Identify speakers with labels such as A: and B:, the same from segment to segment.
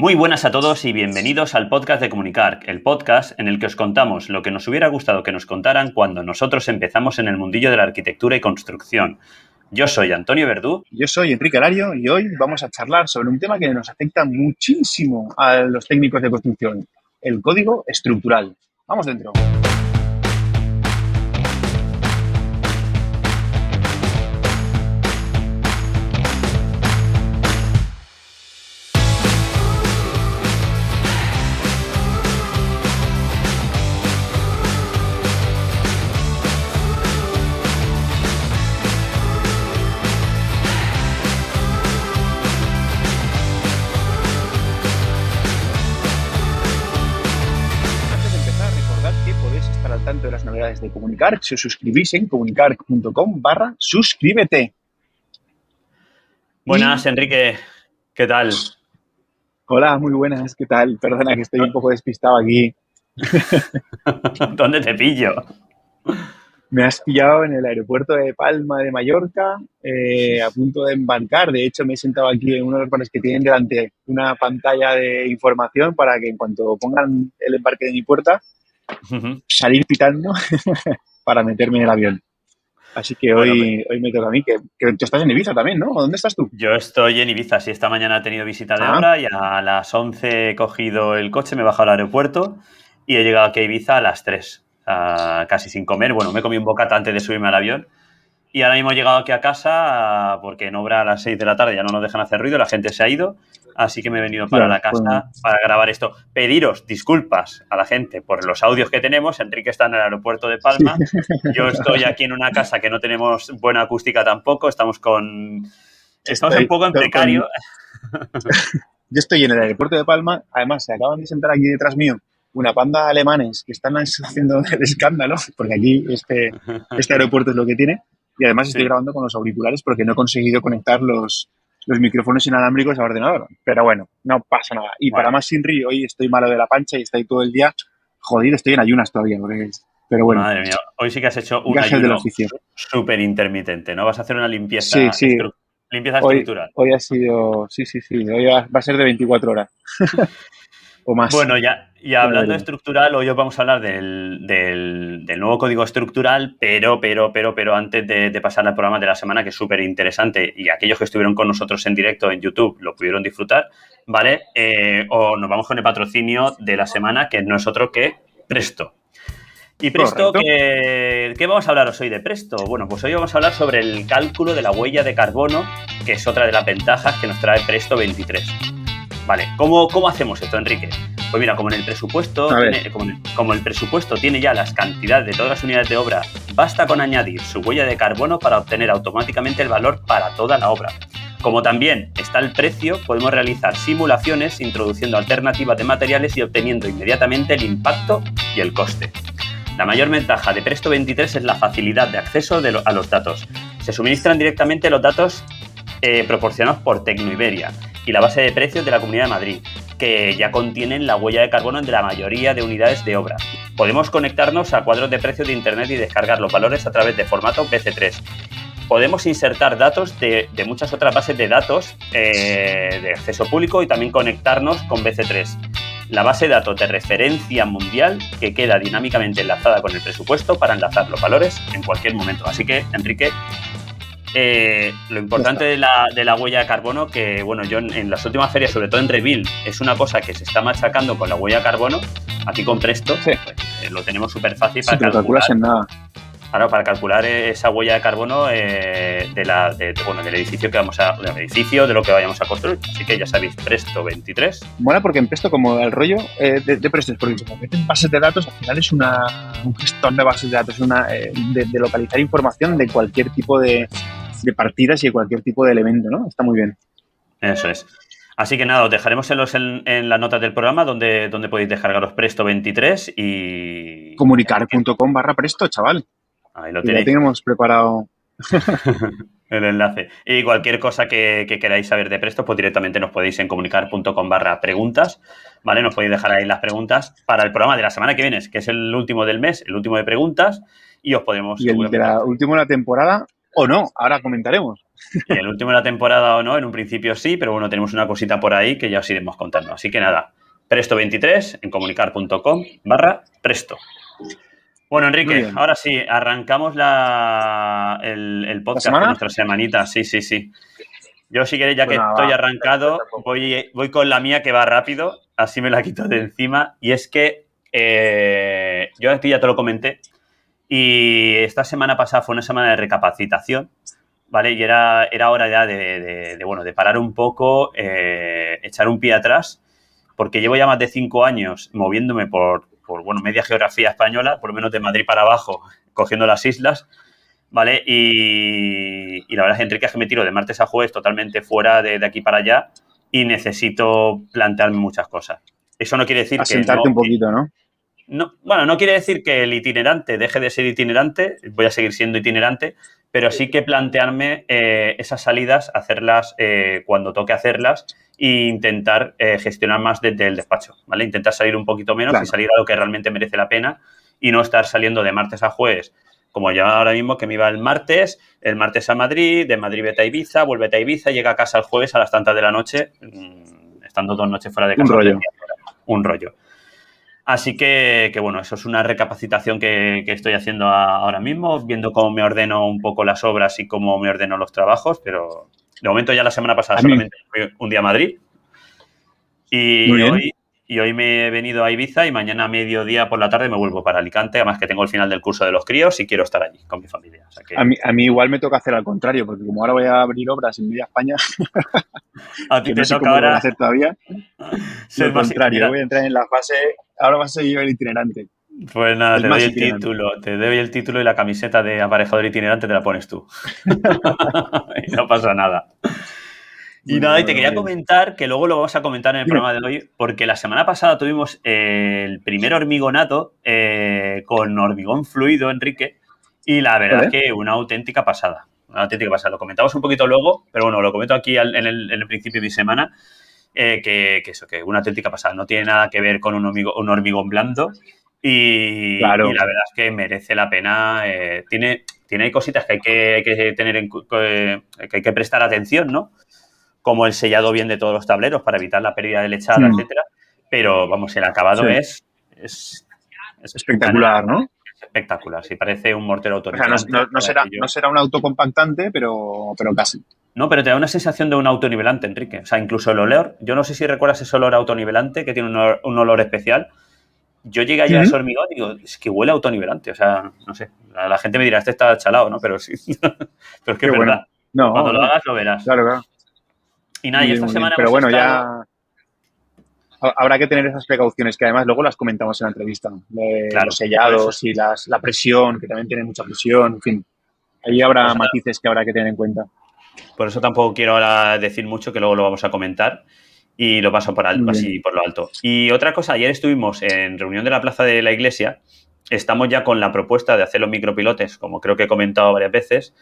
A: Muy buenas a todos y bienvenidos al podcast de Comunicar, el podcast en el que os contamos lo que nos hubiera gustado que nos contaran cuando nosotros empezamos en el mundillo de la arquitectura y construcción. Yo soy Antonio Verdú.
B: Yo soy Enrique Alario y hoy vamos a charlar sobre un tema que nos afecta muchísimo a los técnicos de construcción, el código estructural. Vamos dentro. De Comunicar, si os suscribís en comunicar.com barra suscríbete.
A: Buenas, Enrique. ¿Qué tal?
B: Hola, muy buenas. ¿Qué tal? Perdona que estoy un poco despistado aquí.
A: ¿Dónde te pillo?
B: Me has pillado en el aeropuerto de Palma de Mallorca, eh, a punto de embarcar. De hecho, me he sentado aquí en uno de los bares que tienen delante una pantalla de información para que en cuanto pongan el embarque de mi puerta, salir pitando para meterme en el avión. Así que hoy, hoy me toca a mí, que, tú estás en Ibiza también, ¿no? ¿Dónde estás tú?
A: Yo estoy en Ibiza, sí, esta mañana he tenido visita de ah. y a las 11 he cogido el coche, me he bajado al aeropuerto y he llegado aquí a Ibiza a las 3, casi sin comer. Bueno, me comí un bocata antes de subirme al avión y ahora mismo he llegado aquí a casa porque en obra a las 6 de la tarde ya no nos dejan hacer ruido, la gente se ha ido así que me he venido para la casa para grabar esto. Pediros disculpas a la gente por los audios que tenemos. Enrique está en el aeropuerto de Palma. Yo estoy aquí en una casa que no tenemos buena acústica tampoco. Estamos con. Estamos un poco en precario.
B: Yo estoy en el aeropuerto de Palma. Además, se acaban de sentar aquí detrás mío una panda de alemanes que están haciendo el escándalo, porque aquí este, este aeropuerto es lo que tiene. Y además estoy grabando con los auriculares porque no he conseguido conectar los, los micrófonos inalámbricos al ordenador. Pero bueno, no pasa nada. Y para más sin río, hoy estoy malo de la pancha y estoy todo el día jodido, estoy en ayunas todavía. pero bueno.
A: Madre mía, hoy sí que has hecho un ayuno súper intermitente, ¿no? Vas a hacer una limpieza, sí, sí. limpieza estructural.
B: Hoy ha sido, sí, sí, sí, hoy va a ser de 24 horas. o más.
A: Bueno, ya, y hablando de estructural, hoy os vamos a hablar del, del, nuevo código estructural, pero, pero, pero, pero antes de, pasar al programa de la semana, que es súper interesante, y aquellos que estuvieron con nosotros en directo en YouTube lo pudieron disfrutar, ¿vale? Eh, o nos vamos con el patrocinio de la semana, que no es otro que Presto. Y Presto, ¿qué, ¿qué, vamos a hablaros hoy de Presto? Bueno, pues hoy vamos a hablar sobre el cálculo de la huella de carbono, que es otra de las ventajas que nos trae Presto 23. Vale, ¿cómo, cómo hacemos esto, Enrique? Pues mira, como en el presupuesto, como, el presupuesto tiene ya las cantidades de todas las unidades de obra, basta con añadir su huella de carbono para obtener automáticamente el valor para toda la obra. Como también está el precio, podemos realizar simulaciones introduciendo alternativas de materiales y obteniendo inmediatamente el impacto y el coste. La mayor ventaja de Presto 23 es la facilidad de acceso a los datos. Se suministran directamente los datos eh, proporcionados por Tecnoiberia y la base de precios de la Comunidad de Madrid, que ya contienen la huella de carbono de la mayoría de unidades de obra. Podemos conectarnos a cuadros de precios de Internet y descargar los valores a través de formato BC3. Podemos insertar datos de, muchas otras bases de datos eh, de acceso público y también conectarnos con BC3 la base de datos de referencia mundial que queda dinámicamente enlazada con el presupuesto para enlazar los valores en cualquier momento. Así que, Enrique, eh, lo importante de la, huella de carbono, que bueno, yo en, las últimas ferias, sobre todo en Reville, es una cosa que se está machacando con la huella de carbono. Aquí con Presto pues, eh, lo tenemos súper fácil
B: para calcular. en nada.
A: Claro, para calcular esa huella de carbono eh, de la, bueno, del edificio que vamos a, del edificio, de lo que vayamos a construir. Así que ya sabéis, Presto 23.
B: Bueno, porque en Presto, como el rollo de, de, Presto, es porque como meten bases de datos, al final es una, un gestor de bases de datos, una, de, localizar información de cualquier tipo de, de partidas y de cualquier tipo de elemento, ¿no? Está muy bien.
A: Eso es. Así que nada, os dejaremos en, los, en, las notas del programa donde, donde podéis descargaros Presto 23 y...
B: Comunicar.com barra Presto, chaval.
A: Ahí lo tenéis.
B: Ya tenemos preparado
A: el enlace. Y cualquier cosa que, queráis saber de Presto, pues directamente nos podéis en comunicar.com barra preguntas, ¿vale? Nos podéis dejar ahí las preguntas para el programa de la semana que viene, que es el último del mes, el último de preguntas, y os podemos...
B: Y el de la de la temporada o no, ahora comentaremos.
A: Y el último de la temporada o no, en un principio sí, pero bueno, tenemos una cosita por ahí que ya os iremos contando. Así que nada, presto23 en comunicar.com barra presto. Bueno, Enrique, ahora sí, arrancamos la, el, podcast de nuestra semanita. Sí, sí, sí. Yo, si queréis, ya que estoy arrancado, voy, voy con la mía que va rápido, así me la quito de encima. Y es que eh, yo a ti ya te lo comenté. Y esta semana pasada fue una semana de recapacitación, ¿vale? Y era, era hora ya de, bueno, de parar un poco, eh, echar un pie atrás, porque llevo ya más de cinco años moviéndome por, por, bueno, media geografía española, por lo menos de Madrid para abajo, cogiendo las islas, ¿vale? Y, la verdad es, Enrique, es que me tiro de martes a jueves totalmente fuera de, aquí para allá y necesito plantearme muchas cosas. Eso no quiere decir
C: que... No, un poquito, ¿no?
A: No, bueno, no quiere decir que el itinerante deje de ser itinerante, voy a seguir siendo itinerante, pero sí que plantearme eh, esas salidas, hacerlas eh, cuando toque hacerlas e intentar eh, gestionar más desde el despacho, ¿vale? Intentar salir un poquito menos y salir a lo que realmente merece la pena y no estar saliendo de martes a jueves, como ya ahora mismo que me iba el martes, el martes a Madrid, de Madrid vete a Ibiza, vuelve a Ibiza, llega a casa el jueves a las tantas de la noche, mm, estando dos noches fuera de casa.
C: Un rollo.
A: Un rollo. Así que, bueno, eso es una recapacitación que, estoy haciendo ahora mismo, viendo cómo me ordeno un poco las obras y cómo me ordeno los trabajos, pero de momento ya la semana pasada solamente fui un día a Madrid. Y hoy, y hoy me he venido a Ibiza y mañana a mediodía por la tarde me vuelvo para Alicante, además que tengo el final del curso de los críos y quiero estar allí con mi familia.
C: a, mí, a mí igual me toca hacer al contrario, porque como ahora voy a abrir obras en media España,
A: a ti te toca ahora
C: hacer todavía. Al contrario, voy a entrar en la fase, ahora vas a seguir el itinerante.
A: Pues nada, te doy el título, te doy el título y la camiseta de aparejador itinerante te la pones tú. y no pasa nada. Y nada, y te quería comentar, que luego lo vamos a comentar en el programa de hoy, porque la semana pasada tuvimos el primer hormigonato eh, con hormigón fluido, Enrique, y la verdad es que una auténtica pasada. Una auténtica pasada. Lo comentamos un poquito luego, pero bueno, lo comento aquí en el, principio de mi semana. Eh, que, eso, que una auténtica pasada. No tiene nada que ver con un, un hormigón blando, y, la verdad es que merece la pena. Eh, tiene, tiene cositas que hay que, que tener en, que hay que prestar atención, ¿no? Como el sellado bien de todos los tableros para evitar la pérdida de lechada, hmm. etcétera. Pero vamos, el acabado es, es,
C: espectacular, ¿no?
A: espectacular, sí, parece un mortero autónomo.
C: O sea, no, será, no será un autocompactante, pero, pero casi.
A: No, pero te da una sensación de un autonivelante, Enrique. O sea, incluso el olor, yo no sé si recuerdas ese olor autonivelante que tiene un olor especial yo llegué allá a ese hormigón y digo, es que huele autonivelante. O sea, no sé. La, gente me dirá, este está chalado, ¿no? Pero sí. Pero es que es verdad. No, Cuando lo hagas lo verás.
C: Claro, claro.
A: Y nada, y esta semana.
C: Pero bueno, ya. Habrá que tener esas precauciones que además luego las comentamos en la entrevista. los sellados y las, la presión, que también tiene mucha presión, en fin. Ahí habrá matices que habrá que tener en cuenta.
A: Por eso tampoco quiero ahora decir mucho, que luego lo vamos a comentar y lo paso por, alto, así por lo alto. Y otra cosa, ayer estuvimos en reunión de la plaza de la iglesia, estamos ya con la propuesta de hacer los micropilotes, como creo que he comentado varias veces.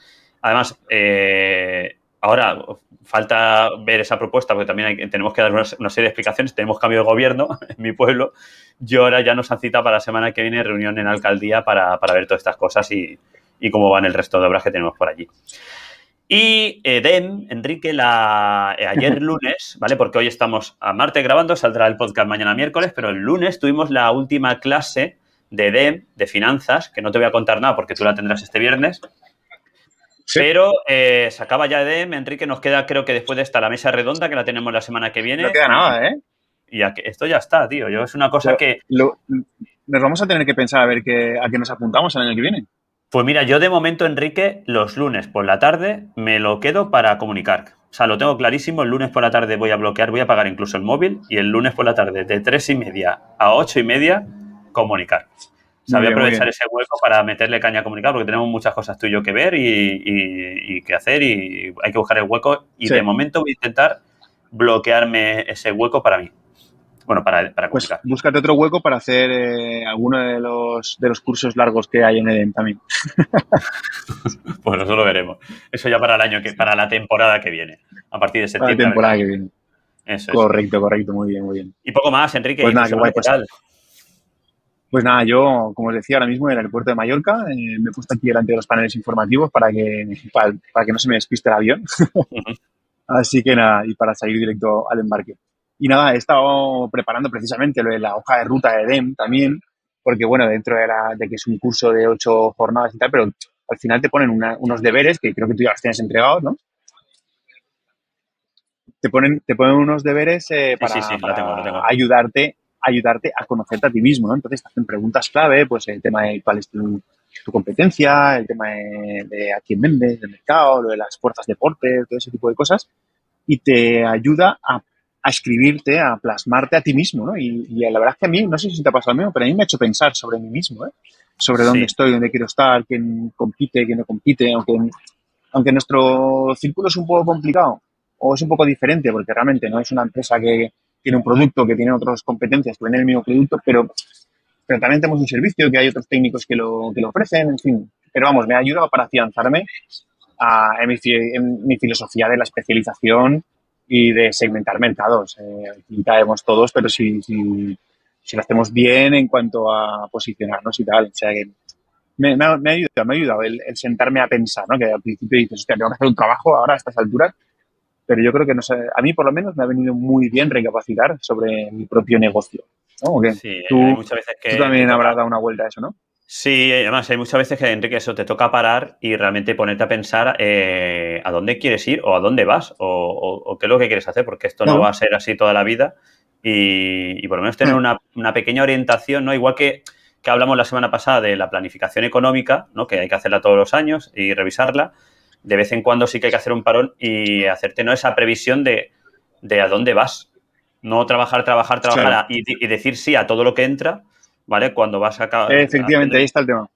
A: Además, eh, ahora falta ver esa propuesta porque también tenemos que dar una, serie de explicaciones. Tenemos cambio de gobierno en mi pueblo. Yo ahora ya nos han citado para la semana que viene reunión en alcaldía para, para ver todas estas cosas y, y, cómo van el resto de obras que tenemos por allí. Y eh, DEM, Enrique, la, eh, ayer lunes, ¿vale? Porque hoy estamos a martes grabando, saldrá el podcast mañana miércoles, pero el lunes tuvimos la última clase de DEM, de finanzas, que no te voy a contar nada porque tú la tendrás este viernes. Pero eh, se acaba ya DEM, Enrique, nos queda creo que después de esta la mesa redonda, que la tenemos la semana que viene.
C: No queda nada, ¿eh?
A: Y esto ya está, tío. Yo, es una cosa que...
C: nos vamos a tener que pensar a ver qué, a qué nos apuntamos el año que viene.
A: Pues mira, yo de momento, Enrique, los lunes por la tarde me lo quedo para comunicar. O sea, lo tengo clarísimo, el lunes por la tarde voy a bloquear, voy a pagar incluso el móvil y el lunes por la tarde de tres y media a ocho y media comunicar. A aprovechar ese hueco para meterle caña a comunicar porque tenemos muchas cosas tú y yo que ver y, que hacer y hay que buscar el hueco y de momento voy a intentar bloquearme ese hueco para mí bueno, para, para
C: pues búscate otro hueco para hacer eh, alguno de los, de los cursos largos que hay en EDEM también.
A: bueno, eso lo veremos. Eso ya para el año que, para la temporada que viene, a partir de septiembre.
C: la temporada que viene. Eso correcto, correcto, muy bien, muy bien.
A: Y poco más, Enrique.
C: Pues nada, qué guay, pues,
B: Pues nada, yo, como os decía ahora mismo, en el aeropuerto de Mallorca, eh, me he puesto aquí delante de los paneles informativos para que, para, para que no se me despiste el avión. Así que nada, y para salir directo al embarque. Y nada, he estado preparando precisamente lo de la hoja de ruta de DEM también, porque bueno, dentro de, la, de que es un curso de ocho jornadas y tal, pero al final te ponen una, unos deberes que creo que tú ya los tienes entregados, ¿no? Te ponen, te ponen unos deberes eh, para,
A: sí, sí, lo tengo, lo tengo.
B: ayudarte ayudarte a conocerte a ti mismo, ¿no? Entonces te hacen preguntas clave, pues el tema de cuál es tu, tu competencia, el tema de, de, a quién vendes, del mercado, lo de las fuerzas de deporte, todo ese tipo de cosas, y te ayuda a, a escribirte, a plasmarte a ti mismo, ¿no? Y, y, la verdad es que a mí, no sé si te ha pasado lo mismo, pero a mí me ha hecho pensar sobre mí mismo, ¿eh? Sobre dónde sí. estoy, dónde quiero estar, quién compite, quién no compite, aunque, aunque nuestro círculo es un poco complicado o es un poco diferente, porque realmente no es una empresa que tiene un producto, que tiene otras competencias que venden el mismo producto, pero, pero también tenemos un servicio, que hay otros técnicos que lo, que lo ofrecen, en fin. Pero vamos, me ha ayudado para afianzarme a, en, mi, en, mi, filosofía de la especialización y de segmentar mercados. Eh, caemos todos, pero si, si, si, lo hacemos bien en cuanto a posicionarnos y tal. O sea que me, me, ha, me ha, ayudado, me ha ayudado el, el, sentarme a pensar, ¿no? Que al principio dices, hostia, tengo que hacer un trabajo ahora a estas alturas pero yo creo que no sé, a mí por lo menos me ha venido muy bien recapacitar sobre mi propio negocio. ¿no?
A: Sí,
B: tú,
A: hay muchas veces que
B: tú también habrás dado una vuelta a eso, ¿no?
A: Sí, además hay muchas veces que, Enrique, eso te toca parar y realmente ponerte a pensar eh, a dónde quieres ir o a dónde vas o, o, o, qué es lo que quieres hacer, porque esto no, no va a ser así toda la vida y, y por lo menos tener una, una, pequeña orientación, ¿no? Igual que, que hablamos la semana pasada de la planificación económica, ¿no? Que hay que hacerla todos los años y revisarla de vez en cuando sí que hay que hacer un parón y hacerte ¿no? esa previsión de, de a dónde vas. No trabajar, trabajar, trabajar sí. y, y, decir sí a todo lo que entra, ¿vale? Cuando vas a acabar.
B: Efectivamente, ahí está el tema.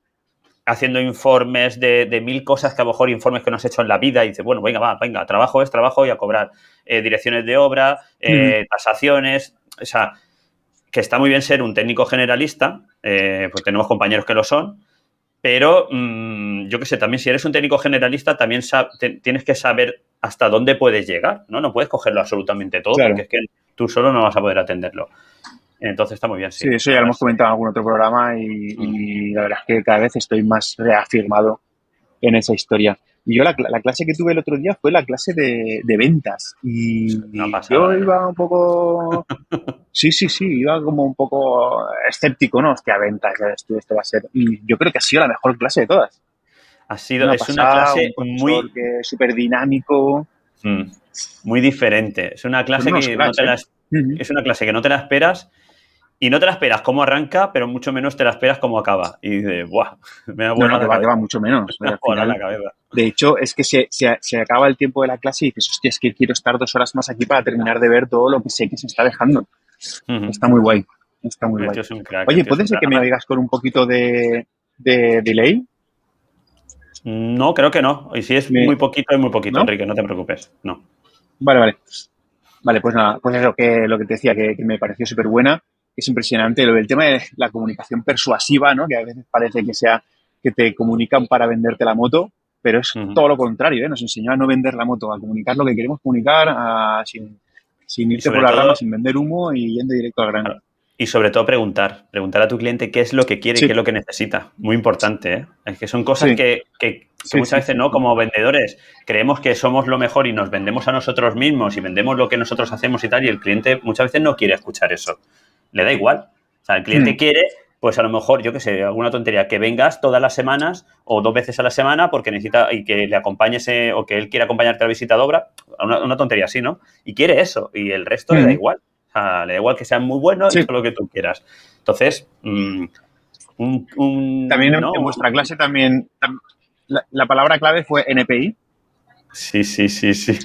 A: Haciendo informes de, de, mil cosas que a lo mejor informes que no has hecho en la vida y dices, bueno, venga, va, venga, trabajo es trabajo y a cobrar eh, direcciones de obra, eh, mm. tasaciones, o sea, que está muy bien ser un técnico generalista, eh, pues tenemos compañeros que lo son, pero mmm, yo qué sé, también si eres un técnico generalista, también te, tienes que saber hasta dónde puedes llegar, ¿no? No puedes cogerlo absolutamente todo, claro. porque es que tú solo no vas a poder atenderlo. Entonces está muy bien, sí.
B: Sí, eso ya lo hemos comentado en algún otro programa y, mm. y, la verdad es que cada vez estoy más reafirmado en esa historia. Y yo la, la clase que tuve el otro día fue la clase de, de ventas y
A: no pasa,
B: yo iba un poco... Sí, sí, sí, iba como un poco escéptico, ¿no? Hostia, ventas, esto, esto va a ser... Y yo creo que ha sido la mejor clase de todas.
A: Ha sido, una es pasada, una clase un muy...
B: súper dinámico.
A: Mm, muy diferente. Es una clase que no te la, es una clase que no te la esperas y no te la esperas cómo arranca, pero mucho menos te la esperas cómo acaba. Y dices, ¡buah!
B: Me da no, no, que va, que va mucho menos.
A: Me final, la cabeza.
B: De hecho, es que se, se, se, acaba el tiempo de la clase y dices, hostia, es que quiero estar dos horas más aquí para terminar de ver todo lo que sé que se está dejando. Uh -huh. Está muy guay. Está muy guay.
A: Crack,
B: Oye, ¿puede ser que me oigas con un poquito de, de delay?
A: No, creo que no. Y si es muy poquito, es muy poquito, ¿No? Enrique, no te preocupes. No.
B: Vale, vale. Vale, pues nada, pues es lo que, lo que te decía, que, que me pareció súper buena es impresionante lo del tema de la comunicación persuasiva, ¿no? Que a veces parece que sea que te comunican para venderte la moto, pero es uh -huh. todo lo contrario, ¿eh? Nos enseñó a no vender la moto, a comunicar lo que queremos comunicar, a, sin, sin irte por la todo, rama, sin vender humo y yendo directo al grano.
A: Y sobre todo preguntar, preguntar a tu cliente qué es lo que quiere sí. y qué es lo que necesita. Muy importante, ¿eh? Es que son cosas sí. que, que, que sí, muchas veces, ¿no? Como vendedores, creemos que somos lo mejor y nos vendemos a nosotros mismos y vendemos lo que nosotros hacemos y tal, y el cliente muchas veces no quiere escuchar eso le da igual. O sea, el cliente mm. quiere, pues a lo mejor, yo qué sé, alguna tontería, que vengas todas las semanas o dos veces a la semana porque necesita y que le acompañes eh, o que él quiera acompañarte a la visita de obra, una, una, tontería así, ¿no? Y quiere eso y el resto mm. le da igual. O sea, le da igual que sean muy buenos sí. y todo lo que tú quieras. Entonces, mmm, un, un,
B: También ¿no? en vuestra clase también, la, la palabra clave fue NPI.
A: Sí, sí, sí, sí.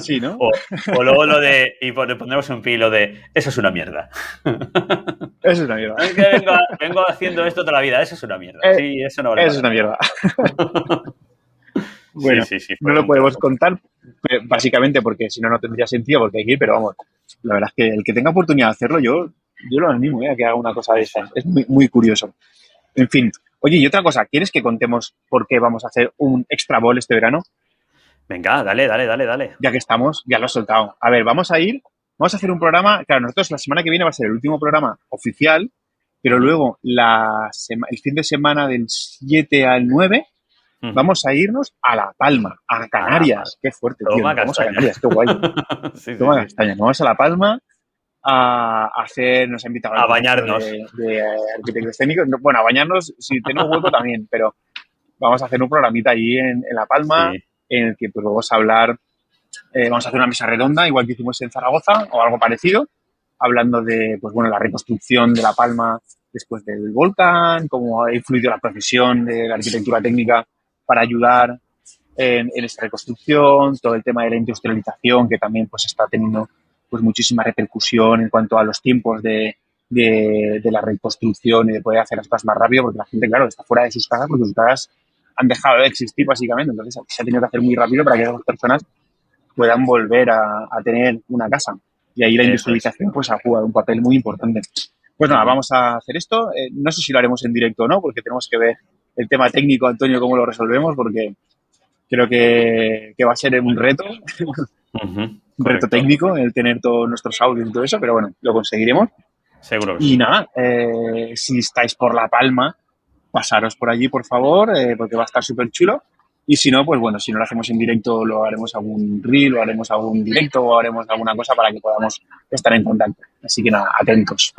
B: Sí, ¿no?
A: O, o luego lo de, y ponemos un pilo de, eso es una mierda.
B: Eso es una mierda.
A: Es que vengo, vengo, haciendo esto toda la vida, eso es una mierda. Eh, sí, eso no
B: vale. Eso es una mierda. bueno, sí, sí, sí, no lo podemos contar, eh, básicamente porque si no, no tendría sentido porque hay que ir, pero vamos, la verdad es que el que tenga oportunidad de hacerlo, yo, yo lo animo ¿eh? a que haga una cosa de esas. Es muy, muy curioso. En fin, oye, y otra cosa, ¿quieres que contemos por qué vamos a hacer un extra ball este verano?
A: Venga, dale, dale, dale, dale.
B: Ya que estamos, ya lo he soltado. A ver, vamos a ir, vamos a hacer un programa, claro, nosotros la semana que viene va a ser el último programa oficial Pero luego, la el fin de semana del 7 al 9, vamos a irnos a La Palma, a Canarias. qué fuerte, tío. Vamos a Canarias, qué guay. sí, Toma Castaña. Vamos a La Palma a hacer, nos ha invitado
A: a, bañarnos.
B: De, arquitectos técnicos. Bueno, a bañarnos si tenemos hueco también, pero vamos a hacer un programita allí en, La Palma en el que pues vamos a hablar, eh, vamos a hacer una mesa redonda, igual que hicimos en Zaragoza o algo parecido, hablando de, pues bueno, la reconstrucción de La Palma después del volcán, cómo ha influido la profesión de la arquitectura técnica para ayudar en, esta reconstrucción, todo el tema de la industrialización que también pues está teniendo pues muchísima repercusión en cuanto a los tiempos de, de, la reconstrucción y de poder hacer las cosas más rápido, porque la gente, claro, está fuera de sus casas porque sus casas han dejado de existir básicamente, entonces se ha tenido que hacer muy rápido para que esas personas puedan volver a, tener una casa. Y ahí la industrialización pues ha jugado un papel muy importante. Pues nada, vamos a hacer esto. Eh, no sé si lo haremos en directo o no, porque tenemos que ver el tema técnico, Antonio, cómo lo resolvemos, porque creo que, que va a ser un reto. un reto técnico el tener todos nuestros audios y todo eso, pero bueno, lo conseguiremos.
A: Seguro.
B: y nada, eh, si estáis por La Palma, pasaros por allí, por favor, eh, porque va a estar súper chulo. Y si no, pues bueno, si no lo hacemos en directo, lo haremos algún reel, o haremos algún directo, o haremos alguna cosa para que podamos estar en contacto. Así que nada, atentos.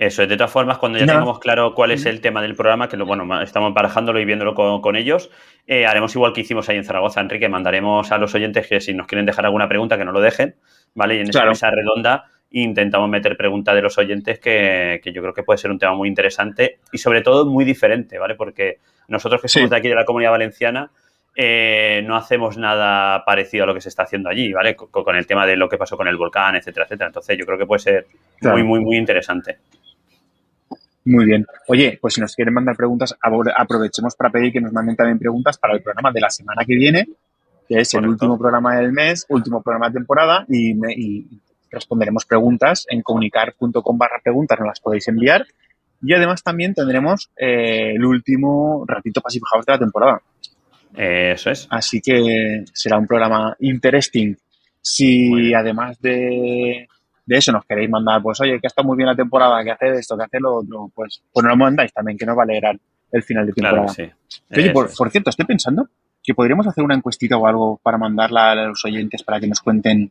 A: Eso, de todas formas, cuando ya tengamos claro cuál es el tema del programa, que lo, bueno, estamos barajándolo y viéndolo con, ellos, eh, haremos igual que hicimos ahí en Zaragoza, Enrique, mandaremos a los oyentes que si nos quieren dejar alguna pregunta, que no lo dejen, ¿vale? Y en esa mesa redonda intentamos meter preguntas de los oyentes que, yo creo que puede ser un tema muy interesante y sobre todo muy diferente, ¿vale? Porque nosotros que somos de aquí de la Comunidad Valenciana, eh, no hacemos nada parecido a lo que se está haciendo allí, ¿vale? Con, el tema de lo que pasó con el volcán, etcétera, etcétera. Entonces yo creo que puede ser muy, muy, muy interesante.
B: Muy bien. Oye, pues si nos quieren mandar preguntas, aprovechemos para pedir que nos manden también preguntas para el programa de la semana que viene, que es el último programa del mes, último programa de temporada, y, responderemos preguntas en comunicar.com barra preguntas, nos las podéis enviar. Y además también tendremos eh, el último ratito Passive House de la temporada.
A: eso es.
B: Así que será un programa interesting. Si además de de eso nos queréis mandar, pues oye, que ha estado muy bien la temporada, que hace esto, que hace lo otro, pues, pues nos lo mandáis también, que nos va a alegrar el final de temporada. Oye, por, cierto, estoy pensando que podríamos hacer una encuestita o algo para mandarla a los oyentes para que nos cuenten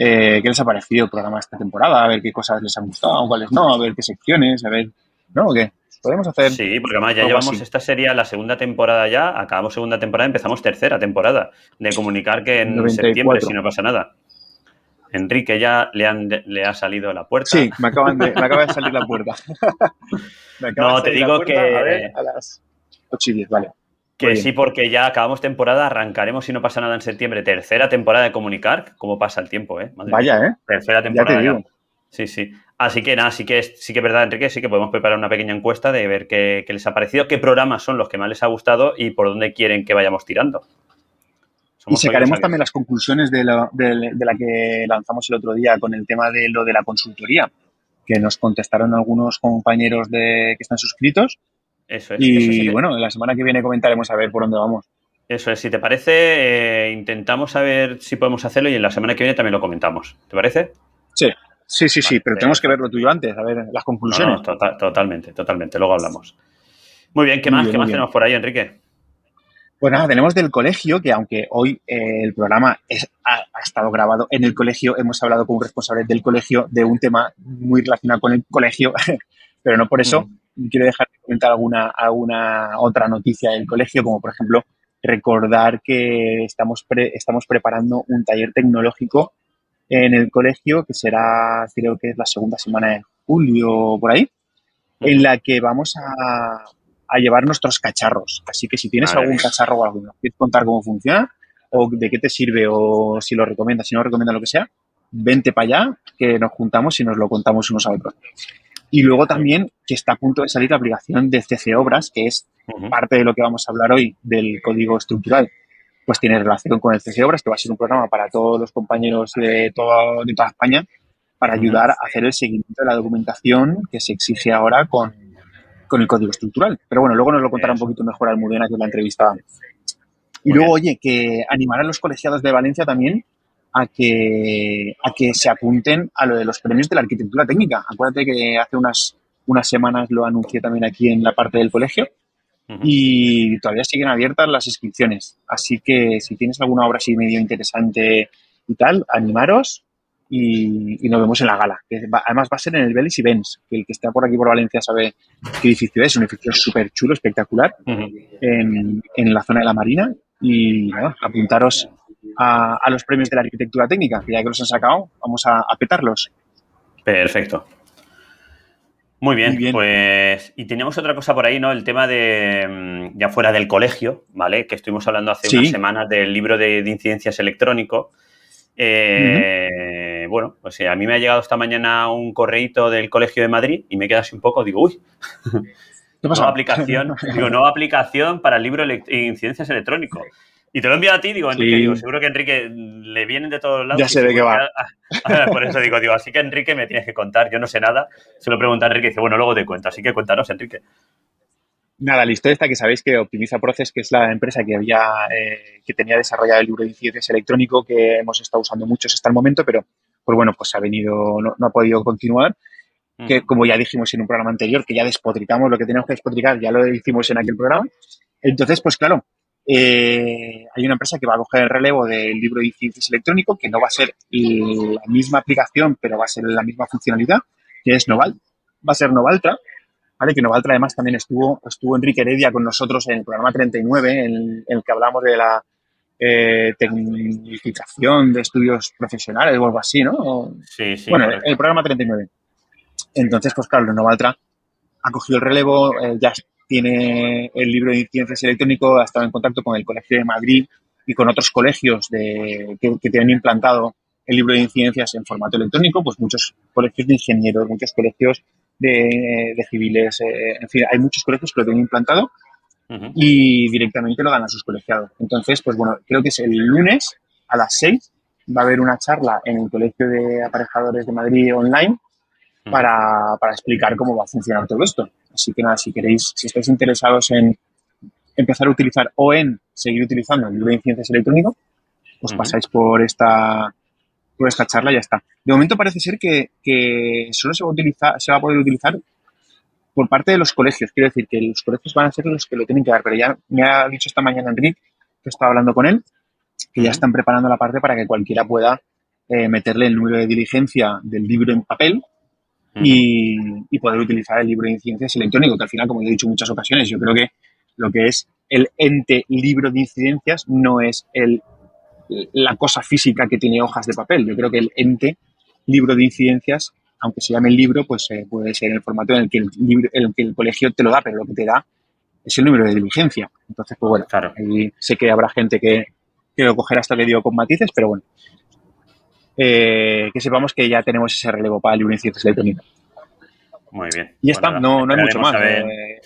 B: eh, qué les ha parecido el programa esta temporada, a ver qué cosas les han gustado, cuáles no, a ver qué secciones, a ver, ¿no? ¿O qué? Podemos hacer.
A: Sí, porque además ya llevamos, esta sería la segunda temporada ya, acabamos segunda temporada, empezamos tercera temporada de comunicar que en septiembre, si no pasa nada. Enrique ya le, han, le ha salido la puerta.
B: Sí, me, acaban de, me acaba de salir la puerta.
A: no, te digo que... A,
B: ver, a las 8 y 10, vale.
A: Que sí, porque ya acabamos temporada, arrancaremos si no pasa nada en septiembre. Tercera temporada de Comunicar. ¿Cómo pasa el tiempo, eh?
B: Vaya, ¿eh?
A: Tercera temporada. Ya Sí, sí. Así que nada, sí que es, sí que es verdad, Enrique, sí que podemos preparar una pequeña encuesta de ver qué, qué les ha parecido, qué programas son los que más les ha gustado y por dónde quieren que vayamos tirando
B: y sacaremos también las conclusiones de, la que lanzamos el otro día con el tema de lo de la consultoría, que nos contestaron algunos compañeros de, que están suscritos.
A: Eso es.
B: Y bueno, la semana que viene comentaremos a ver por dónde vamos.
A: Eso es, si te parece, eh, intentamos saber si podemos hacerlo y en la semana que viene también lo comentamos. ¿Te parece?
B: Sí, sí, sí, sí, pero tenemos que ver lo tuyo antes, a ver las conclusiones.
A: totalmente, totalmente, luego hablamos. Muy bien, ¿qué más, ¿qué más tenemos por ahí, Enrique?
B: Pues nada, tenemos del colegio, que aunque hoy eh, el programa ha, estado grabado en el colegio, hemos hablado con un responsable del colegio de un tema muy relacionado con el colegio, pero no por eso mm. Quiero dejar de comentar alguna, alguna otra noticia del colegio, como por ejemplo recordar que estamos, estamos preparando un taller tecnológico en el colegio que será, creo que es la segunda semana de julio por ahí, en la que vamos a, a llevar nuestros cacharros. Así que si tienes algún cacharro o algo, quieres contar cómo funciona o de qué te sirve o si lo recomiendas, si no recomiendas lo que sea, vente para allá, que nos juntamos y nos lo contamos unos a otros. Y luego también que está a punto de salir la aplicación de CC Obras, que es parte de lo que vamos a hablar hoy del código estructural, pues tiene relación con el CC Obras, que va a ser un programa para todos los compañeros de, todo, de toda España para ayudar a hacer el seguimiento de la documentación que se exige ahora con, con el código estructural. Pero bueno, luego nos lo contará un poquito mejor Almudena que la entrevista. Y luego, oye, que animar a los colegiados de Valencia también a que, a que se apunten a lo de los premios de la arquitectura técnica. Acuérdate que hace unas, unas semanas lo anuncié también aquí en la parte del colegio. Y todavía siguen abiertas las inscripciones. Así que si tienes alguna obra así medio interesante y tal, animaros y, nos vemos en la gala. además va a ser en el Belis y Benz, que el que está por aquí por Valencia sabe qué edificio es, un edificio súper chulo, espectacular, en, en, la zona de la Marina. Y nada, apuntaros a, a, los premios de la arquitectura técnica, que ya que los han sacado, vamos a, a petarlos.
A: Perfecto. Muy bien, pues y tenemos otra cosa por ahí, ¿no? El tema de mm, ya fuera del colegio, ¿vale? Que estuvimos hablando hace unas semanas del libro de, incidencias electrónico. Eh, bueno, pues a mí me ha llegado esta mañana un correíto del Colegio de Madrid y me queda así un poco, digo, uy, ¿Qué pasa? Nueva aplicación, digo, nueva aplicación para el libro de incidencias electrónico. Y te lo envío a ti, digo, Enrique, digo, seguro que Enrique le vienen de todos lados.
B: Ya sé de qué va.
A: Por eso digo, digo, así que Enrique me tienes que contar, yo no sé nada. Se lo pregunta a Enrique y dice, bueno, luego te cuento, así que cuéntanos, Enrique.
B: Nada, la historia está que sabéis que Optimiza Process, que es la empresa que había, eh, que tenía desarrollado el libro de incidencias electrónico que hemos estado usando muchos hasta el momento, pero pues bueno, pues ha venido, no, ha podido continuar. Que como ya dijimos en un programa anterior, que ya despotricamos lo que teníamos que despotricar, ya lo hicimos en aquel programa. Entonces, pues claro, eh, hay una empresa que va a coger el relevo del libro de incidencias electrónico, que no va a ser la misma aplicación, pero va a ser la misma funcionalidad, que es Noval. Va a ser Novaltra, ¿vale? Que Novaltra además también estuvo, estuvo Enrique Heredia con nosotros en el programa 39, en, el que hablamos de la eh, tecnificación de estudios profesionales o algo así, ¿no?
A: Sí, sí.
B: Bueno, el, programa 39. Entonces, pues claro, Novaltra ha cogido el relevo, eh, ya tiene el libro de incidencias electrónico, ha estado en contacto con el Colegio de Madrid y con otros colegios de, que, tienen implantado el libro de incidencias en formato electrónico, pues muchos colegios de ingenieros, muchos colegios de, civiles, eh, en fin, hay muchos colegios que lo tienen implantado y directamente lo dan a sus colegiados. Entonces, pues bueno, creo que es el lunes a las 6 va a haber una charla en el Colegio de Aparejadores de Madrid online para, para, explicar cómo va a funcionar todo esto. Así que nada, si queréis, si estáis interesados en empezar a utilizar o en seguir utilizando el libro de incidencias electrónico, pues pasáis por esta, por esta charla y ya está. De momento parece ser que, que solo se va, a utilizar, se va a poder utilizar por parte de los colegios. Quiero decir que los colegios van a ser los que lo tienen que dar, pero ya me ha dicho esta mañana Enrique, que estaba hablando con él, que ya están preparando la parte para que cualquiera pueda eh, meterle el número de diligencia del libro en papel y, poder utilizar el libro de incidencias electrónico, que al final, como he dicho en muchas ocasiones, yo creo que lo que es el ente libro de incidencias no es el, la cosa física que tiene hojas de papel. Yo creo que el ente libro de incidencias, aunque se llame el libro, pues eh, puede ser en el formato en el que el, libro, el que el colegio te lo da, pero lo que te da es el número de diligencia. Entonces, pues bueno, claro. ahí sé que habrá gente que, que lo cogerá hasta que digo con matices, pero bueno, eh, que sepamos que ya tenemos ese relevo para el libro de incidencias electrónicas.
A: Muy bien.
B: Y está, pues no, no hay mucho más. Eh.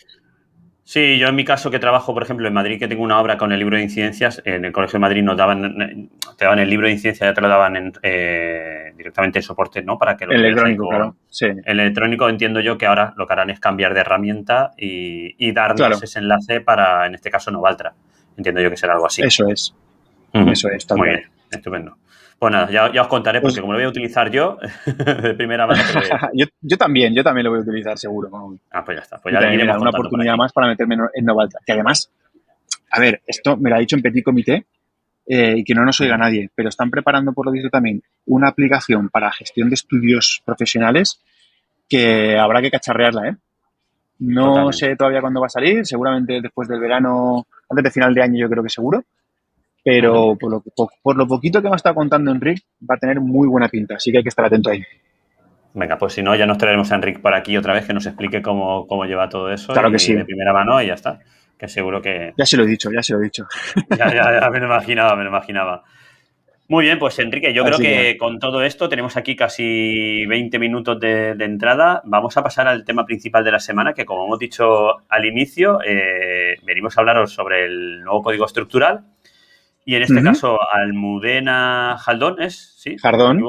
A: Sí, yo en mi caso que trabajo, por ejemplo, en Madrid, que tengo una obra con el libro de incidencias, en el Colegio de Madrid nos daban, te daban el libro de incidencias, ya te lo daban eh, directamente en soporte, ¿no? Para que lo
B: electrónico, claro. Sí.
A: El electrónico entiendo yo que ahora lo que harán es cambiar de herramienta y, y darnos ese enlace para, en este caso, Novaltra. Entiendo yo que será algo así.
B: Eso es. Eso es.
A: Muy bien, estupendo. Pues nada, ya, os contaré, porque pues como lo voy a utilizar yo, de primera mano.
B: yo, también, yo también lo voy a utilizar seguro.
A: Ah, pues ya está. Pues ya le
B: una oportunidad más para meterme en Novaltra. Que además, a ver, esto me lo ha dicho en Petit Comité eh, y que no nos oiga nadie, pero están preparando, por lo visto, también una aplicación para gestión de estudios profesionales que habrá que cacharrearla, ¿eh? No sé todavía cuándo va a salir, seguramente después del verano, antes de final de año yo creo que seguro, pero por lo, por, lo poquito que me estado contando Enrique, va a tener muy buena pinta, así que hay que estar atento ahí.
A: Venga, pues si no, ya nos traeremos a Enrique por aquí otra vez que nos explique cómo, lleva todo eso.
B: Claro que sí.
A: De primera mano y ya está. Que seguro que.
B: Ya se lo he dicho, ya se lo he dicho.
A: Ya, ya, ya me lo imaginaba, me lo imaginaba. Muy bien, pues Enrique, yo creo que, con todo esto tenemos aquí casi 20 minutos de, entrada. Vamos a pasar al tema principal de la semana, que como hemos dicho al inicio, eh, venimos a hablaros sobre el nuevo código estructural y en este caso, Almudena Jaldón es, ¿sí?
B: Jardón.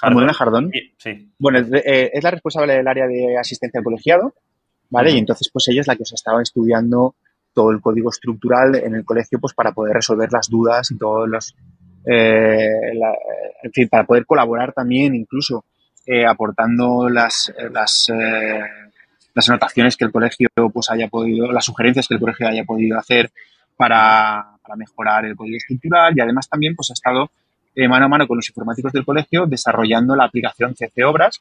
B: Almudena Jardón.
A: Sí.
B: Bueno, eh, es, la responsable del área de asistencia al colegiado, ¿vale? Y entonces, pues ella es la que os estaba estudiando todo el código estructural en el colegio, pues para poder resolver las dudas y todos los. Eh, en fin, para poder colaborar también, incluso eh, aportando las, las
C: las anotaciones que el colegio pues haya podido, las sugerencias que el colegio haya podido hacer para, mejorar el código estructural y además también pues ha estado eh, mano a mano con los informáticos del colegio desarrollando la aplicación CC Obras,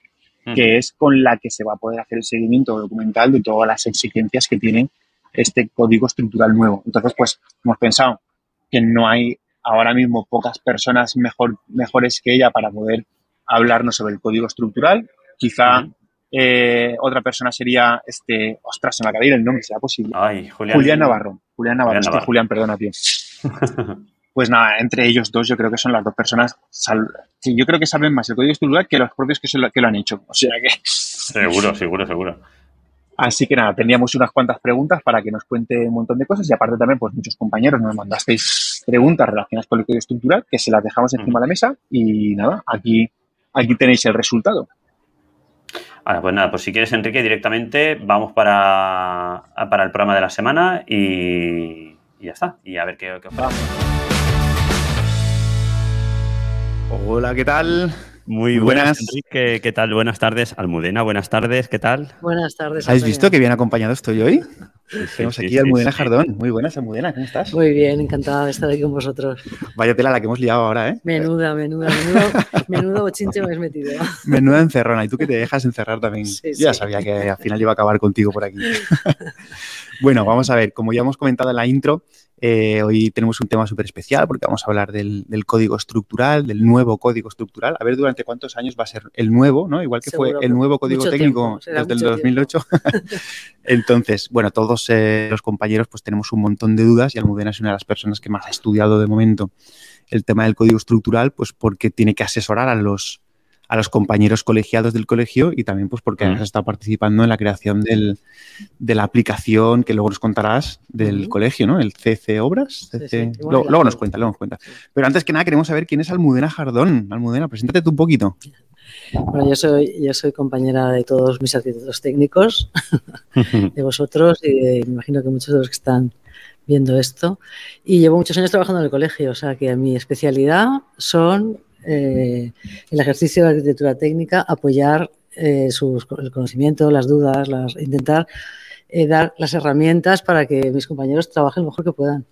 C: que es con la que se va a poder hacer el seguimiento documental de todas las exigencias que tiene este código estructural nuevo. Entonces, pues hemos pensado que no hay ahora mismo pocas personas mejor, mejores que ella para poder hablarnos sobre el código estructural. Quizá eh, otra persona sería, este, ostras, se me acaba de ir el nombre, será posible.
A: Ay,
C: Julián. Julián Navarro. Julián Navarro. Julián. Julián perdona, tío. pues nada, entre ellos dos yo creo que son las dos personas que yo creo que saben más el código estructural que los propios que, lo, que lo han hecho. O sea que...
A: Seguro, seguro, seguro.
C: Así que nada, teníamos unas cuantas preguntas para que nos cuente un montón de cosas y aparte también, pues muchos compañeros nos mandasteis preguntas relacionadas con el código estructural que se las dejamos encima de la mesa y nada, aquí, aquí tenéis el resultado.
A: Ahora, pues nada, pues si quieres, Enrique, directamente vamos para, para el programa de la semana y, ya está. Y a ver qué, qué
B: Hola, ¿qué tal?
A: Muy buenas, Enrique. ¿Qué tal? Buenas tardes, Almudena. Buenas tardes, ¿qué tal?
D: Buenas tardes.
B: ¿Has visto que bien acompañado estoy hoy? Tenemos aquí a Almudena Jardón. Muy buenas, Almudena, ¿cómo estás?
D: Muy bien, encantada de estar aquí con vosotros.
B: Vaya tela la que hemos liado ahora, ¿eh?
D: Menuda, menuda, menudo, menudo bochinche me has metido.
B: Menuda encerrona. Y tú que te dejas encerrar también. Yo ya sabía que al final iba a acabar contigo por aquí. bueno, vamos a ver, como ya hemos comentado en la intro, eh, hoy tenemos un tema súper especial porque vamos a hablar del, código estructural, del nuevo código estructural. A ver durante cuántos años va a ser el nuevo, ¿no? Igual que fue el nuevo código técnico desde el 2008. Entonces, bueno, todos eh, los compañeros pues tenemos un montón de dudas y Almudena es una de las personas que más ha estudiado de momento el tema del código estructural, pues porque tiene que asesorar a los, a los compañeros colegiados del colegio y también pues porque has estado participando en la creación del, de la aplicación que luego nos contarás del colegio, ¿no? El CC Obras. Luego, nos cuenta, luego nos cuenta. Pero antes que nada queremos saber quién es Almudena Jardón. Almudena, preséntate tú un poquito.
D: Bueno, yo soy, yo soy compañera de todos mis arquitectos técnicos, de vosotros y me imagino que muchos de los que están viendo esto. Y llevo muchos años trabajando en el colegio, o sea que mi especialidad son eh, el ejercicio de arquitectura técnica, apoyar eh, el conocimiento, las dudas, las, intentar eh, dar las herramientas para que mis compañeros trabajen lo mejor que puedan.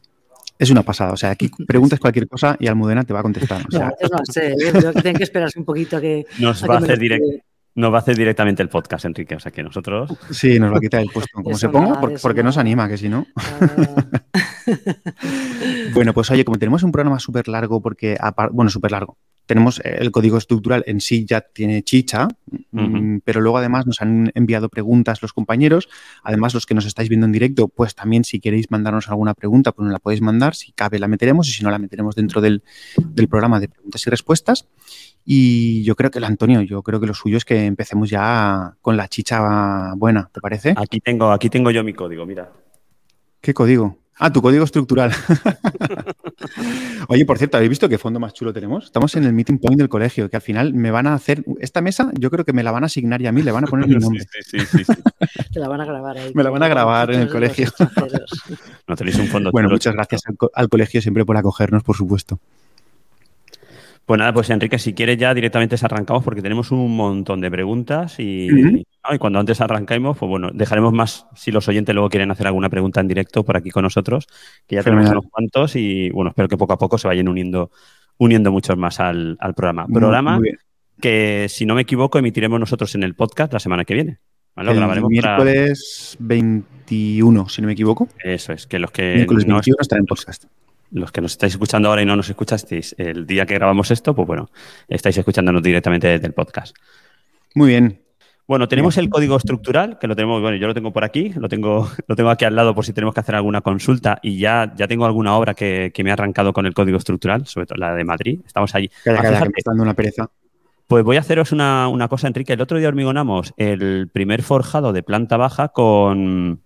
B: Es una pasada, o sea, aquí preguntas cualquier cosa y Almudena te va a contestar. O sea.
D: No, no sé, yo tengo que esperarse un poquito a que...
A: Nos va a hacer directo. Nos va a hacer directamente el podcast, Enrique. O sea que nosotros.
B: Sí, nos va a quitar el puesto. Como se ponga, porque, nos anima, que si no. Bueno, pues oye, como tenemos un programa súper largo, porque. Bueno, súper largo tenemos eh, el código estructural en sí ya tiene chicha, mm, pero luego además nos han enviado preguntas los compañeros. Además, los que nos estáis viendo en directo, pues también si queréis mandarnos alguna pregunta, pues nos la podéis mandar. Si cabe, la meteremos y si no, la meteremos dentro del, programa de preguntas y respuestas. Y yo creo que el Antonio, yo creo que lo suyo es que empecemos ya con la chicha buena, ¿te parece?
A: Aquí tengo, aquí tengo yo mi código, mira.
B: ¿Qué código? Ah, tu código estructural. Oye, por cierto, ¿habéis visto qué fondo más chulo tenemos? Estamos en el meeting point del colegio, que al final me van a hacer. Esta mesa, yo creo que me la van a asignar y a mí le van a poner mi nombre.
D: Sí, sí, sí. Te la van a grabar ahí.
B: Me la van a grabar en el colegio.
A: no tenéis un fondo.
B: Bueno, muchas gracias al colegio siempre por acogernos, por supuesto.
A: Pues nada, pues Enrique, si quieres ya directamente arrancamos porque tenemos un montón de preguntas y, cuando antes arranquemos, pues bueno, dejaremos más si los oyentes luego quieren hacer alguna pregunta en directo por aquí con nosotros, que ya tenemos unos cuantos y bueno, espero que poco a poco se vayan uniendo, uniendo muchos más al, programa. programa que, si no me equivoco, emitiremos nosotros en el podcast la semana que viene.
B: ¿vale? el miércoles 21, si no me equivoco.
A: Eso es, que los que...
B: Miércoles 21 estará en podcast
A: los que nos estáis escuchando ahora y no nos escuchasteis el día que grabamos esto, pues bueno, estáis escuchándonos directamente desde el podcast.
B: Muy bien.
A: Bueno, tenemos el código estructural, que lo tenemos, bueno, yo lo tengo por aquí, lo tengo, lo tengo aquí al lado por si tenemos que hacer alguna consulta y ya, ya tengo alguna obra que, me ha arrancado con el código estructural, sobre todo la de Madrid. Estamos allí.
B: Calla, que me está dando una pereza.
A: Pues voy a haceros una, una cosa, Enrique. El otro día hormigonamos el primer forjado de planta baja con,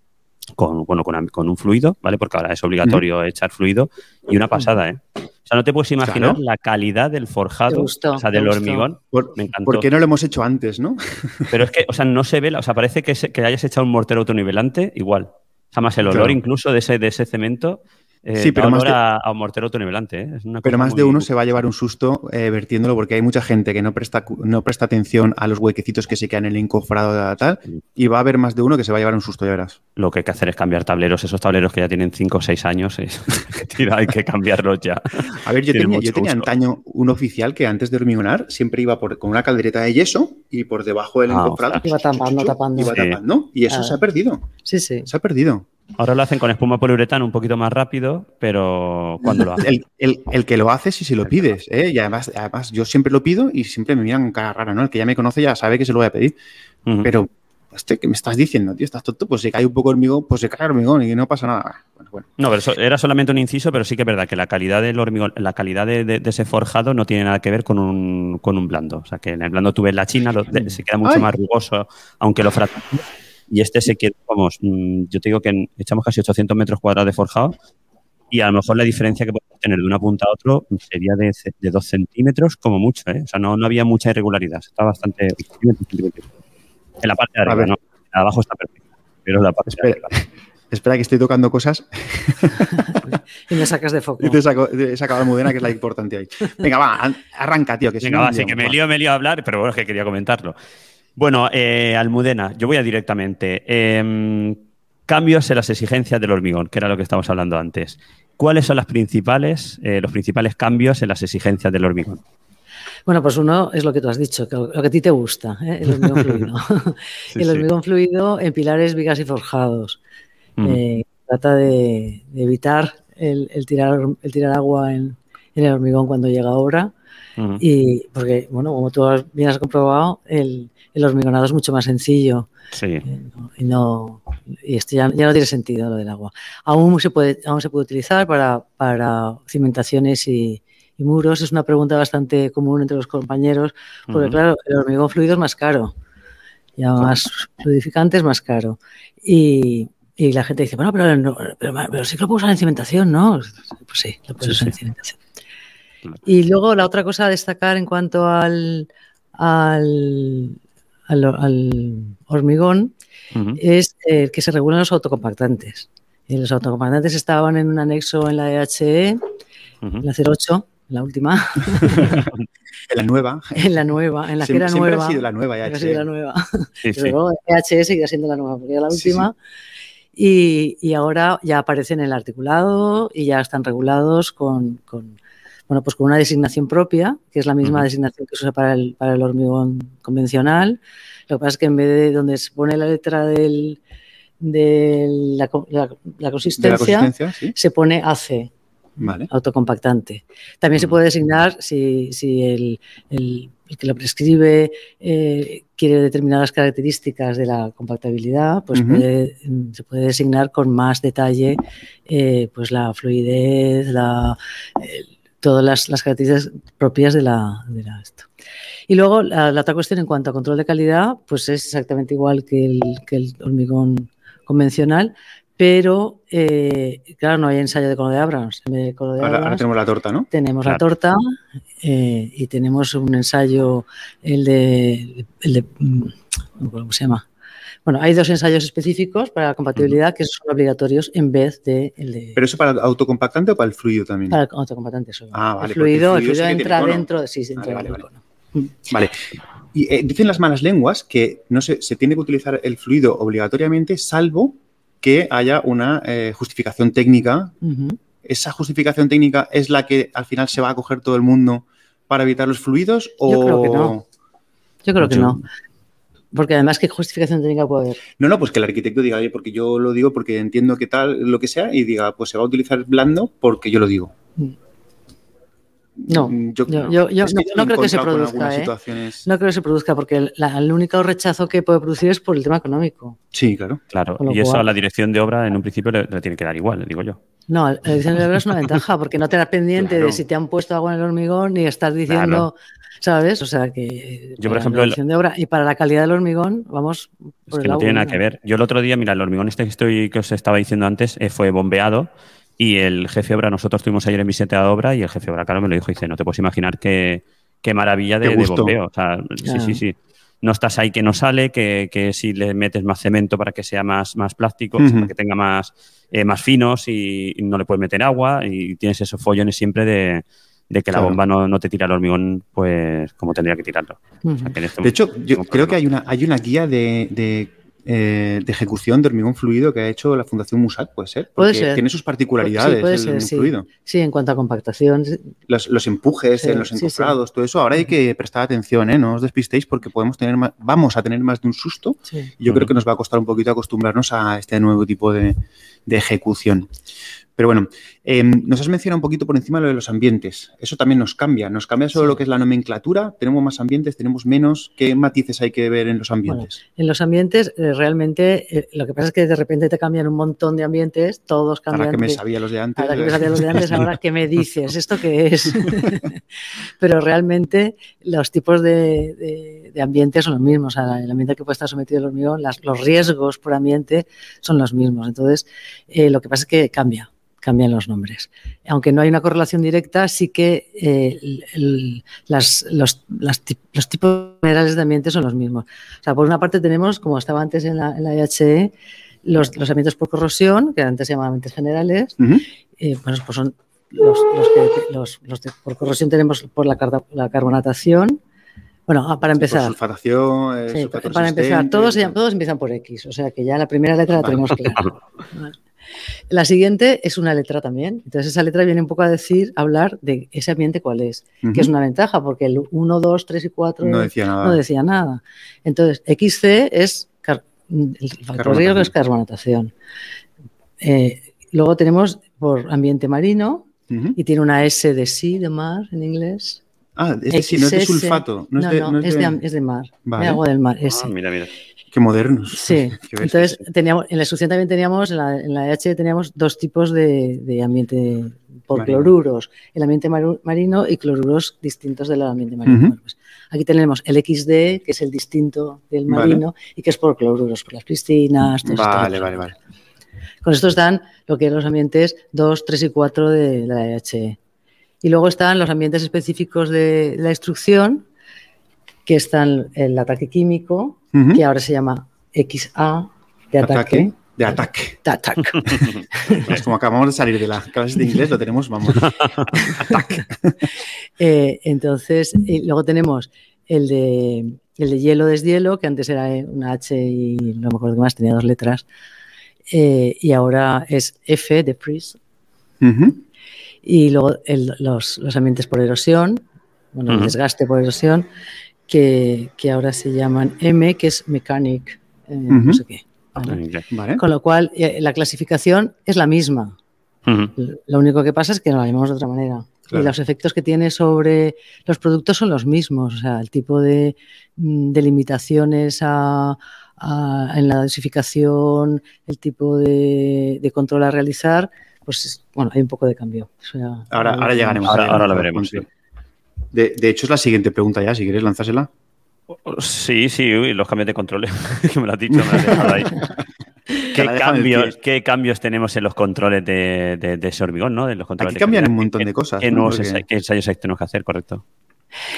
A: con, bueno, con, un fluido, ¿vale? Porque ahora es obligatorio echar fluido y una pasada, ¿eh? O sea, no te puedes imaginar la calidad del forjado, o sea, del hormigón.
B: me encantó. ¿Por qué no lo hemos hecho antes, no?
A: Pero es que, o sea, no se ve, o sea, parece que, que hayas echado un mortero autonivelante igual. Jamás el olor incluso de ese, de ese cemento eh, sí, pero más de, a, un mortero autonivelante. ¿eh?
B: pero más de uno se va a llevar un susto eh, vertiéndolo porque hay mucha gente que no presta, no presta atención a los huequecitos que se quedan en el encofrado de tal y va a haber más de uno que se va a llevar un susto, ya verás.
A: Lo que hay que hacer es cambiar tableros. Esos tableros que ya tienen 5 o 6 años, hay que cambiarlos ya.
B: A ver, yo tenía, yo tenía antaño un oficial que antes de hormigonar siempre iba por, con una caldereta de yeso y por debajo del ah, encofrado.
D: Iba tapando, tapando.
B: Iba tapando. Y eso ah. se ha perdido.
D: Sí, sí.
B: Se ha perdido.
A: Ahora lo hacen con espuma poliuretano un poquito más rápido, pero cuando lo hacen.
B: El, que lo hace si se lo pides, ¿eh? Y además, además, yo siempre lo pido y siempre me miran cara rara, ¿no? El que ya me conoce ya sabe que se lo voy a pedir. Pero, este, ¿qué me estás diciendo, tío? Estás tonto, pues si cae un poco hormigón, pues se cae hormigón y no pasa nada.
A: No, pero era solamente un inciso, pero sí que es verdad que la calidad del hormigón, la calidad de, ese forjado no tiene nada que ver con un, con un blando. O sea, que en el blando tú ves la china, se queda mucho más rugoso, aunque lo fractura y este se queda, vamos, mm, yo te digo que echamos casi 800 metros cuadrados de forjado y a lo mejor la diferencia que podemos tener de una punta a otro sería de, de 2 centímetros como mucho, ¿eh? O sea, no, no había mucha irregularidad, está bastante... En la parte de arriba, ¿no? abajo está perfecto, pero la parte
B: espera, de arriba. Espera que estoy tocando cosas.
D: y me sacas de foco. Y
B: te saco, he sacado la mudena, que es la importante ahí. Venga, va, arranca, tío. Que
A: Venga, va, sí, que me lío, me lío a hablar, pero bueno, es que quería comentarlo. Bueno, eh, Almudena, yo voy a directamente. Em, cambios en las exigencias del hormigón, que era lo que estábamos hablando antes. ¿Cuáles son las principales, eh, los principales cambios en las exigencias del hormigón?
D: Bueno, pues uno es lo que tú has dicho, lo que a ti te gusta, ¿eh? el hormigón fluido. el hormigón fluido en pilares, vigas y forjados. trata de, evitar el, tirar, el tirar agua en, el hormigón cuando llega a obra. Y porque, bueno, como tú bien has comprobado, el, el hormigonado es mucho más sencillo.
A: Sí. Eh,
D: y, no, y esto ya, no tiene sentido lo del agua. Aún se puede, aún se puede utilizar para, para cimentaciones y, muros. Es una pregunta bastante común entre los compañeros, porque claro, el hormigón fluido es más caro. Ya más fluidificante es más caro. Y, y la gente dice, bueno, pero, pero, sí que lo puedo usar en cimentación, ¿no? Pues sí, lo puedes usar en cimentación. Y luego la otra cosa a destacar en cuanto al, al al, hormigón es eh, que se regulan los autocompactantes. Y los autocompactantes estaban en un anexo en la EHE, en la 08, la última.
B: en la nueva.
D: En la nueva, en la que era nueva.
B: ha sido la nueva EHE.
D: Ha sido la nueva. Luego EHE seguirá siendo la nueva, porque era la última. Y, y, ahora ya aparecen en el articulado y ya están regulados con, con, bueno, pues con una designación propia, que es la misma designación que se usa para el, para el hormigón convencional. Lo que pasa es que en vez de donde se pone la letra del, de la, consistencia, se pone AC, autocompactante. También se puede designar si, si el, el, que lo prescribe eh, quiere determinadas características de la compactabilidad, pues se puede designar con más detalle eh, pues la fluidez, la, todas las, características propias de la, de esto. Y luego la, otra cuestión en cuanto a control de calidad, pues es exactamente igual que el, que el hormigón convencional, pero eh, claro, no hay ensayo de cono de Abrams.
B: ahora, tenemos la torta, ¿no?
D: Tenemos la torta eh, y tenemos un ensayo, el de, el de, mm, ¿cómo se llama? Bueno, hay dos ensayos específicos para la compatibilidad que son obligatorios en vez de el de.
B: ¿Pero eso para el autocompactante o para el fluido también?
D: Para el autocompactante solo.
B: Ah, vale.
D: El fluido, el fluido, entra dentro, de, sí, dentro
B: vale, vale, vale. Y eh, dicen las malas lenguas que no se, se tiene que utilizar el fluido obligatoriamente, salvo que haya una eh, justificación técnica. ¿Esa justificación técnica es la que al final se va a coger todo el mundo para evitar los fluidos? O...
D: Yo creo que no. Yo creo que no. Porque además, ¿qué justificación técnica puede haber?
B: No, no, pues que el arquitecto diga, porque yo lo digo porque entiendo que tal, lo que sea, y diga, pues se va a utilizar blando porque yo lo digo.
D: No, mm, yo, no, creo que se produzca. ¿eh? No creo que se produzca porque el, único rechazo que puede producir es por el tema económico.
B: Sí, claro.
A: Claro, y eso a la dirección de obra en un principio le, tiene que dar igual, digo yo.
D: No, la dirección de obra es una ventaja porque no te das pendiente de si te han puesto agua en el hormigón ni estás diciendo. ¿Sabes? O sea que.
A: Yo, por ejemplo.
D: de obra, y para la calidad del hormigón, vamos.
A: Por es que no tiene nada que ver. Yo el otro día, mira, el hormigón este que, estoy, que os estaba diciendo antes eh, fue bombeado y el jefe de obra, nosotros estuvimos ayer en visita de obra y el jefe de obra, claro, me lo dijo, dice, no te puedes imaginar qué, qué maravilla de, bombeo. O sea, sí, sí, sí. no estás ahí que no sale, que, si le metes más cemento para que sea más, más plástico, para que tenga más, eh, más finos y, no le puedes meter agua y tienes esos follones siempre de, que la bomba no, te tira el hormigón pues como tendría que tirarlo.
B: Este de hecho, yo creo que hay una, hay una guía de eh, de ejecución de hormigón fluido que ha hecho la Fundación Musac, ¿puede ser?
D: puede ser.
B: Tiene sus particularidades
D: sí, el fluido. Sí, en cuanto a compactación.
B: Los, empujes, los encofrados, todo eso. Ahora hay que prestar atención, ¿eh? No os despistéis porque podemos tener vamos a tener más de un susto. Y yo creo que nos va a costar un poquito acostumbrarnos a este nuevo tipo de, de ejecución. Pero bueno, em, nos has mencionado un poquito por encima lo de los ambientes. Eso también nos cambia. Nos cambia solo lo que es la nomenclatura. Tenemos más ambientes, tenemos menos. ¿Qué matices hay que ver en los ambientes?
D: en los ambientes, eh, realmente, eh, lo que pasa es que de repente te cambian un montón de ambientes, todos cambian.
B: Ahora que me sabía los de antes.
D: Ahora que me sabía los de antes, ahora que me dices, ¿esto qué es? Pero realmente los tipos de, ambientes son los mismos. O sea, el ambiente que puede estar sometido al hormigón, los riesgos por ambiente son los mismos. Entonces, eh, lo que pasa es que cambia cambian los nombres. Aunque no hay una correlación directa, sí que eh, las, los, tipos generales de ambiente son los mismos. O sea, por una parte tenemos, como estaba antes en la, en IHE, los, ambientes por corrosión, que antes se llamaban ambientes generales. Eh, pues son los, que por corrosión tenemos por la, carbonatación. Bueno, ah, para empezar.
B: sulfatación,
D: eh, para empezar, todos, todos empiezan por X, o sea que ya la primera letra la tenemos clara. La siguiente es una letra también. Entonces, esa letra viene un poco a decir, hablar de ese ambiente cuál es, que es una ventaja, porque el 1, 2, 3 y 4
B: no decía nada.
D: No decía nada. Entonces, XC es el factor riesgo es carbonatación. Eh, luego tenemos por ambiente marino y tiene una S de sí, de mar en inglés.
B: Ah, es no es de sulfato.
D: No, no, es, de... es, de, mar, de agua del mar. Ah,
A: mira, mira.
B: Qué modernos.
D: Sí, entonces teníamos, en la instrucción también teníamos, en la, en EH teníamos dos tipos de, ambiente por cloruros, el ambiente marino y cloruros distintos del ambiente marino. Pues aquí tenemos el XD, que es el distinto del marino, y que es por cloruros, por las piscinas.
B: vale, vale, vale.
D: Con esto están lo que son los ambientes 2, 3 y 4 de la EH. Y luego están los ambientes específicos de la instrucción, que están el ataque químico, que ahora se llama XA de ataque.
B: de ataque.
D: De ataque.
B: pues como acabamos de salir de las clases de inglés, lo tenemos, vamos. ataque.
D: Eh, entonces, luego tenemos el de, el de hielo deshielo, que antes era una H y no me acuerdo qué más, tenía dos letras. Eh, y ahora es F de freeze. Y luego los, los, ambientes por erosión, bueno, el desgaste por erosión que, ahora se llaman M, que es Mechanic, eh, no sé qué. Con lo cual, eh, la clasificación es la misma. Lo único que pasa es que la llamamos de otra manera. Y los efectos que tiene sobre los productos son los mismos. O sea, el tipo de, mm, limitaciones en la dosificación, el tipo de, control a realizar, pues bueno, hay un poco de cambio.
B: ahora, ahora llegaremos.
A: Ahora, lo veremos.
B: De, hecho, es la siguiente pregunta ya, si quieres lanzársela.
A: Sí, sí, los cambios de controles, que me lo has dicho, me lo has dejado ahí. ¿Qué, cambios, tenemos en los controles de, ese hormigón, ¿no? De los controles
B: Aquí cambian un montón de cosas.
A: ¿Qué, nuevos ensayos tenemos que hacer, correcto?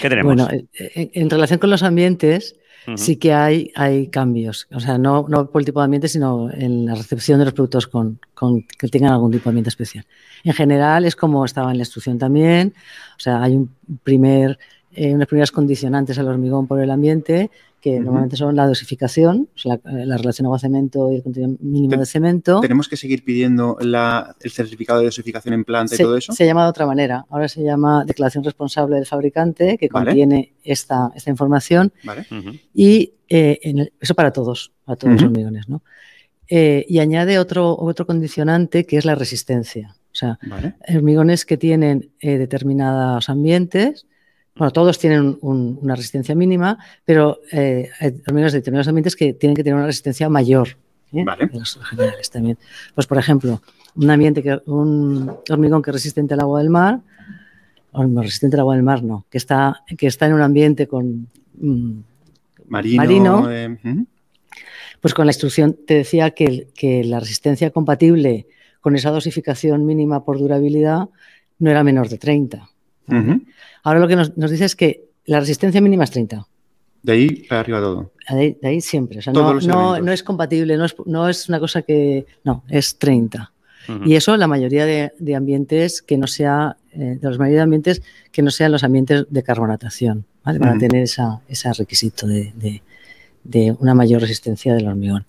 A: ¿Qué tenemos?
D: Bueno, en relación con los ambientes, sí que hay, hay cambios. O sea, no, no, por el tipo de ambiente, sino en la recepción de los productos con, con, que tengan algún tipo de ambiente especial. En general es como estaba en la instrucción también. O sea, hay un primer, eh, unas primeras condicionantes al hormigón por el ambiente que normalmente son la dosificación, la, eh, la, relación agua-cemento y el contenido mínimo de cemento.
B: ¿Tenemos que seguir pidiendo el certificado de dosificación en planta y todo eso?
D: Se llama de otra manera. Ahora se llama declaración responsable del fabricante, que contiene esta, esta información. Y eh, eso para todos, para todos los hormigones. ¿no? Eh, y añade otro, otro condicionante que es la resistencia. O sea, hormigones que tienen determinados ambientes bueno, todos tienen una resistencia mínima, pero eh, hay hormigas de determinados ambientes que tienen que tener una resistencia mayor. ¿eh?
B: Vale.
D: Los generales también. Pues, por ejemplo, un ambiente que un hormigón que es resistente al agua del mar, o no, resistente al agua del mar no, que está, que está en un ambiente con mm,
B: marino,
D: pues con la instrucción te decía que, que la resistencia compatible con esa dosificación mínima por durabilidad no era menor de 30. Ahora lo que nos, dice es que la resistencia mínima es 30.
B: De ahí para arriba todo.
D: De ahí, siempre. O sea, no, no, es compatible, no es, no es, una cosa que. No, es 30. Y eso la mayoría de, ambientes que no sea, eh, de los mayoría de ambientes que no sean los ambientes de carbonatación, ¿vale? Para tener esa, ese requisito de, de, una mayor resistencia del hormigón.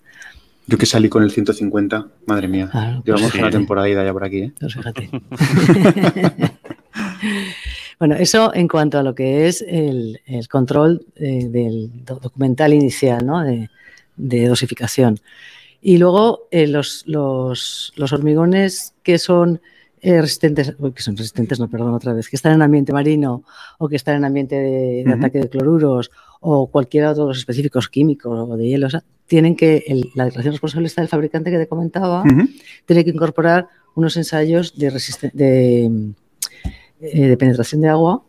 B: Yo que salí con el 150, madre mía. Llevamos una temporada ya por aquí, ¿eh? Pues fíjate.
D: Bueno, eso en cuanto a lo que es el, control eh, del documental inicial, ¿no? de, dosificación. Y luego eh, los, los, hormigones que son eh, resistentes, que son resistentes, no, perdón, otra vez, que están en ambiente marino o que están en ambiente de, ataque de cloruros o cualquiera de los específicos químicos o de hielo, tienen que, la declaración responsable está del fabricante que te comentaba, tiene que incorporar unos ensayos de, de eh, de penetración de agua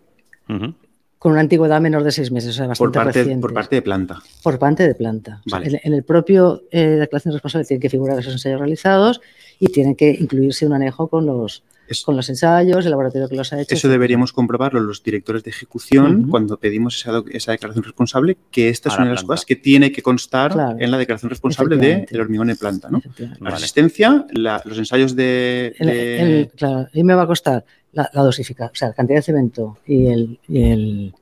D: con una antigüedad menor de seis meses, o sea, bastante
B: por parte,
D: reciente.
B: Por parte de planta.
D: Por parte de planta. en, el propio eh, declaración responsable tienen que figurar esos ensayos realizados y tienen que incluirse un anejo con los, con los ensayos, el laboratorio que los ha hecho.
B: Eso deberíamos comprobarlo los directores de ejecución cuando pedimos esa, esa, declaración responsable, que esta es una de las cosas que tiene que constar en la declaración responsable del de hormigón en planta. ¿no? La resistencia, los ensayos de...
D: claro, y me va a costar la, dosificación, o sea, la cantidad de cemento y el, el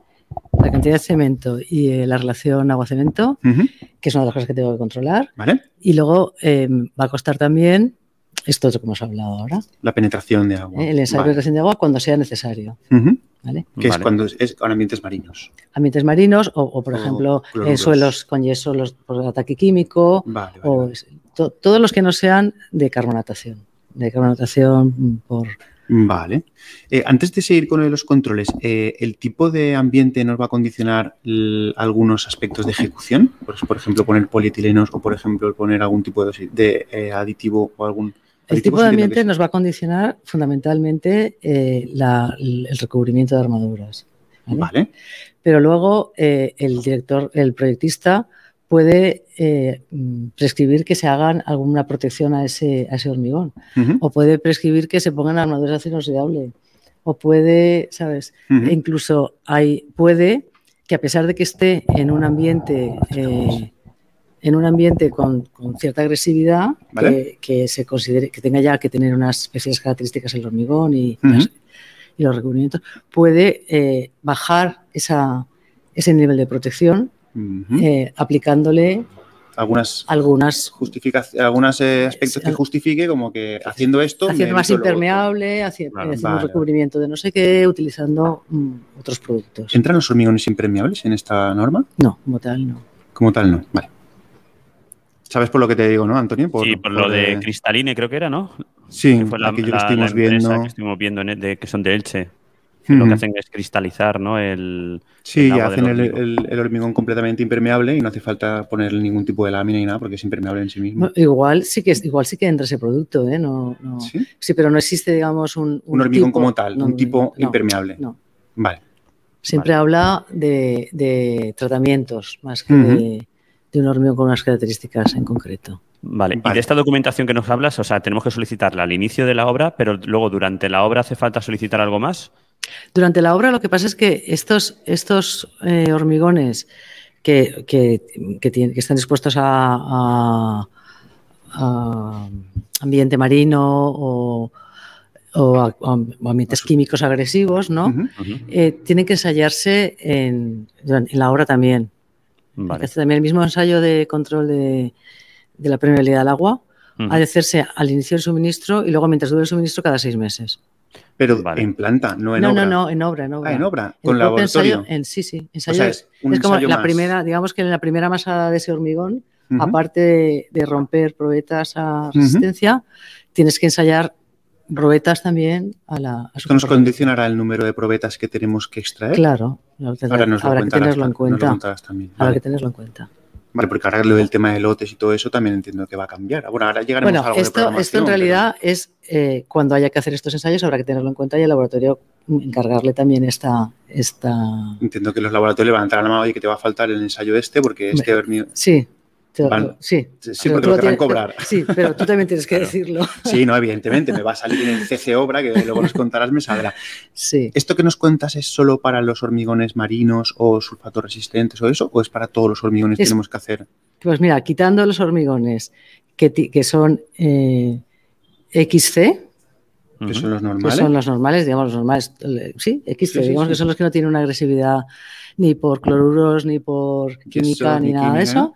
D: la cantidad de cemento y eh, la relación agua-cemento, que es una de las cosas que tengo que controlar.
B: ¿Vale?
D: Y luego em, va a costar también esto es como hemos hablado ahora.
B: La penetración de agua.
D: Eh, el ensayo de penetración de agua cuando sea necesario.
B: ¿Vale? Que es cuando es con ambientes marinos.
D: Ambientes marinos o, por ejemplo, en suelos con yeso los, por ataque químico. o todos los que no sean de carbonatación. De carbonatación por,
B: Vale. Eh, antes de seguir con los controles, eh, ¿el tipo de ambiente nos va a condicionar algunos aspectos de ejecución? Por, ejemplo, poner polietilenos o, por ejemplo, poner algún tipo de, eh, aditivo o algún...
D: El tipo de ambiente nos va a condicionar fundamentalmente el recubrimiento de armaduras. ¿vale? Pero luego el director, el proyectista puede eh, prescribir que se hagan alguna protección a ese, a ese hormigón. O puede prescribir que se pongan armaduras de acero inoxidable. O puede, ¿sabes? E incluso hay, puede que a pesar de que esté en un ambiente, eh, en un ambiente con, cierta agresividad, que, se considere, que tenga ya que tener unas especiales características el hormigón y, y los recubrimientos, puede eh, bajar esa, ese nivel de protección eh, aplicándole
B: algunas,
D: algunas,
B: algunos eh, aspectos que justifique, como que haciendo esto.
D: Haciendo más impermeable, haciendo, un recubrimiento de no sé qué, utilizando mm, otros productos.
B: ¿Entran los hormigones impermeables en esta norma?
D: No, como tal no.
B: Como tal no, vale. ¿Sabes por lo que te digo, no, Antonio?
A: sí, por, lo de Cristaline, creo que era, ¿no?
B: Sí, que fue la, que estuvimos viendo.
A: que estuvimos viendo de, que son de Elche lo que hacen es cristalizar, ¿no? El,
B: sí, hacen el, hormigón completamente impermeable y no hace falta ponerle ningún tipo de lámina ni nada porque es impermeable en sí mismo.
D: igual sí que igual sí que entra ese producto, ¿eh? No, ¿Sí? pero no existe, digamos, un,
B: un, hormigón como tal, un tipo impermeable. No. Vale.
D: Siempre habla de, tratamientos más que de, un hormigón con unas características en concreto.
A: Vale. y de esta documentación que nos hablas, o sea, tenemos que solicitarla al inicio de la obra, pero luego durante la obra hace falta solicitar algo más.
D: Durante la obra lo que pasa es que estos, estos eh, hormigones que, que, están expuestos a, ambiente marino o, a, ambientes químicos agresivos, ¿no? Eh, tienen que ensayarse en, la obra también. También el mismo ensayo de control de, la permeabilidad del agua ha de hacerse al inicio del suministro y luego mientras dure el suministro cada seis meses.
B: Pero en planta, no en obra.
D: No, no, en obra, en obra.
B: Ah, en obra, con laboratorio.
D: en, sí, sí, ensayo. es, como la primera, digamos que en la primera masa de ese hormigón, aparte de, romper probetas a resistencia, tienes que ensayar probetas también a la.
B: ¿Esto nos condicionará el número de probetas que tenemos que extraer?
D: Claro, habrá que tenerlo en cuenta. Habrá que tenerlo en cuenta.
B: Vale, porque ahora lo del tema de lotes y todo eso también entiendo que va a cambiar. Bueno, ahora llegaremos
D: a
B: algo
D: esto,
B: de
D: esto en realidad es eh, cuando haya que hacer estos ensayos habrá que tenerlo en cuenta y el laboratorio encargarle también esta... esta...
B: Entiendo que los laboratorios van a entrar a la mano y que te va a faltar el ensayo este porque este
D: Sí, sí,
B: sí porque lo querrán cobrar.
D: Sí, pero tú también tienes que decirlo.
B: Sí, no, evidentemente, me va a salir en el CC Obra, que luego nos contarás, me saldrá.
D: Sí.
B: ¿Esto que nos cuentas es solo para los hormigones marinos o sulfato resistentes o eso? ¿O es para todos los hormigones que tenemos que hacer?
D: Pues mira, quitando los hormigones que, que son eh, XC,
B: que son los normales.
D: Que son los normales, digamos, los normales. Sí, XC, digamos que son los que no tienen una agresividad ni por cloruros, ni por química, ni nada de eso.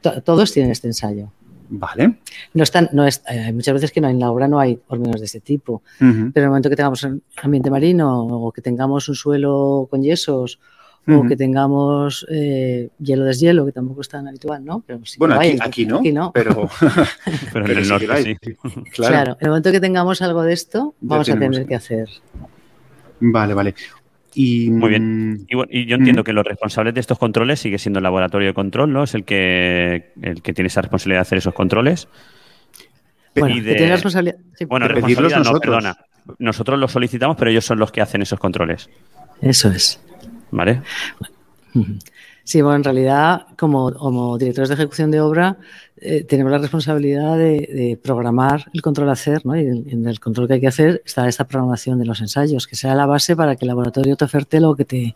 D: Todos tienen este ensayo.
B: Vale.
D: No están, no es, hay muchas veces que no, en la obra no hay hormigones de este tipo, pero en el momento que tengamos un ambiente marino o que tengamos un suelo con yesos o que tengamos eh, hielo deshielo, que tampoco es tan habitual, ¿no?
B: Pero bueno, aquí, no, aquí, no, pero,
A: pero, en el norte sí.
D: Claro. claro. en el momento que tengamos algo de esto, vamos a tener que hacer.
B: Vale, vale. Y,
A: Muy bien. Mm, y, yo entiendo mm. que los responsables de estos controles sigue siendo el laboratorio de control, ¿no? Es el que, el que tiene esa responsabilidad de hacer esos controles.
D: Bueno, y de, tiene responsabilidad.
A: Bueno, responsabilidad no, perdona. Nosotros los solicitamos, pero ellos son los que hacen esos controles.
D: Eso es.
A: ¿Vale?
D: Sí, bueno, en realidad, como, como directores de ejecución de obra, eh, tenemos la responsabilidad de, programar el control a hacer, ¿no? Y en, el control que hay que hacer está esta programación de los ensayos, que sea la base para que el laboratorio te oferte lo que te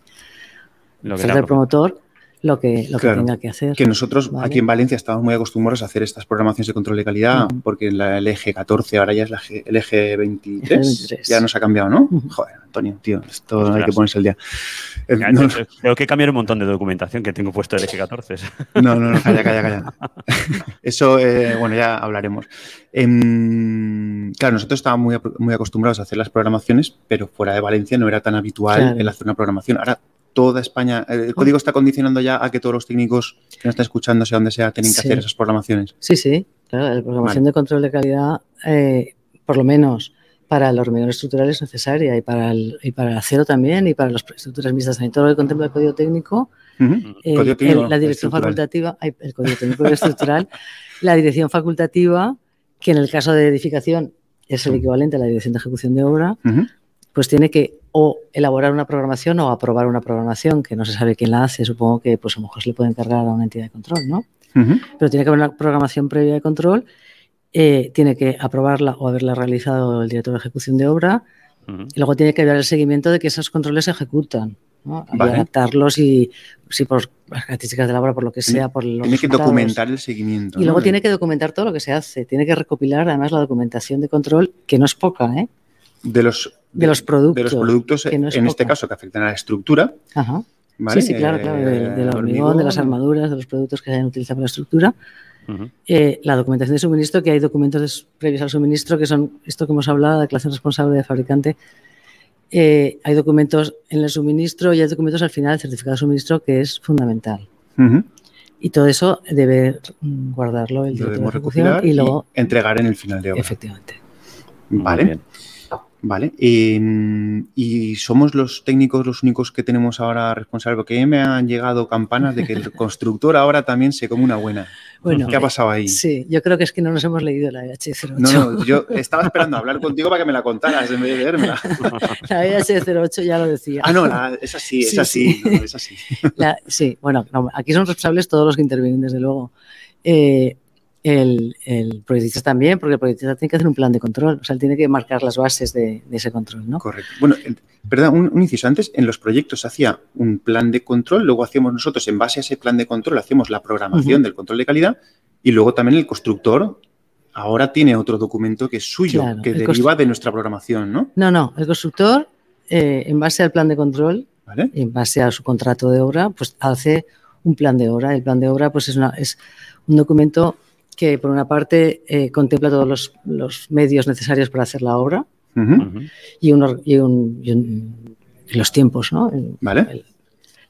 D: lo que el promotor lo que, lo que tenga que hacer.
B: Que nosotros aquí en Valencia estamos muy acostumbrados a hacer estas programaciones de control de calidad, porque el eje 14 ahora ya es el eje 23, ya nos ha cambiado, ¿no? Joder, Antonio, tío, esto hay que ponerse el día.
A: Tengo que cambiar un montón de documentación que tengo puesto el eje 14.
B: No, no, no, calla, calla, calla. Eso, eh, bueno, ya hablaremos. Em, claro, nosotros estábamos muy, muy acostumbrados a hacer las programaciones, pero fuera de Valencia no era tan habitual el hacer una programación. Ahora toda España. El código está condicionando ya a que todos los técnicos que nos están escuchando, sea donde sea, tienen que hacer esas programaciones.
D: Sí, sí, claro, la programación de control de calidad, eh, por lo menos para el hormigón estructural es necesaria y para el, y para el acero también y para las estructuras mixtas también. Todo lo que contempla el código técnico, eh, la dirección facultativa, el código técnico estructural, la dirección facultativa, que en el caso de edificación es el equivalente a la dirección de ejecución de obra, pues tiene que o elaborar una programación o aprobar una programación, que no se sabe quién la hace, supongo que pues a lo mejor se le puede encargar a una entidad de control, ¿no? Pero tiene que haber una programación previa de control, eh, tiene que aprobarla o haberla realizado el director de ejecución de obra, y luego tiene que haber el seguimiento de que esos controles se ejecutan. ¿no? Y adaptarlos y si por las características de la obra, por lo que sea, por los
B: Tiene que documentar el seguimiento.
D: Y luego tiene que documentar todo lo que se hace. Tiene que recopilar además la documentación de control, que no es poca, ¿eh?
B: De los
D: de, los productos.
B: De los productos, en este caso, que afectan a la estructura.
D: Ajá. Sí, sí, claro, claro. Del, eh, hormigón, de las armaduras, de los productos que se hayan utilizado para la estructura. Eh, la documentación de suministro, que hay documentos previos al suministro, que son esto que hemos hablado, la declaración responsable de fabricante. Eh, hay documentos en el suministro y hay documentos al final del certificado de suministro, que es fundamental. Y todo eso debe guardarlo el director de ejecución y luego
B: entregar en el final de obra.
D: Efectivamente.
B: Vale. Vale. Em, y somos los técnicos los únicos que tenemos ahora responsables, porque me han llegado campanas de que el constructor ahora también se come una buena. Bueno, ¿Qué ha pasado ahí?
D: Sí, yo creo que es que no nos hemos leído la EH08.
B: No, no, yo estaba esperando hablar contigo para que me la contaras en vez de leérmela.
D: La EH08 ya lo decía.
B: Ah, no, es así, es así, es así.
D: sí, bueno, aquí son responsables todos los que intervienen, desde luego. Eh, el, el, proyectista también, porque el proyectista tiene que hacer un plan de control, o sea, él tiene que marcar las bases de, ese control, ¿no?
B: Correcto. Bueno, perdón, un, un, inciso antes, en los proyectos hacía un plan de control, luego hacíamos nosotros, en base a ese plan de control, hacíamos la programación del control de calidad y luego también el constructor ahora tiene otro documento que es suyo, que deriva de nuestra programación, ¿no?
D: No, no, el constructor, eh, en base al plan de control, en base a su contrato de obra, pues hace un plan de obra. El plan de obra, pues es, una, es un documento que por una parte eh, contempla todos los, medios necesarios para hacer la obra y, los tiempos, ¿no?
B: vale.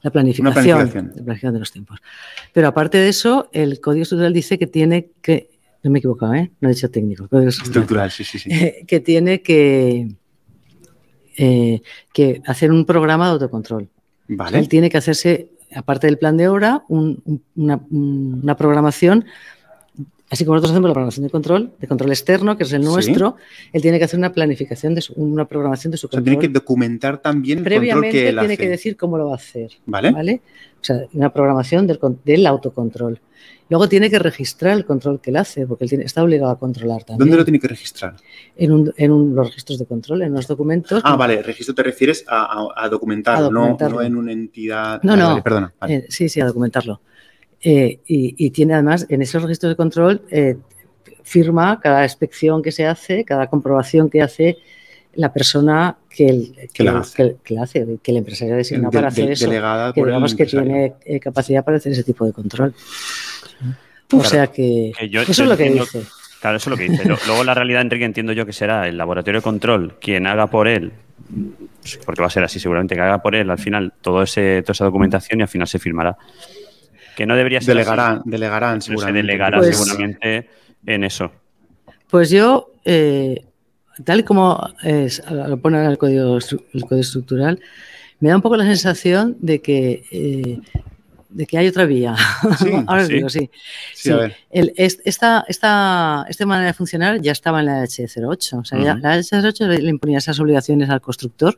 D: la planificación, de los tiempos. Pero aparte de eso, el código estructural dice que tiene que, no me he equivocado, ¿eh? no he dicho técnico,
B: código estructural, sí, sí, sí.
D: que tiene que, eh, que hacer un programa de autocontrol.
B: Vale.
D: Él tiene que hacerse, aparte del plan de obra, una, una programación Así como nosotros hacemos la programación de control, de control externo, que es el nuestro, él tiene que hacer una planificación, de una programación de su control.
B: O sea, tiene que documentar también el
D: Previamente
B: control que él
D: tiene
B: hace.
D: que decir cómo lo va a hacer.
B: ¿Vale?
D: ¿vale? O sea, una programación del, del, autocontrol. Luego tiene que registrar el control que él hace, porque él tiene, está obligado a controlar también.
B: ¿Dónde lo tiene que registrar?
D: En, un, en un, los registros de control, en unos documentos.
B: Ah, vale, registro te refieres a, a, a, documentarlo, a documentarlo, No, no, en una entidad.
D: No, no,
B: vale, perdona. Vale.
D: Eh, sí, sí, a documentarlo. Eh, y, y, tiene además, en esos registros de control, eh, firma cada inspección que se hace, cada comprobación que hace la persona que, el, que,
B: que, la, hace.
D: que, que la hace, que el empresario designa
B: de,
D: para hacer
B: de,
D: eso,
B: delegada
D: que
B: por
D: digamos
B: el
D: que tiene eh, capacidad para hacer ese tipo de control. O
A: claro,
D: sea que,
A: que yo,
D: eso
A: yo
D: es lo que
A: entiendo,
D: dice.
A: Claro, eso es lo que dice. Luego la realidad, Enrique, entiendo yo que será el laboratorio de control quien haga por él, porque va a ser así seguramente, que haga por él al final todo ese, toda esa documentación y al final se firmará. Que no debería ser
B: Delegarán,
A: así.
B: delegarán seguramente.
A: Se delegará
D: Pues-
A: seguramente en eso.
D: Pues yo, eh, tal y como es, lo pone en el código, estru- el código estructural, me da un poco la sensación de que, eh, de que hay otra vía.
B: Sí,
D: Ahora os
A: sí.
D: digo, sí.
B: Sí, a ver.
D: El- es- esta, esta, esta manera de funcionar ya estaba en la H08. O sea, ya- la H08 le, imponía esas obligaciones al constructor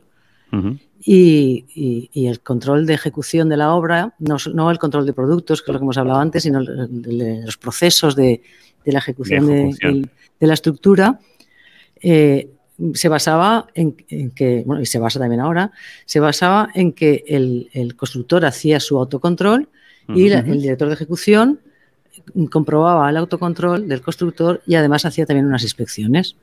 A: Ujú.
D: Y, y- y el control de ejecución de la obra, no, el control de productos, que es lo que hemos hablado antes, sino el- el de los procesos de, de la ejecución, de-
A: ejecución.
D: del- de la estructura, eh, se basaba en, en que, bueno, y se basa también ahora, se basaba en que el, el constructor hacía su autocontrol y la- el director de ejecución comprobaba el autocontrol del constructor y además hacía también unas inspecciones.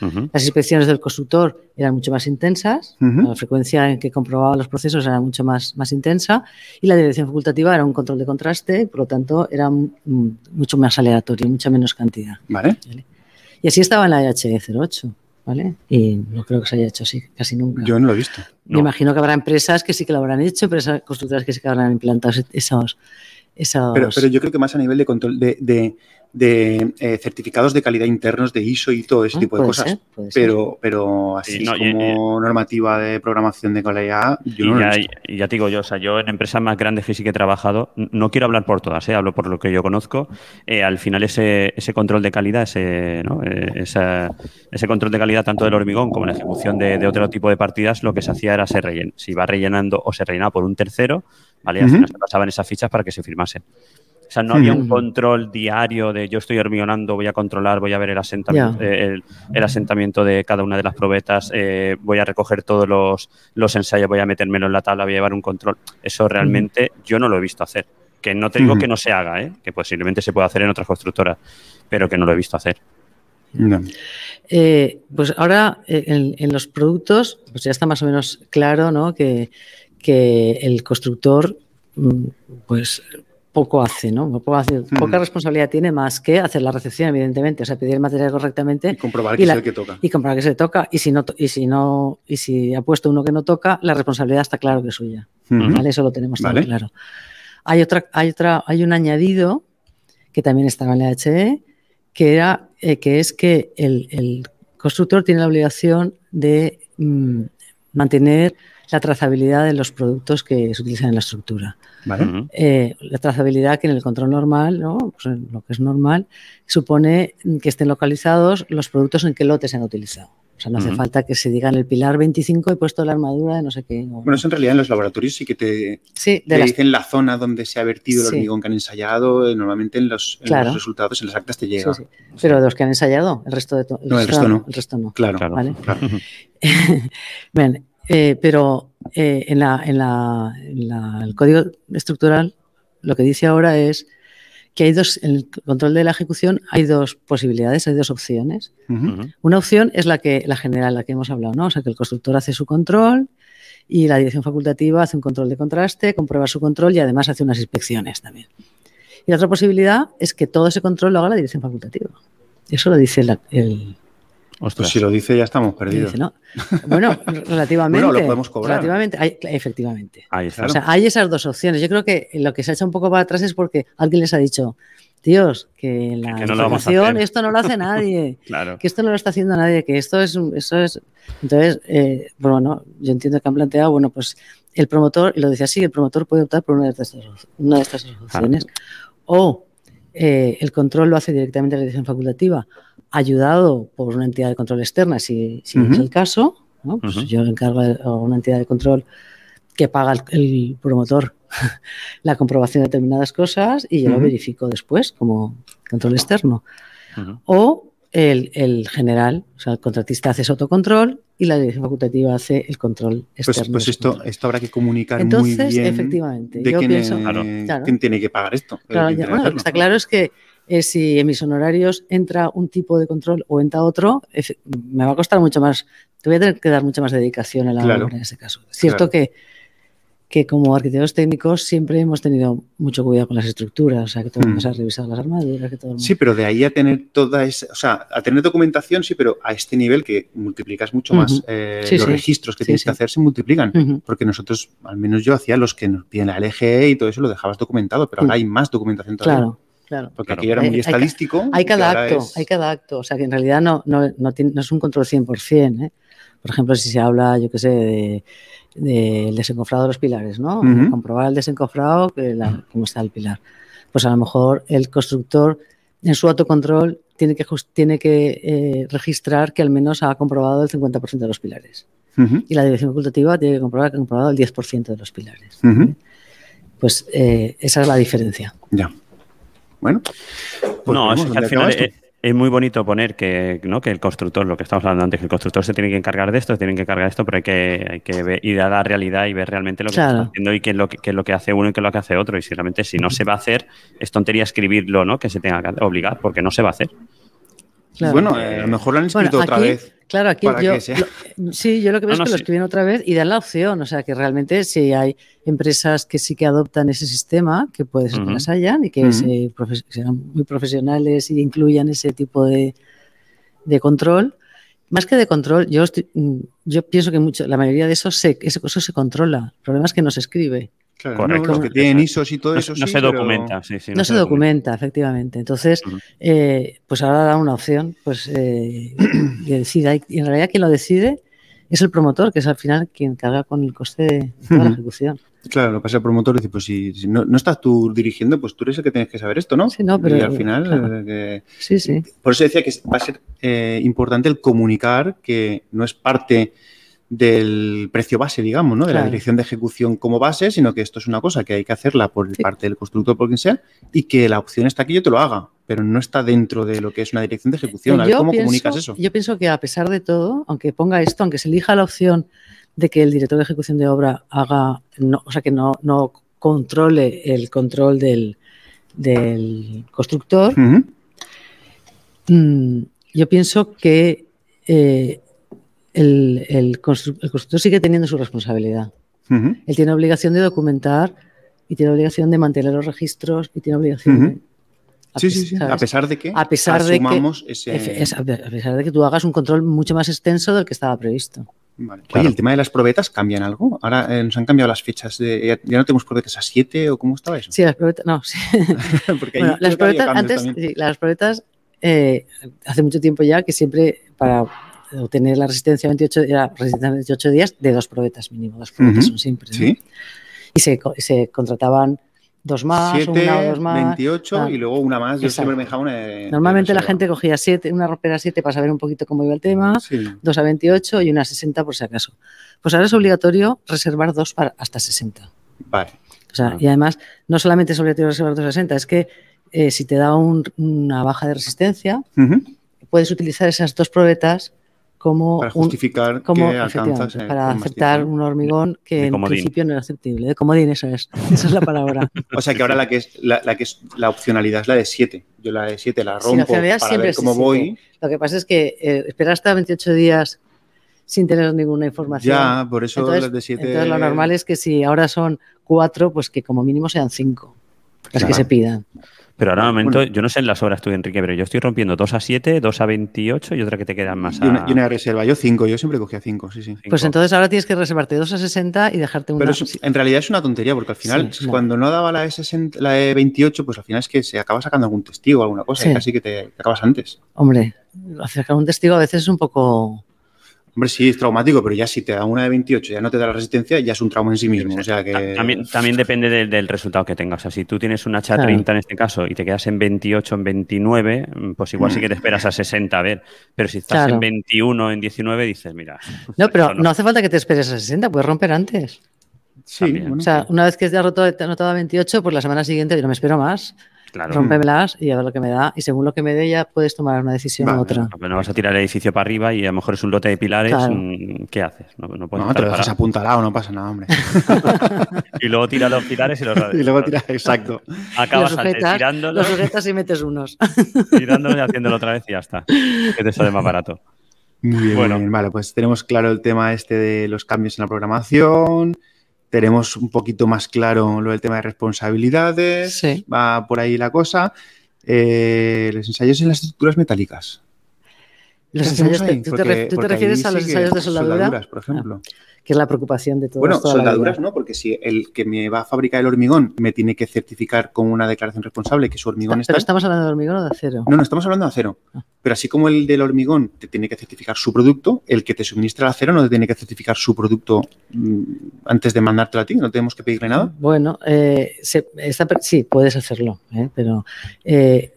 A: Ujú.
D: Las inspecciones del constructor eran mucho más intensas,
B: Ujú.
D: la frecuencia en que comprobaba los procesos era mucho más, más intensa y la dirección facultativa era un control de contraste, por lo tanto era mucho más aleatorio, mucha menos cantidad.
B: Vale.
D: Y así estaba en la EH08, ¿vale? Y no creo que se haya hecho así casi nunca.
B: Yo no lo he visto.
D: Me
A: No.
D: imagino que habrá empresas que sí que lo habrán hecho, empresas constructoras que sí que habrán implantado esos... esos
B: Pero, pero yo creo que más a nivel de control de, de, de, eh, certificados de calidad internos de ISO y todo ese
D: Ah,
B: tipo de cosas.
D: ser.
B: Pero, pero así
A: Sí, no, y-
B: como normativa de programación de calidad, yo
A: y,
B: no lo
A: ya,
B: he visto.
A: y ya te digo yo, o sea, yo en empresas más grandes que sí que he trabajado, no quiero hablar por todas, ¿eh? hablo por lo que yo conozco, eh, al final ese, ese control de calidad, ese, ¿no? Eh, esa- ese control de calidad tanto del hormigón como la ejecución de, de otro tipo de partidas, lo que se hacía era se rellen, se iba rellenando o se rellenaba por un tercero, ¿vale? Al final se pasaban esas fichas para que se firmasen. O sea, no había un
D: Ujú.
A: control diario de yo estoy hormigonando, voy a controlar, voy a ver el asentamiento, eh, el, el asentamiento de cada una de las probetas, eh, voy a recoger todos los, los ensayos, voy a metérmelo en la tabla, voy a llevar un control. Eso realmente yo no lo he visto hacer. Que no te digo
B: Ujú.
A: que no se haga, ¿eh? que posiblemente se pueda hacer en otras constructoras, pero que no lo he visto hacer.
B: No.
D: Eh, pues ahora eh, en, en los productos, pues ya está más o menos claro ¿no? que, que el constructor mm, pues poco hace, ¿no? Poco hace, poca
B: Ujú.
D: responsabilidad tiene más que hacer la recepción, evidentemente, o sea, pedir el material correctamente
B: Y comprobar
D: Y
B: que
D: la-
B: es el que toca.
D: y comprobar que se toca. Y si no, y si no, y si ha puesto uno que no toca, la responsabilidad está claro que es suya.
B: Ujú.
D: ¿vale? Eso lo tenemos claro. Hay otra, hay otra, hay un añadido que también estaba en la HE, que era eh, que es que el, el constructor tiene la obligación de mm, mantener la trazabilidad de los productos que se utilizan en la estructura.
B: Vale.
D: Eh, la trazabilidad que en el control normal, ¿no? Pues en lo que es normal, supone que estén localizados los productos en qué lote se han utilizado. O sea, no hace falta que se diga en el pilar 25 he puesto la armadura de no sé qué. o-
B: Bueno, eso en realidad en los laboratorios sí que te,
D: sí,
B: te
D: de las
B: dicen la zona donde se ha vertido el
D: Sí.
B: hormigón que han ensayado. eh, Normalmente en los, en
D: Claro.
B: los resultados, en las actas te llega.
D: sí. Pero de los que han ensayado, el resto de
B: No, el resto no.
D: El resto no.
B: Claro,
A: Claro.
D: Vale.
B: claro.
D: Bien, eh, pero eh, en, la, en, la, en la- el código estructural lo que dice ahora es que hay dos, en el control de la ejecución hay dos posibilidades, hay dos opciones. Una opción es la que la general, la que hemos hablado, ¿no? O sea, que el constructor hace su control y la dirección facultativa hace un control de contraste, comprueba su control y además hace unas inspecciones también. Y la otra posibilidad es que todo ese control lo haga la dirección facultativa. Eso lo dice la- el,
B: Pues
A: Ostras.
B: si lo dice, ya estamos perdidos.
D: dice, ¿no? Bueno, relativamente.
B: Bueno, lo podemos cobrar.
D: Relativamente, hay- efectivamente.
A: Ahí está.
D: O sea, hay esas dos opciones. Yo creo que lo que se ha hecho un poco para atrás es porque alguien les ha dicho, tíos, que la
A: Que no lo vamos a
D: información,
A: hacer".
D: esto no lo hace nadie,
A: Claro.
D: que esto no lo está haciendo nadie, que esto es, eso es. Entonces, eh, bueno, yo entiendo que han planteado, bueno, pues el promotor, y lo decía así, el promotor puede optar por una de estas, una de estas opciones. O eh, el control lo hace directamente la dirección facultativa, ayudado por una entidad de control externa, si, es el caso. Pues yo encargo a una entidad de control que paga el, promotor la comprobación de determinadas cosas y yo lo verifico después como control externo. O el, general, o sea, el contratista hace ese autocontrol y la dirección facultativa hace el control
B: pues,
D: externo.
B: Pues, esto, esto habrá que comunicar muy bien.
D: efectivamente,
B: yo pienso, quién tiene que pagar esto.
D: Claro, lo que está claro es que eh, si en mis honorarios entra un tipo de control o entra otro, me va a costar mucho más, te voy a tener que dar mucha más dedicación a la obra en ese caso. Es cierto que que como arquitectos técnicos siempre hemos tenido mucho cuidado con las estructuras, o sea, que todo el mundo mm. ha revisado las armaduras, que todo
B: Sí, pero de ahí a tener toda esa, o sea, a tener documentación, sí, pero a este nivel que multiplicas mucho más eh, los registros que tienes que hacer se multiplican, porque nosotros, al menos yo hacía los que nos piden la LGE y todo eso lo dejabás documentado, pero ahora hay más documentación todavía.
D: Claro. Claro.
B: Porque aquí era muy estadístico.
D: Hay, cada acto, hay cada acto. O sea, que en realidad no, no, no, no es un control 100%. ¿eh? Por ejemplo, si se habla, yo qué sé, de, del desencofrado de los pilares, ¿no? Comprobar el desencofrado, que cómo está el pilar. Pues a lo mejor el constructor en su autocontrol tiene que, tiene que eh, registrar que al menos ha comprobado el 50% de los pilares. Y la dirección facultativa tiene que comprobar que ha comprobado el 10% de los pilares. Pues eh, esa es la diferencia.
B: Ya. Bueno.
A: Pues no, al final es muy bonito poner que, ¿no? que el constructor, lo que estamos hablando antes, que el constructor se tiene que encargar de esto, se tiene que encargar de esto, pero hay que, hay que ir a la realidad y ver realmente lo que está haciendo y qué es lo que, es lo que hace uno y qué es lo que hace otro. Y si realmente si no se va a hacer, es tontería escribirlo, ¿no? Que se tenga que obligar, porque no se va a hacer.
B: Bueno, eh, a lo mejor lo han escrito otra vez.
D: Claro, aquí yo, sí, yo lo que veo es que lo escriben otra vez y dan la opción, o sea que realmente si hay empresas que sí que adoptan ese sistema, que puede ser que las hayan y que, sean muy profesionales y incluyan ese tipo de, control, más que de control, yo, yo pienso que mucho, la mayoría de eso se, eso se controla. El problema es que no se escribe.
B: Claro, los que tienen ISOs y todo eso.
A: No, se documenta, sí,
D: sí. No, se, documenta, efectivamente. Entonces, eh, pues ahora da una opción, pues eh, decida. Y en realidad quien lo decide es el promotor, que es al final quien carga con el coste de toda la ejecución.
B: Claro, lo que pasa el promotor dice, pues si, no, estás tú dirigiendo, pues tú eres el que tienes que saber esto, ¿no?
D: Sí, no, pero...
B: Y al final...
D: Eh, sí, sí.
B: Por eso decía que va a ser importante el comunicar que no es parte del precio base, digamos, ¿no? De la dirección de ejecución como base, sino que esto es una cosa que hay que hacerla por parte del constructor, por quien sea, y que la opción está aquí, yo te lo haga, pero no está dentro de lo que es una dirección de ejecución. ¿cómo comunicas eso?
D: Yo pienso que a pesar de todo, aunque ponga esto, aunque se elija la opción de que el director de ejecución de obra haga, no, o sea, que no, no controle el control del, constructor, mm, yo pienso que eh, el, constructor sigue teniendo su responsabilidad. Él tiene obligación de documentar y tiene obligación de mantener los registros y tiene obligación de,
B: sí, sí, sí. A pesar de que
D: a pesar de que, a pesar de que tú hagas un control mucho más extenso del que estaba previsto.
B: Vale. Oye, ¿el tema de las probetas cambian algo? Ahora eh, nos han cambiado las fechas. De, ya, no tenemos probetas a 7 o cómo estaba eso?
D: Sí, las probetas, no, sí. bueno, las probetas, antes, sí, las probetas, eh, hace mucho tiempo ya que siempre para obtener la resistencia 28, la resistencia 28 días de dos probetas mínimo. Dos probetas son siempre. Y se, se, contrataban dos más,
B: siete, una o dos más. 28 y luego una más. Yo siempre me dejaba una.
D: Normalmente la gente cogía siete, una ropera 7 para saber un poquito cómo iba el tema, dos a 28 y una a 60 por si acaso. Pues ahora es obligatorio reservar dos para hasta 60.
B: Vale.
D: O sea, y además, no solamente es obligatorio reservar dos a 60, es que eh, si te da una baja de resistencia, puedes utilizar esas dos probetas como
B: para justificar que alcanzas
D: para aceptar un hormigón que en principio no era aceptable. De comodín, eso es. Esa es la palabra.
B: o sea que ahora la que es la, que es la opcionalidad es la de 7. Yo la de 7 la rompo para ver cómo voy.
D: Lo que pasa es que eh, esperar hasta 28 días sin tener ninguna información.
B: Ya, por eso las de 7.
D: Entonces lo normal es que si ahora son 4, pues que como mínimo sean 5 las que se pidan.
A: Pero ahora momento, yo no sé en las horas tú, Enrique, pero yo estoy rompiendo 2 a 7, 2 a 28 y otra que te quedan más
B: a... Y una, reserva, yo 5, yo siempre cogía 5, sí, sí.
D: Pues entonces ahora tienes que reservarte 2 a 60 y dejarte una...
B: Pero en realidad es una tontería, porque al final, cuando no daba la, E la E28, pues al final es que se acaba sacando algún testigo o alguna cosa y casi que te, acabas antes.
D: Hombre, sacar un testigo a veces es un poco...
B: Hombre, sí, es traumático, pero ya si te da una de 28 ya no te da la resistencia, ya es un trauma en sí mismo. O sea que...
A: También, también depende del, resultado que tengas. O sea, si tú tienes una H30 en este caso y te quedas en 28, en 29, pues igual sí que te esperas a 60 a ver. Pero si estás en 21, en 19, dices, mira.
D: No, pero no. hace falta que te esperes a 60, puedes romper antes.
B: Sí.
D: o sea, una vez que te has roto, te a 28, pues la semana siguiente yo no me espero más. Claro. Rómpemelas y a ver lo que me da. Y según lo que me dé, ya puedes tomar una decisión u otra.
A: no vas a tirar el edificio para arriba y a lo mejor es un lote de pilares. Mm, ¿Qué haces?
B: No, no, puedes no te lo dejas apuntalado, no pasa nada, hombre.
A: y luego tiras los pilares y los
B: Y luego tiras, exacto.
A: Acabas.
D: Los sujetas y metes unos.
A: tirándolo y haciéndolo otra vez y ya está. Que te sale más barato.
B: Muy bien, bueno. Vale, pues tenemos claro el tema este de los cambios en la programación tenemos un poquito más claro lo del tema de responsabilidades, va por ahí la cosa. Eh, los ensayos en las estructuras metálicas.
D: Los ensayos, ¿tú, te, refieres a los ensayos de soldadura?
B: por ejemplo. Ah
D: que es la preocupación de todos.
B: Bueno, soldaduras no, porque si el que me va a fabricar el hormigón me tiene que certificar con una declaración responsable que su hormigón está.
D: ¿Pero estamos hablando de hormigón o de acero?
B: No, no, estamos hablando de acero. Ah. Pero así como el del hormigón te tiene que certificar su producto, el que te suministra el acero no te tiene que certificar su producto mm, antes de mandártelo a ti, no tenemos que pedirle nada.
D: Bueno, eh, sí, puedes hacerlo, ¿eh? pero eh,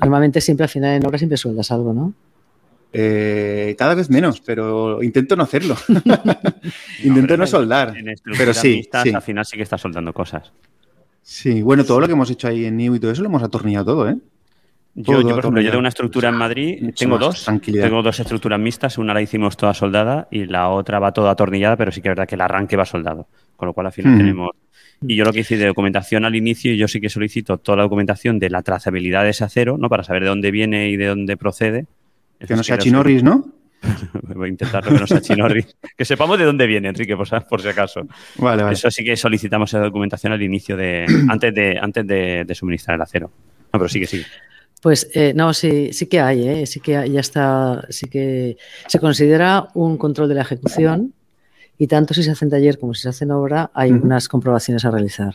D: normalmente siempre al final en obra siempre sueldas algo, ¿no?
B: Eh, cada vez menos, pero intento no hacerlo. intento no, soldar. pero sí,
A: Al final sí que estás soldando cosas.
B: Sí, bueno, todo lo que hemos hecho ahí en NIU y todo eso lo hemos atornillado todo, ¿eh?
A: Yo, por ejemplo, yo tengo una estructura en Madrid, tengo dos, tengo dos estructuras mixtas, una la hicimos toda soldada y la otra va toda atornillada, pero sí que es verdad que el arranque va soldado, con lo cual al final tenemos... Y yo lo que hice de documentación al inicio, yo sí que solicito toda la documentación de la trazabilidad de ese acero, ¿no? Para saber de dónde viene y de dónde procede
B: que no sea Chinorris, ¿no?
A: Voy a intentarlo que no sea Chinorris. que sepamos de dónde viene, Enrique, por, si acaso.
B: Vale, vale.
A: Eso sí que solicitamos esa documentación al inicio de. antes de, antes de, suministrar el acero. No, pero sigue, sigue.
D: Pues eh, no, sí, sí que hay, ¿eh? sí que ya está, sí que se considera un control de la ejecución y tanto si se hace en taller como si se hace en obra hay unas comprobaciones a realizar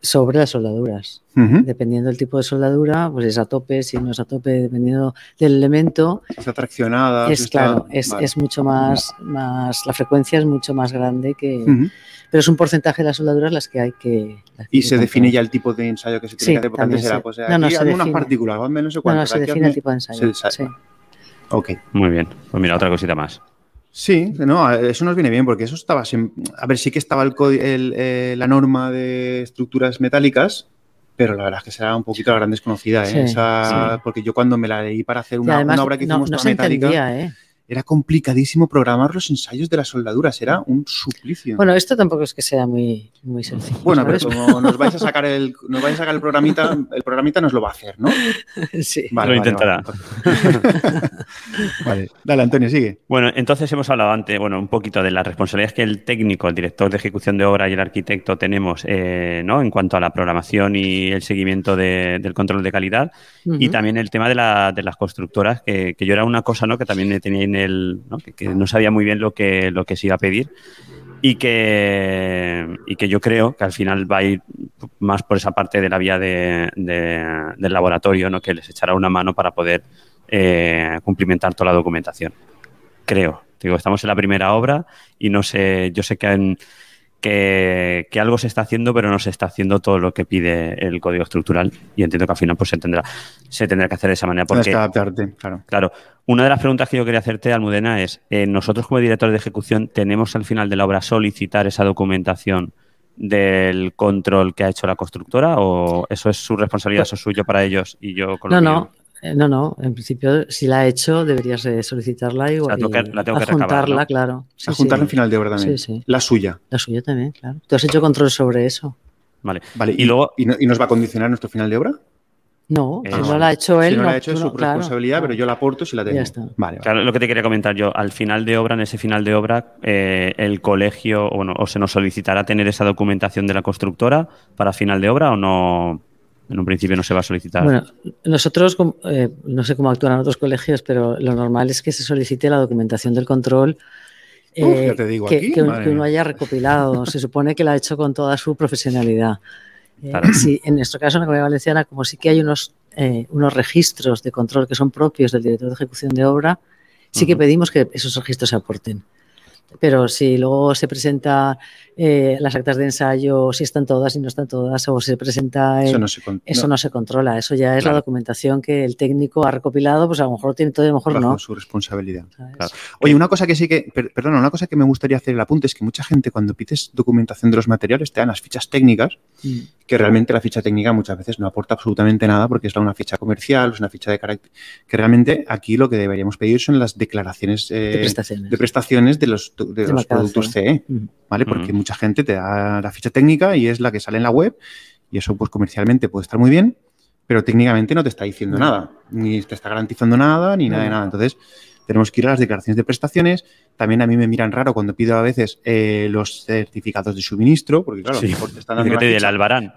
D: sobre las soldaduras. Dependiendo del tipo de soldadura, pues es a tope, si no es a tope, dependiendo del elemento.
B: Está traccionada.
D: Es claro, es, mucho más, más, la frecuencia es mucho más grande que... Pero es un porcentaje de las soldaduras las que hay que...
B: y se define ya el tipo de ensayo que se tiene que hacer, porque antes era, pues, no, no, algunas partículas, más menos
D: No, no, se define el tipo de ensayo. Sí.
B: Ok.
A: Muy bien. Pues mira, otra cosita más.
B: Sí, no, eso nos viene bien porque eso estaba, a ver, sí que estaba el, eh, la norma de estructuras metálicas, pero la verdad es que será un poquito la gran desconocida, ¿eh? Esa, porque yo cuando me la leí para hacer una, obra que hicimos
D: no, metálica, ¿eh?
B: Era complicadísimo programar los ensayos de las soldaduras, era un suplicio.
D: Bueno, esto tampoco es que sea muy, muy sencillo.
B: Bueno, pero como nos vais a sacar el, nos vais a sacar el programita, el programita nos lo va a hacer, ¿no?
D: Sí.
A: lo intentará.
B: Vale, dale, Antonio, sigue.
A: Bueno, entonces hemos hablado antes, bueno, un poquito de las responsabilidades que el técnico, el director de ejecución de obra y el arquitecto tenemos, eh, ¿no? En cuanto a la programación y el seguimiento del control de calidad y también el tema de, las constructoras, que, yo era una cosa, ¿no? Que también tenía ¿no? Que, no sabía muy bien lo que, lo que se iba a pedir y que, y que yo creo que al final va a ir más por esa parte de la vía de, del laboratorio, ¿no? que les echará una mano para poder eh, cumplimentar toda la documentación. Creo. Digo, estamos en la primera obra y no sé, yo sé que que, algo se está haciendo, pero no se está haciendo todo lo que pide el código estructural. Y entiendo que al final pues, se, tendrá, se tendrá que hacer de esa manera. Porque,
B: claro.
A: claro. Una de las preguntas que yo quería hacerte, Almudena, es: eh, nosotros, como directores de ejecución, ¿tenemos al final de la obra solicitar esa documentación del control que ha hecho la constructora? ¿O eso es su responsabilidad, eso es suyo para ellos y yo
D: con lo No, no. Eh, no, no, en principio, si la ha hecho, deberías solicitarla y, la tengo que adjuntarla, claro.
B: Sí, adjuntarla en final de obra también. Sí, sí. La suya.
D: La suya también, claro. ¿Tú has hecho control sobre eso?
A: Vale.
B: Vale, y, luego. ¿Y, nos va a condicionar nuestro final de obra?
D: No, si no la ha hecho él.
B: Si no,
D: la
B: ha hecho es su responsabilidad, pero yo la aporto si la tengo. Ya está. Vale,
A: Claro, lo que te quería comentar yo, al final de obra, en ese final de obra, eh, el colegio, bueno, o se nos solicitará tener esa documentación de la constructora para final de obra o no, en un principio no se va a solicitar.
D: Bueno, nosotros, eh, no sé cómo actúan otros colegios, pero lo normal es que se solicite la documentación del control
B: eh,
D: que, uno haya recopilado. se supone que la ha hecho con toda su profesionalidad. Eh, en nuestro caso, en la Comunidad Valenciana, como sí que hay unos, unos registros de control que son propios del director de ejecución de obra, sí que pedimos que esos registros se aporten. Pero si luego se presenta eh, las actas de ensayo, si están todas y no están todas, o se presenta...
B: eso, no
D: se, controla, eso ya es la documentación que el técnico ha recopilado, pues a lo mejor tiene todo y a lo mejor no.
B: su responsabilidad. Oye, una cosa que sí que, perdona, una cosa que me gustaría hacer el apunte es que mucha gente cuando pides documentación de los materiales te dan las fichas técnicas, mm. que realmente la ficha técnica muchas veces no aporta absolutamente nada porque es una ficha comercial, es una ficha de carácter, que realmente aquí lo que deberíamos pedir son las declaraciones
D: de,
B: prestaciones. de, prestaciones. de los de, los productos CE, ¿vale? Porque mucha gente te da la ficha técnica y es la que sale en la web y eso pues comercialmente puede estar muy bien, pero técnicamente no te está diciendo nada, ni te está garantizando nada, ni nada de nada. Entonces, tenemos que ir a las declaraciones de prestaciones. También a mí me miran raro cuando pido a veces eh, los certificados de suministro, porque claro,
A: sí. te están dando del albarán.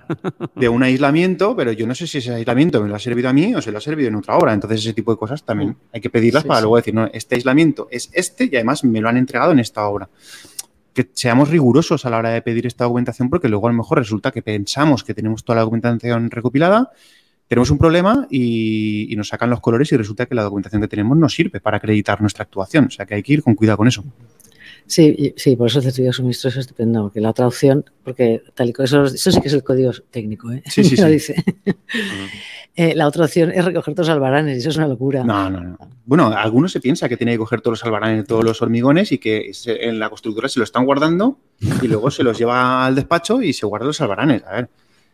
B: de un aislamiento, pero yo no sé si ese aislamiento me lo ha servido a mí o se lo ha servido en otra obra. Entonces, ese tipo de cosas también hay que pedirlas para luego decir, no, este aislamiento es este y además me lo han entregado en esta obra. Que seamos rigurosos a la hora de pedir esta documentación, porque luego a lo mejor resulta que pensamos que tenemos toda la documentación recopilada tenemos un problema y, nos sacan los colores y resulta que la documentación que tenemos no sirve para acreditar nuestra actuación. O sea que hay que ir con cuidado con eso.
D: Sí, sí, por eso el certificado de suministro es estupendo, porque la otra opción, porque tal y eso, eso sí que es el código técnico, ¿eh?
B: Sí, sí,
D: sí.
B: dice.
D: Eh, la otra opción es recoger todos los albaranes, y eso es una locura.
B: No, no, no. Bueno, algunos se piensa que tiene que coger todos los albaranes, todos los hormigones y que en la constructora se lo están guardando y luego se los lleva al despacho y se guardan los albaranes. A ver,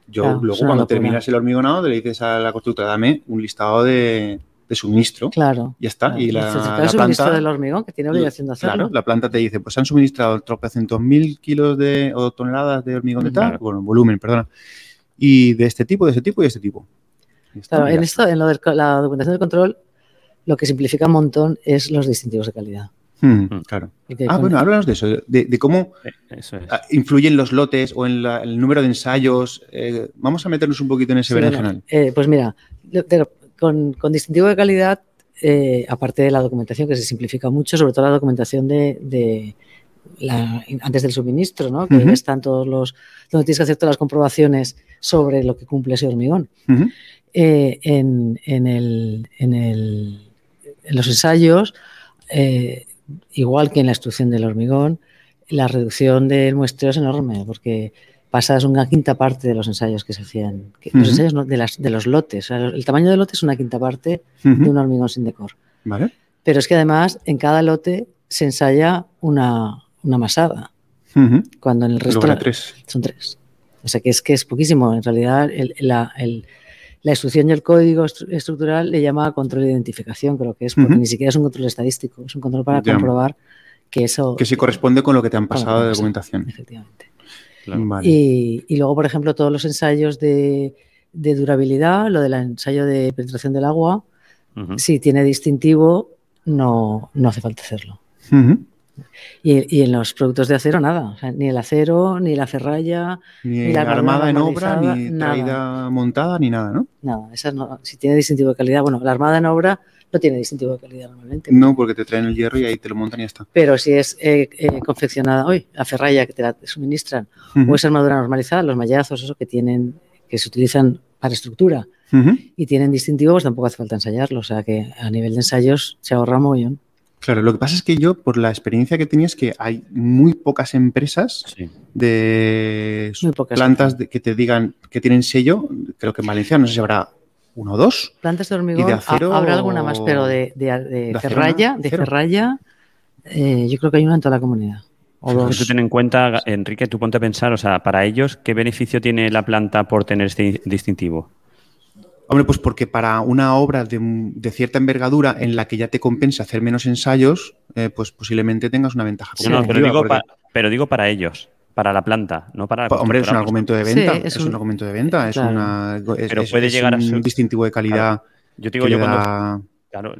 B: yo luego cuando terminas el hormigonado le dices a la constructora, dame un listado de, suministro.
D: Claro.
B: Ya está. Y la,
D: la planta, del hormigón que tiene obligación de hacerlo.
B: Claro, la planta te dice, pues han suministrado tropecientos mil kilos de, o toneladas de hormigón de tal, bueno, volumen, perdona. Y de este tipo, de este tipo y de este tipo.
D: claro, en esto, en lo de la documentación de control, lo que simplifica un montón es los distintivos de calidad.
B: Hmm, mm. claro. Ah, bueno, háblanos de eso, de, cómo influyen los lotes o en el número de ensayos. Eh, vamos a meternos un poquito en ese sí,
D: eh, pues mira, con, distintivo de calidad, eh, aparte de la documentación que se simplifica mucho, sobre todo la documentación de, antes del suministro, ¿no? que están todos los, donde tienes que hacer todas las comprobaciones sobre lo que cumple ese hormigón. en, el, en, los ensayos, igual que en la extrusión del hormigón, la reducción del muestreo es enorme, porque pasas una quinta parte de los ensayos que se hacían. Los ensayos de, las, de, los lotes. el tamaño del lote es una quinta parte de un hormigón sin decor.
B: ¿Vale?
D: Pero es que además en cada lote se ensaya una, una masada. Cuando en el resto
B: tres.
D: son tres. O sea que es que es poquísimo. En realidad el, la, el, la instrucción y el código estructural le llama control de identificación, creo que es, porque ni siquiera es un control estadístico, es un control para comprobar que eso...
B: Que se corresponde con lo que te han pasado de documentación.
D: Efectivamente. Y, luego, por ejemplo, todos los ensayos de, durabilidad, lo del ensayo de penetración del agua, si tiene distintivo, no, no hace falta hacerlo. Y, en los productos de acero nada, ni el acero, ni la ferralla,
B: ni, la armada en obra, ni traída montada, ni nada, ¿no?
D: Nada, esas no, si tiene distintivo de calidad, bueno, la armada en obra no tiene distintivo de calidad normalmente.
B: No, porque te traen el hierro y ahí te lo montan y ya está.
D: Pero si es eh, eh, confeccionada hoy, la ferralla que te la suministran, o es armadura normalizada, los mallazos, eso que tienen, que se utilizan para estructura y tienen distintivo, pues tampoco hace falta ensayarlo. O sea que a nivel de ensayos se ahorra muy
B: Claro, lo que pasa es que yo, por la experiencia que tenía, es que hay muy pocas empresas de plantas que te digan que tienen sello. Creo que en Valencia no sé si habrá uno o dos.
D: Plantas de hormigón, habrá alguna más, pero de, de, ferralla, de ferralla, eh, yo creo que hay una en toda la comunidad.
A: O dos. Tú ten en cuenta, Enrique, tú ponte a pensar, o sea, para ellos, ¿qué beneficio tiene la planta por tener este distintivo?
B: Hombre, pues porque para una obra de, cierta envergadura en la que ya te compensa hacer menos ensayos, eh, pues posiblemente tengas una ventaja.
A: No, pero, digo pero digo para ellos para la planta, no para
B: la Hombre, es un argumento de venta, es, un... argumento de venta, es, una,
A: Pero puede llegar
B: a
A: ser...
B: un distintivo de calidad.
A: Yo digo yo cuando...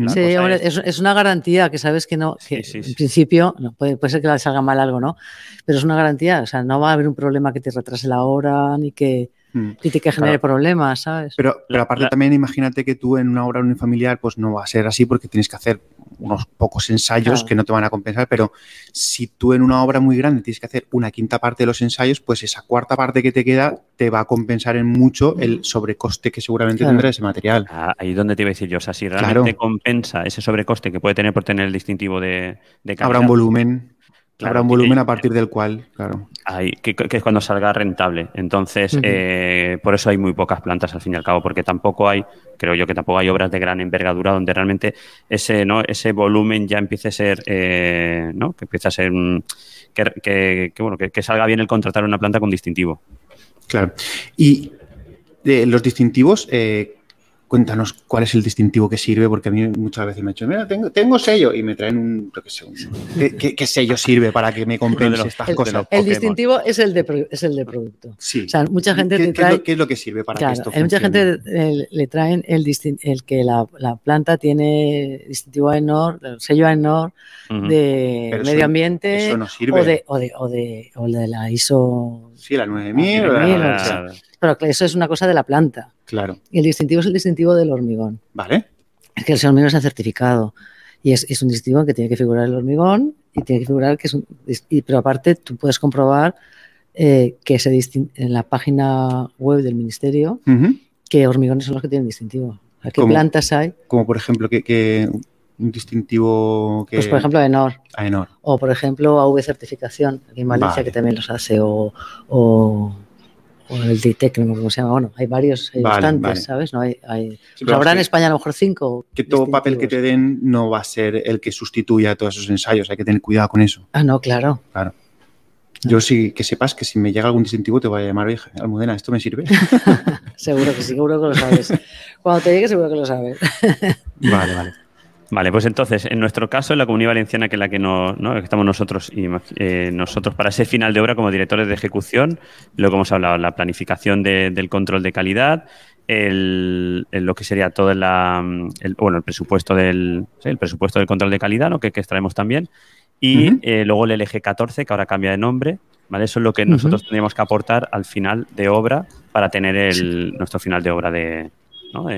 D: sí, hombre, es... una garantía que sabes que no, que en principio, no, puede, ser que salga mal algo, ¿no? Pero es una garantía, o sea, no va a haber un problema que te retrase la hora ni que mm. y que genere problemas, ¿sabes?
B: Pero, pero aparte también imagínate que tú en una obra unifamiliar pues no va a ser así porque tienes que hacer unos pocos ensayos que no te van a compensar, pero si tú en una obra muy grande tienes que hacer una quinta parte de los ensayos, pues esa cuarta parte que te queda te va a compensar en mucho el sobrecoste que seguramente tendrá ese material.
A: Ah, ahí donde te iba a decir yo, o sea, si realmente compensa ese sobrecoste que puede tener por tener el distintivo de, de
B: Habrá un volumen Habrá un volumen a partir del cual, claro.
A: Hay, que, es cuando salga rentable. Entonces, eh, por eso hay muy pocas plantas al fin y al cabo, porque tampoco hay, creo yo que tampoco hay obras de gran envergadura donde realmente ese, ¿no? ese volumen ya empiece a ser, eh, ¿no? Que empiece a ser, que, bueno, que, salga bien el contratar una planta con distintivo.
B: Claro. Y de los distintivos, eh, cuéntanos cuál es el distintivo que sirve, porque a mí muchas veces me han dicho, mira, tengo, sello y me traen un, ¿qué, sello sirve para que me compense estas cosas?
D: El distintivo es el de, es el de producto.
B: Sí.
D: O sea, mucha gente
B: ¿Qué, trae... ¿qué, es lo, que sirve para que esto
D: funcione? Mucha gente le traen el, el que la, planta tiene distintivo AENOR, el sello AENOR de medio ambiente
B: eso no sirve.
D: O, de, o, de, o, de, o de la ISO...
B: Sí, la 9000. La
D: pero eso es una cosa de la planta.
B: Claro.
D: Y el distintivo es el distintivo del hormigón.
B: Vale.
D: Es que el hormigón está certificado. Y es, un distintivo que tiene que figurar el hormigón y tiene que figurar que es un. pero aparte, tú puedes comprobar eh, que ese en la página web del ministerio qué hormigones son los que tienen distintivo. ¿Qué plantas hay?
B: Como por ejemplo, que, un distintivo que...
D: Pues por ejemplo AENOR.
B: AENOR.
D: O por ejemplo AV certificación, aquí en Valencia que también los hace, o o el DITEC, no sé cómo se llama. Bueno, hay varios, hay ¿sabes? No hay, hay... habrá en España a lo mejor cinco.
B: Que todo papel que te den no va a ser el que sustituya todos esos ensayos, hay que tener cuidado con eso.
D: Ah, no, claro.
B: Claro. Yo sí que sepas que si me llega algún distintivo te voy a llamar, oye, Almudena, ¿esto me sirve?
D: seguro que sí, seguro que lo sabes. Cuando te llegue seguro que lo sabes.
B: vale, vale.
A: Vale, pues entonces, en nuestro caso, en la Comunidad Valenciana, que es la que, no, estamos nosotros y eh, nosotros para ese final de obra como directores de ejecución, lo que hemos hablado, la planificación del control de calidad, el, lo que sería todo la, el, bueno, el presupuesto del, el presupuesto del control de calidad, ¿no? que, extraemos también, y eh, luego el LG 14, que ahora cambia de nombre, ¿vale? Eso es lo que nosotros tendríamos que aportar al final de obra para tener el, nuestro final de obra de,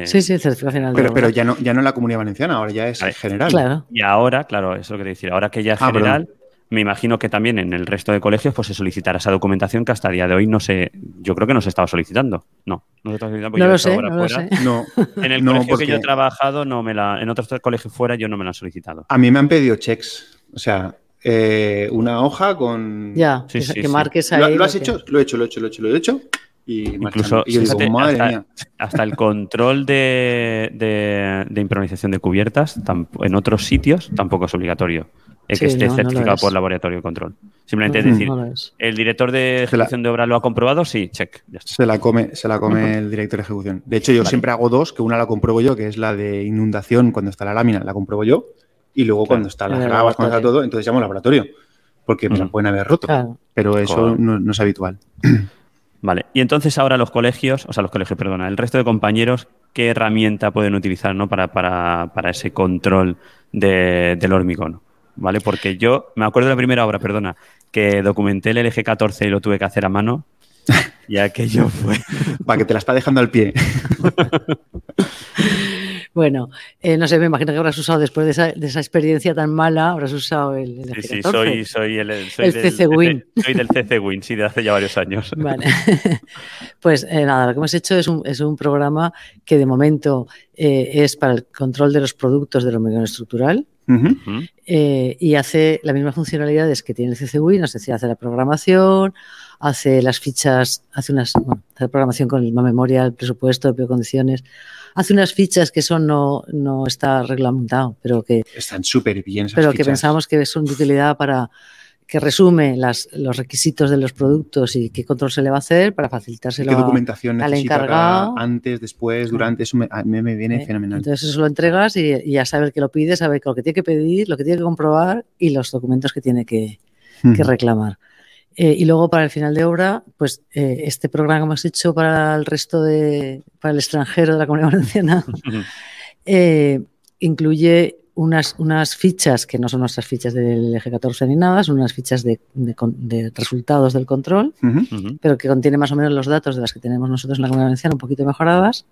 D: sí, sí, certificación
B: Pero, pero ya no, ya no en la comunidad valenciana, ahora ya es general.
D: Claro.
A: Y ahora, claro, eso es lo que te decir, ahora que ya es ah, general, me imagino que también en el resto de colegios pues se solicitará esa documentación que hasta el día de hoy no sé, yo creo que no se estaba solicitando. No,
D: no se estaba solicitando no lo sé, no lo sé.
B: No,
A: en el colegio que yo he trabajado, no me la, en otros colegios fuera yo no me la he solicitado.
B: A mí me han pedido checks, o sea, eh, una hoja con...
D: Ya, que, marques ahí.
B: ¿Lo, has hecho? Lo he hecho, lo he hecho, lo he hecho, lo he hecho.
A: Incluso hasta, el control de, de, improvisación de cubiertas en otros sitios tampoco es obligatorio. El que esté certificado por laboratorio de control. Simplemente es decir, el director de ejecución de obra lo ha comprobado, sí, check.
B: Se la come, se la come el director de ejecución. De hecho, yo siempre hago dos, que una la compruebo yo, que es la de inundación cuando está la lámina, la compruebo yo, y luego cuando está las grabas, cuando está todo, entonces llamo al laboratorio, porque me la pueden haber roto. Pero eso no es habitual.
A: Vale, y entonces ahora los colegios, o sea, los colegios, perdona, el resto de compañeros, ¿qué herramienta pueden utilizar ¿no? para, para, para ese control de, del hormigón? ¿Vale? Porque yo me acuerdo de la primera obra, perdona, que documenté el LG 14 y lo tuve que hacer a mano. Y aquello fue.
B: para que te la está dejando al pie.
D: Bueno, eh, no sé, me imagino que habrás usado después de esa, de esa experiencia tan mala, habrás usado el,
A: el Sí, sí, soy, soy el,
D: soy el del, CC Win.
A: Soy del CC Win, sí, de hace ya varios años.
D: Vale. Pues eh, nada, lo que hemos hecho es un, es un programa que de momento eh, es para el control de los productos del hormigón estructural. y hace la misma funcionalidades que tiene el CC Win, es decir, hace la programación, hace las fichas, hace unas, bueno, hace la programación con la memoria, el presupuesto, de condiciones, hace unas fichas que eso no, no está reglamentado, pero que...
B: Están súper bien
D: Pero que pensamos que son de utilidad para que resume las, los requisitos de los productos y qué control se le va a hacer para facilitárselo
B: ¿Qué documentación
D: al encargado.
B: Antes, después, durante, eso me, a mí me viene fenomenal.
D: Entonces eso lo entregas y, ya sabe que lo pide, sabe lo que tiene que pedir, lo que tiene que comprobar y los documentos que tiene que, que reclamar. Eh, y luego para el final de obra, pues eh, este programa que hemos hecho para el resto de, para el extranjero de la comunidad valenciana, eh, incluye unas, unas fichas que no son nuestras fichas del eje 14 ni nada, son unas fichas de, resultados del control, pero que contiene más o menos los datos de las que tenemos nosotros en la Comunidad Valenciana, un poquito mejoradas.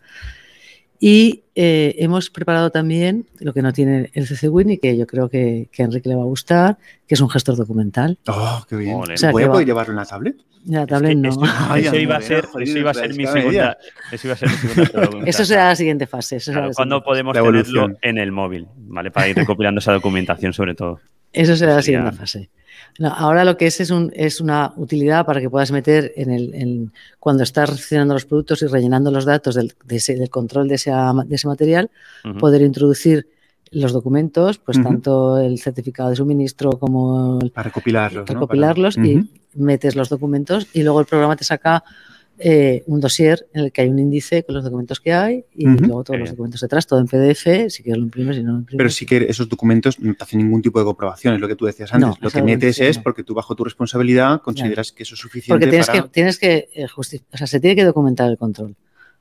D: Y eh, hemos preparado también lo que no tiene el CCWIN y que yo creo que, que, a Enrique le va a gustar, que es un gestor documental.
B: ¡Oh, qué bien! ¿Voy a poder llevarlo en la tablet?
D: La tablet no.
A: eso, iba a ser, eso iba a ser mi segunda, eso iba a ser mi segunda pregunta.
D: Eso será la siguiente fase.
A: ¿Cuándo podemos tenerlo en el móvil? ¿vale? Para ir recopilando esa documentación sobre todo.
D: Eso será la siguiente fase. ahora lo que es es, un, es, una utilidad para que puedas meter en el, cuando estás recepcionando los productos y rellenando los datos del, del control de, ese, de ese material, poder introducir los documentos, pues tanto el certificado de suministro como
B: el, para recopilarlos,
D: recopilarlos y metes los documentos y luego el programa te saca eh, un dossier en el que hay un índice con los documentos que hay y luego todos los documentos detrás, todo en PDF, si quieres lo imprimes y no lo imprimes.
B: Pero sí que esos documentos no te hacen ningún tipo de comprobación, es lo que tú decías antes. lo que metes es porque tú bajo tu responsabilidad consideras que eso es suficiente
D: Porque tienes que, tienes que eh, o sea, se tiene que documentar el control.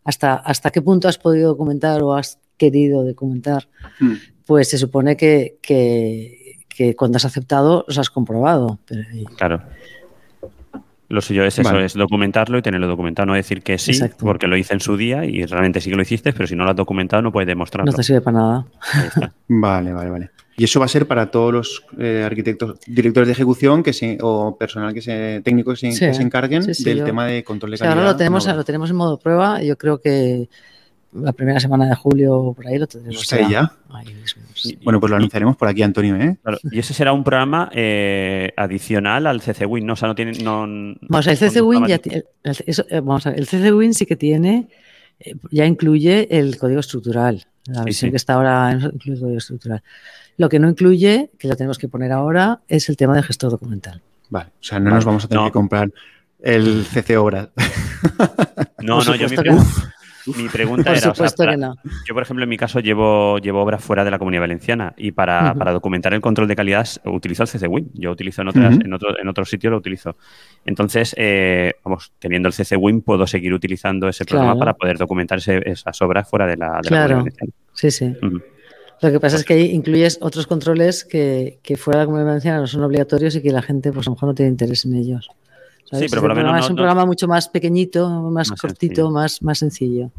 D: Hasta, hasta qué punto has podido documentar o has querido documentar, hmm. pues se supone que, que, que, cuando has aceptado los has comprobado.
A: claro. Lo suyo es eso, es documentarlo y tenerlo documentado, no decir que sí, porque lo hice en su día y realmente sí que lo hiciste, pero si no lo has documentado no puedes demostrarlo.
D: No te sirve para nada.
B: vale, vale, vale. Y eso va a ser para todos los eh, arquitectos, directores de ejecución que se, o personal que se, técnico que se, encarguen del tema de control de calidad.
D: ahora lo tenemos, lo tenemos en modo prueba. Yo creo que la primera semana de julio por ahí lo tendremos.
B: ¿Está ya? Bueno, pues lo anunciaremos por aquí, Antonio. ¿eh?
A: y ese será un programa eh, adicional al CCWin, ¿no? O sea, no tiene. No,
D: vamos, el CCWin ya tiene. Eh, vamos a ver, el CCWin sí que tiene. ya incluye el código estructural. La versión que está ahora incluye el código estructural. Lo que no incluye, que lo tenemos que poner ahora, es el tema del gestor documental.
B: Vale, o sea, no nos vamos a tener que comprar el CC Obra.
A: No, no, yo mi, mi pregunta era, yo por ejemplo en mi caso llevo, llevo obras fuera de la comunidad valenciana y para, documentar el control de calidad utilizo el CCWin. Yo utilizo en, otras, en, otro, en otros sitios lo utilizo. Entonces, eh, vamos, teniendo el CCWin puedo seguir utilizando ese programa para poder documentar esas obras fuera de la, de
D: la comunidad valenciana. Sí, sí. Lo que pasa es que ahí incluyes otros controles que, que fuera de la comunidad valenciana no son obligatorios y que la gente pues a lo mejor no tiene interés en ellos.
A: Sí, pero por lo menos.
D: es un programa mucho más pequeñito, más, cortito, más, más sencillo.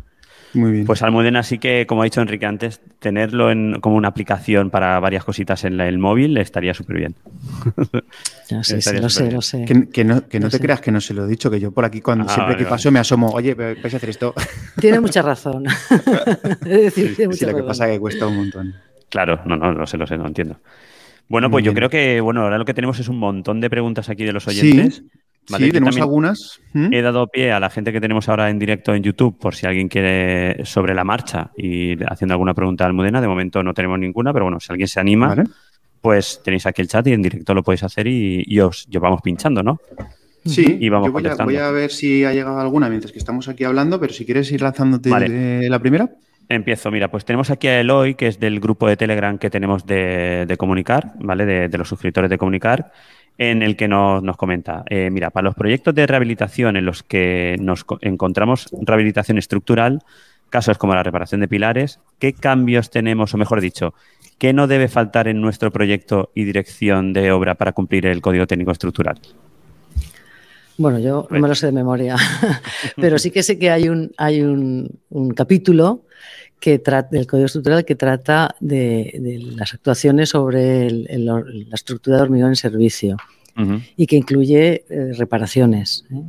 A: Muy bien. Pues Almudena sí que, como ha dicho Enrique antes, tenerlo en, como una aplicación para varias cositas en el móvil estaría súper bien.
D: Ya sé, lo sé, lo sé.
B: Que, no, te creas que no se lo he dicho, que yo por aquí cuando ah, siempre que paso me asomo, oye, vais a hacer esto.
D: Tiene mucha razón.
B: es decir, tiene mucha sí, lo que pasa es que cuesta un montón.
A: Claro, no, no, lo sé, lo sé, no entiendo. Bueno, pues yo creo que, bueno, ahora lo que tenemos es un montón de preguntas aquí de los oyentes.
B: Sí, tenemos algunas.
A: ¿Mm? He dado pie a la gente que tenemos ahora en directo en YouTube por si alguien quiere sobre la marcha y haciendo alguna pregunta a Almudena. De momento no tenemos ninguna, pero bueno, si alguien se anima, pues tenéis aquí el chat y en directo lo podéis hacer y, os llevamos pinchando, ¿no?
B: Sí, y vamos yo voy a, voy a, ver si ha llegado alguna mientras que estamos aquí hablando, pero si quieres ir lanzándote la primera.
A: Empiezo, mira, pues tenemos aquí a Eloy, que es del grupo de Telegram que tenemos de, Comunicar, ¿vale? de, los suscriptores de Comunicar en el que nos, nos comenta, eh, mira, para los proyectos de rehabilitación en los que nos encontramos rehabilitación estructural, casos como la reparación de pilares, ¿qué cambios tenemos, o mejor dicho, qué no debe faltar en nuestro proyecto y dirección de obra para cumplir el código técnico estructural?
D: Bueno, yo no me lo sé de memoria, pero sí que sé que hay un, hay un, un capítulo que trata, del Código Estructural que trata de, las actuaciones sobre la estructura de hormigón en servicio y que incluye eh, reparaciones. ¿eh?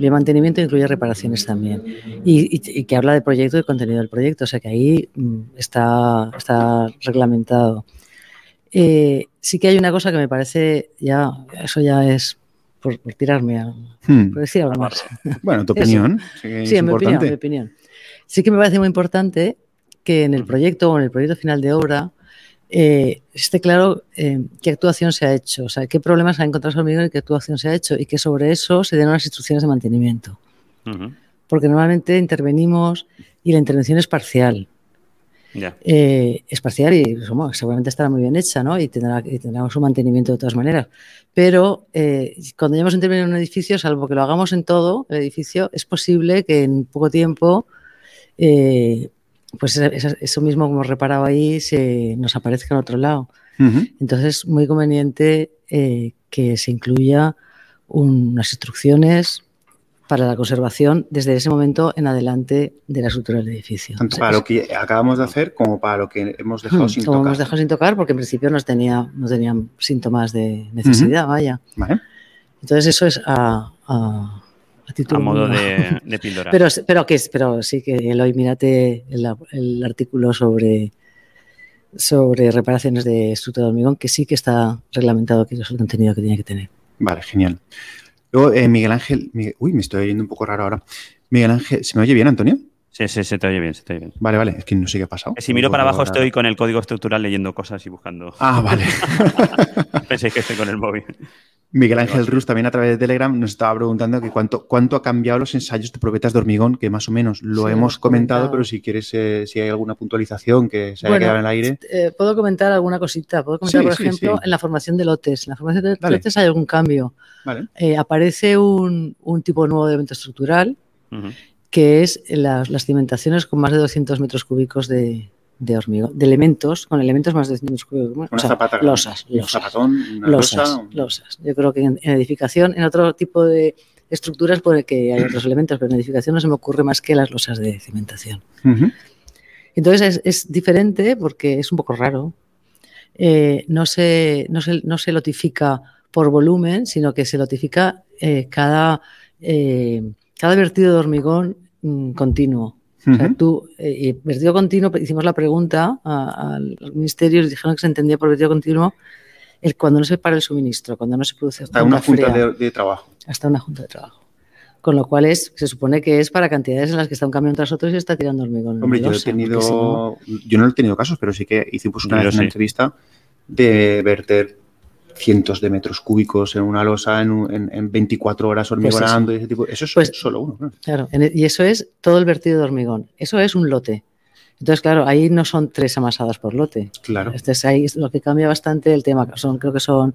D: El mantenimiento incluye reparaciones también y, que habla de proyecto y contenido del proyecto, o sea que ahí mm, está, está reglamentado. Eh, sí que hay una cosa que me parece, ya, eso ya es por, tirarme a hmm. decir algo más.
B: Bueno, tu opinión.
D: Sí, en mi opinión, mi opinión. Sí que me parece muy importante que en el proyecto o en el proyecto final de obra eh, esté claro eh, qué actuación se ha hecho, o sea, qué problemas ha encontrado hormigón y qué actuación se ha hecho, y que sobre eso se den unas instrucciones de mantenimiento. Porque normalmente intervenimos y la intervención es parcial. Eh, es parcial y pues, seguramente estará muy bien hecha ¿no? y, tendrá, y tendrá su mantenimiento de todas maneras. Pero cuando ya hemos intervenido en un edificio, salvo que lo hagamos en todo el edificio, es posible que en poco tiempo pues eso mismo como reparado ahí se nos aparezca en otro lado. Entonces es muy conveniente eh, que se incluya unas instrucciones para la conservación desde ese momento en adelante de la estructura del edificio.
B: Tanto para lo que acabamos de hacer como para lo que hemos dejado hmm, sin
D: como
B: tocar.
D: hemos dejado sin tocar porque en principio no, tenía, no tenían síntomas de necesidad, vaya. Entonces eso es a, a,
A: título... A modo de, de, píldora.
D: pero, pero, que, pero sí que Eloy, mírate el, el artículo sobre sobre reparaciones de estructura de hormigón, que sí que está reglamentado que es el contenido que tiene que tener.
B: Vale, genial. Luego, eh, Miguel Ángel, uy, me estoy oyendo un poco raro ahora. Miguel Ángel, ¿se me oye bien, Antonio?
A: Sí, sí, se te oye bien, se te oye bien.
B: Vale, vale, es que no sé qué ha pasado.
A: Si miro para abajo estoy con el código estructural leyendo cosas y buscando.
B: Ah, vale.
A: Pensé que estoy con el móvil.
B: Miguel Ángel Rus también a través de Telegram nos estaba preguntando que cuánto, cuánto ha cambiado los ensayos de probetas de hormigón, que más o menos lo hemos comentado, pero si quieres, eh, si hay alguna puntualización que se haya quedado en el aire.
D: Eh, puedo comentar alguna cosita. Puedo comentar, por ejemplo, en la formación de lotes. En la formación de lotes hay algún cambio. Eh, aparece un, tipo nuevo de evento estructural, que es las, las cimentaciones con más de 200 metros cúbicos de, de hormigón, de elementos, con elementos más de
B: una o zapata,
D: losas,
B: zapatón, una
D: losas, losas. Yo creo que en, edificación, en otro tipo de estructuras puede que hay otros elementos, pero en edificación no se me ocurre más que las losas de cimentación. Entonces es, diferente porque es un poco raro. Eh, no, se, no, se, no, se, lotifica por volumen, sino que se lotifica eh, cada, eh, cada vertido de hormigón mm, continuo. O sea, tú, eh, vertido continuo, hicimos la pregunta al ministerio y dijeron que se entendía por vertido continuo el cuando no se para el suministro, cuando no se produce
B: hasta una junta de, trabajo.
D: Hasta una junta de trabajo. Con lo cual es, se supone que es para cantidades en las que está un camión tras otro y se está tirando hormigón.
B: Hombre, yo he tenido, yo no he tenido casos, pero sí que hicimos una, una entrevista de verter cientos de metros cúbicos en una losa en, en, 24 horas pues hormigonando y ese tipo. Eso es pues, solo uno.
D: Claro, e, y eso es todo el vertido de hormigón. Eso es un lote. Entonces, claro, ahí no son tres amasadas por lote.
B: Claro.
D: Este es ahí lo que cambia bastante el tema. Son, creo que son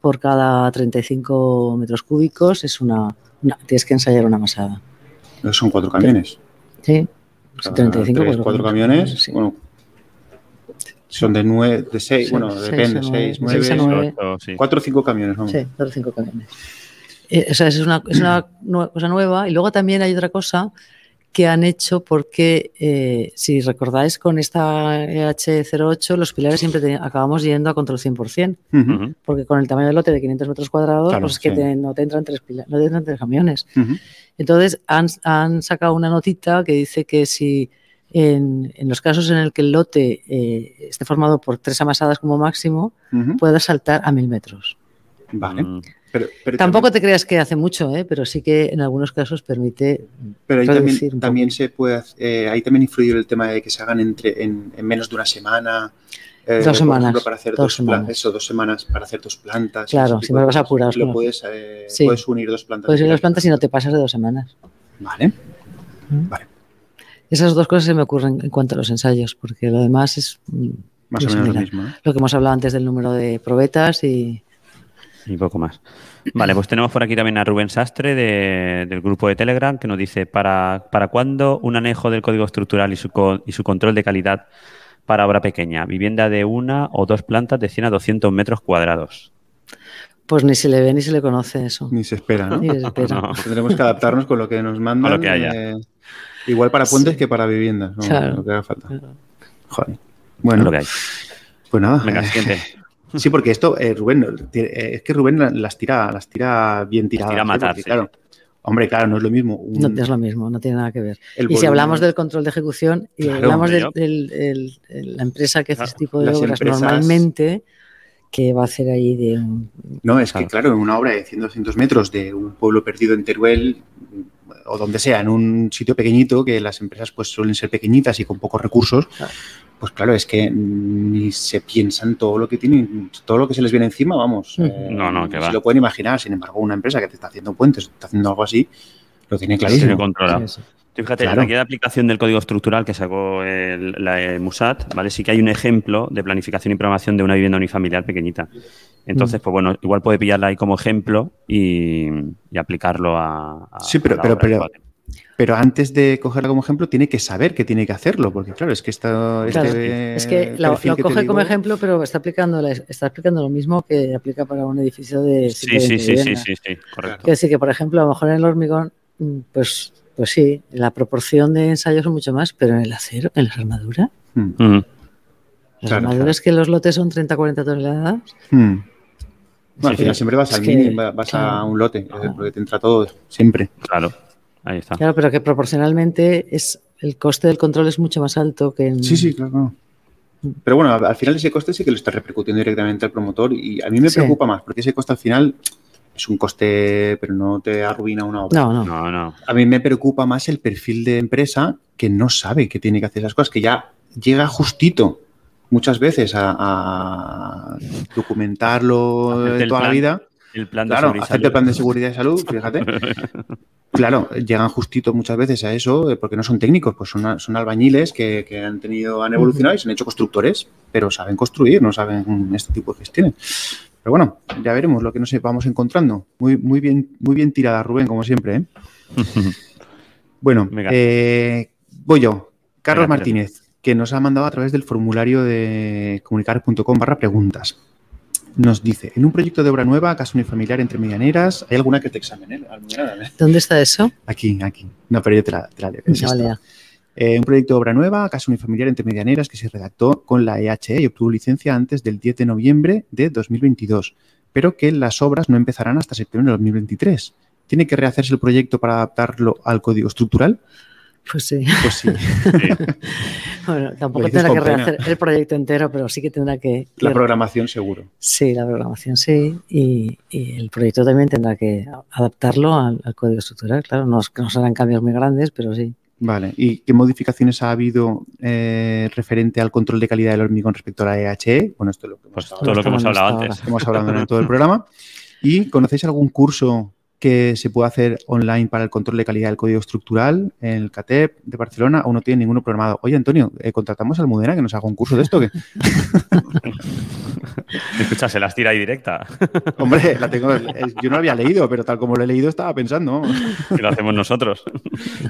D: por cada 35 metros cúbicos, es una, tienes que ensayar una amasada.
B: Son cuatro camiones.
D: Sí. 35
B: tres, cuatro, camiones. Sí. Bueno, son de nueve, de seis, bueno, depende, seis, nueve, cuatro o cinco camiones. Vamos.
D: Sí, cuatro o cinco camiones. Eh, o sea, es una, es una cosa nueva. Y luego también hay otra cosa que han hecho porque, eh, si recordáis, con esta EH08 los pilares siempre acabamos yendo a control 100%, porque con el tamaño del lote de 500 metros cuadrados, pues es que no, te entran tres pilares, no te entran tres camiones. Entonces, han, han, sacado una notita que dice que si en, los casos en el que el lote eh, esté formado por tres amasadas como máximo, pueda saltar a mil metros.
B: Vale. Mm.
D: Tampoco te creas que hace mucho, ¿eh? pero sí que en algunos casos permite.
B: Pero ahí también, también se puede, eh, ahí también influye el tema de que se hagan entre, en, menos de una semana.
D: Eh, dos semanas.
B: para hacer dos, semanas. Eso, dos semanas para hacer dos plantas.
D: Claro, si me vas a apurar.
B: Lo puedes, puedes unir dos plantas.
D: Puedes unir dos plantas y no te pasas de dos semanas.
B: Vale. Vale.
D: Esas dos cosas se me ocurren en cuanto a los ensayos, porque lo demás es
B: mm, más o menos lo mismo.
D: Lo que hemos hablado antes del número de probetas y...
A: Y poco más. Vale, pues tenemos por aquí también a Rubén Sastre del grupo de Telegram que nos dice, ¿para, ¿para cuándo un anejo del código estructural y su, y su control de calidad para obra pequeña? Vivienda de una o dos plantas de 100 a 200 metros cuadrados.
D: Pues ni se le ve ni se le conoce eso.
B: Ni se espera, ¿no?
D: Ni se espera.
B: Tendremos que adaptarnos con lo que nos mandan.
A: lo que haya. Eh,
B: Igual para puentes que para viviendas, ¿no?
D: Claro.
B: Lo que haga falta. Joder. Bueno,
A: lo que hay.
B: Pues nada.
A: Venga, siguiente.
B: Sí, porque esto, eh, Rubén, eh, es que Rubén las tira, las tira bien tiradas.
A: tira a matar,
B: claro. Hombre, claro, no es lo mismo.
D: No es lo mismo, no tiene nada que ver. y si hablamos del control de ejecución y hablamos de la empresa que hace este tipo de obras normalmente, ¿qué va a hacer ahí de un...
B: No, es que claro, en una obra de 100 200 metros de un pueblo perdido en Teruel, o donde sea, en un sitio pequeñito, que las empresas pues suelen ser pequeñitas y con pocos recursos, pues claro, es que ni se piensan todo lo que tienen, todo lo que se les viene encima, vamos.
A: Eh, no, no, que va.
B: Se lo pueden imaginar, sin embargo, una empresa que te está haciendo puentes, está haciendo algo así, lo tiene clarísimo. Tiene
A: controlado. fíjate, la guía de aplicación del código estructural que sacó el, la MUSAT, ¿vale? Sí que hay un ejemplo de planificación y programación de una vivienda unifamiliar pequeñita. Entonces, mm. pues bueno, igual puede pillarla ahí como ejemplo y, aplicarlo a,
B: Sí, pero, pero, pero, Pero antes de cogerla como ejemplo, tiene que saber que tiene que hacerlo, porque claro, es que está.
D: Este es que lo, coge como ejemplo, pero está aplicando, está aplicando lo mismo que aplica para un edificio de.
A: Sí, sí, sí, sí, sí, sí, correcto.
D: Quiere decir que, por ejemplo, a lo mejor en el hormigón, mm, pues, pues sí, la proporción de ensayos es mucho más, pero en el acero, en las armaduras. Hmm. Las armaduras que los lotes son 30-40 toneladas.
B: Hmm. al final siempre vas al mini, vas a un lote, porque te entra todo, siempre.
A: Claro. Ahí está.
D: Claro, pero que proporcionalmente es el coste del control es mucho más alto que en...
B: Sí, sí, claro. Pero bueno, al final ese coste sí que lo está repercutiendo directamente al promotor y a mí me preocupa más porque ese coste al final es un coste, pero no te arruina una obra.
D: No,
A: no. no,
B: A mí me preocupa más el perfil de empresa que no sabe que tiene que hacer esas cosas, que ya llega justito muchas veces a, documentarlo de toda la vida.
A: El plan de
B: claro, hacerte el plan de seguridad y salud, fíjate. Claro, llegan justito muchas veces a eso eh, porque no son técnicos, pues son, son albañiles que, han tenido, han evolucionado y se han hecho constructores, pero saben construir, no saben este tipo de gestiones. Pero bueno, ya veremos lo que nos vamos encontrando. Muy, muy, bien, muy bien tirada, Rubén, como siempre. ¿eh? bueno, eh, voy yo. Carlos Martínez, que nos ha mandado a través del formulario de comunicar.com barra preguntas nos dice, en un proyecto de obra nueva, casa unifamiliar entre medianeras, ¿hay alguna que te examene?
D: ¿eh? ¿Dónde está eso?
B: Aquí, aquí. No, pero yo te la, leo. Eh, un proyecto de obra nueva, casa unifamiliar entre medianeras, que se redactó con la EHE y obtuvo licencia antes del 10 de noviembre de 2022, pero que las obras no empezarán hasta septiembre de 2023. ¿Tiene que rehacerse el proyecto para adaptarlo al código estructural?
D: Pues sí.
B: Pues sí.
D: bueno, tampoco tendrá que rehacer el proyecto entero, pero sí que tendrá que...
B: La programación seguro.
D: Sí, la programación sí. Y, el proyecto también tendrá que adaptarlo al, código estructural. Claro, no, no serán cambios muy grandes, pero sí.
B: Vale. ¿Y qué modificaciones ha habido eh, referente al control de calidad del hormigón respecto a la EHE? Bueno, esto es lo que
A: hemos, pues todo lo que hemos hablado antes.
B: Hemos hablado en todo el programa. ¿Y conocéis algún curso que se puede hacer online para el control de calidad del código estructural en el CATEP de Barcelona o no tiene ninguno programado. Oye, Antonio, eh, contratamos al Mudena que nos haga un curso de esto. ¿qué?
A: Escucha, se las tira ahí directa.
B: Hombre, la tengo, yo no lo había leído, pero tal como lo he leído estaba pensando.
A: Que lo hacemos nosotros.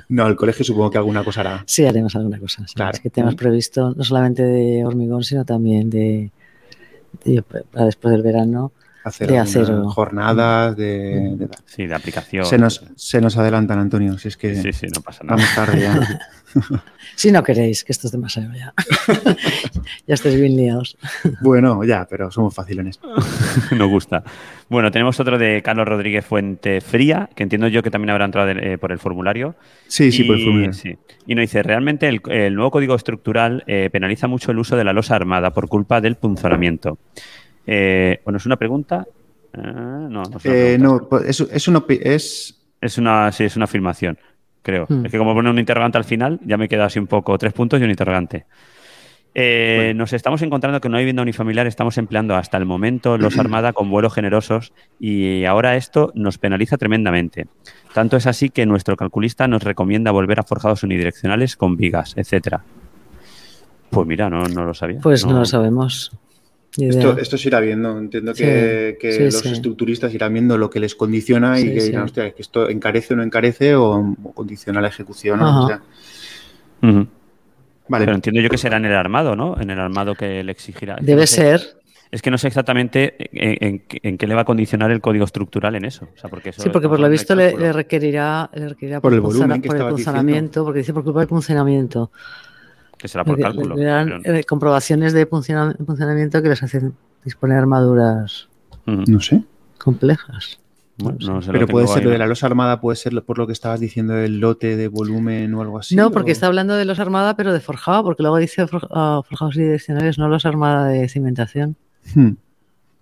B: No, el colegio supongo que alguna cosa hará.
D: Sí, haremos alguna cosa. Claro. Es que tenemos previsto no solamente de hormigón, sino también de, de para después del verano
B: hacer jornadas de,
A: Sí, de aplicación.
B: Se nos, se nos adelantan, Antonio, si es que
A: sí, sí, no pasa nada.
B: vamos tarde ya.
D: si no queréis, que esto es demasiado ya. ya estáis bien liados.
B: bueno, ya, pero somos facilones.
A: Nos gusta. Bueno, tenemos otro de Carlos Rodríguez Fuente Fría, que entiendo yo que también habrá entrado eh, por el formulario.
B: Sí, sí, por el formulario.
A: Y nos dice, realmente el, nuevo código estructural eh, penaliza mucho el uso de la losa armada por culpa del punzonamiento. Eh, bueno, es una pregunta. Ah, no, no,
B: es una, pues, es, es, es...
A: es una sí, es una afirmación, creo. Hmm. Es que como pone un interrogante al final, ya me queda así un poco tres puntos y un interrogante. Eh, nos estamos encontrando que no hay vivienda unifamiliar, estamos empleando hasta el momento los Armada con vuelos generosos y ahora esto nos penaliza tremendamente. Tanto es así que nuestro calculista nos recomienda volver a forjados unidireccionales con vigas, etcétera. Pues mira, no, no lo sabía.
D: Pues no lo sabemos.
B: Esto, se irá viendo. Entiendo que, los estructuristas irán viendo lo que les condiciona y que dirán, hostia, que esto encarece o no encarece o, condiciona la ejecución.
A: Vale. Pero entiendo yo que será en el armado, ¿no? En el armado que le exigirá.
D: Debe ser.
A: Es que no sé exactamente en, qué le va a condicionar el código estructural en eso.
D: sí, porque por lo visto le, requerirá,
B: por, el volumen, por el
D: funcionamiento, porque dice por culpa del funcionamiento
A: que será por cálculo.
D: Comprobaciones de funcionamiento que les hacen disponer armaduras.
B: No sé.
D: Complejas.
B: pero puede ser lo de la losa armada, puede ser por lo que estabas diciendo el lote de volumen o algo así.
D: No, porque está hablando de los armada, pero de forjado, porque luego dice ah, forjados y direccionales, no los armada de cimentación.
B: Hmm.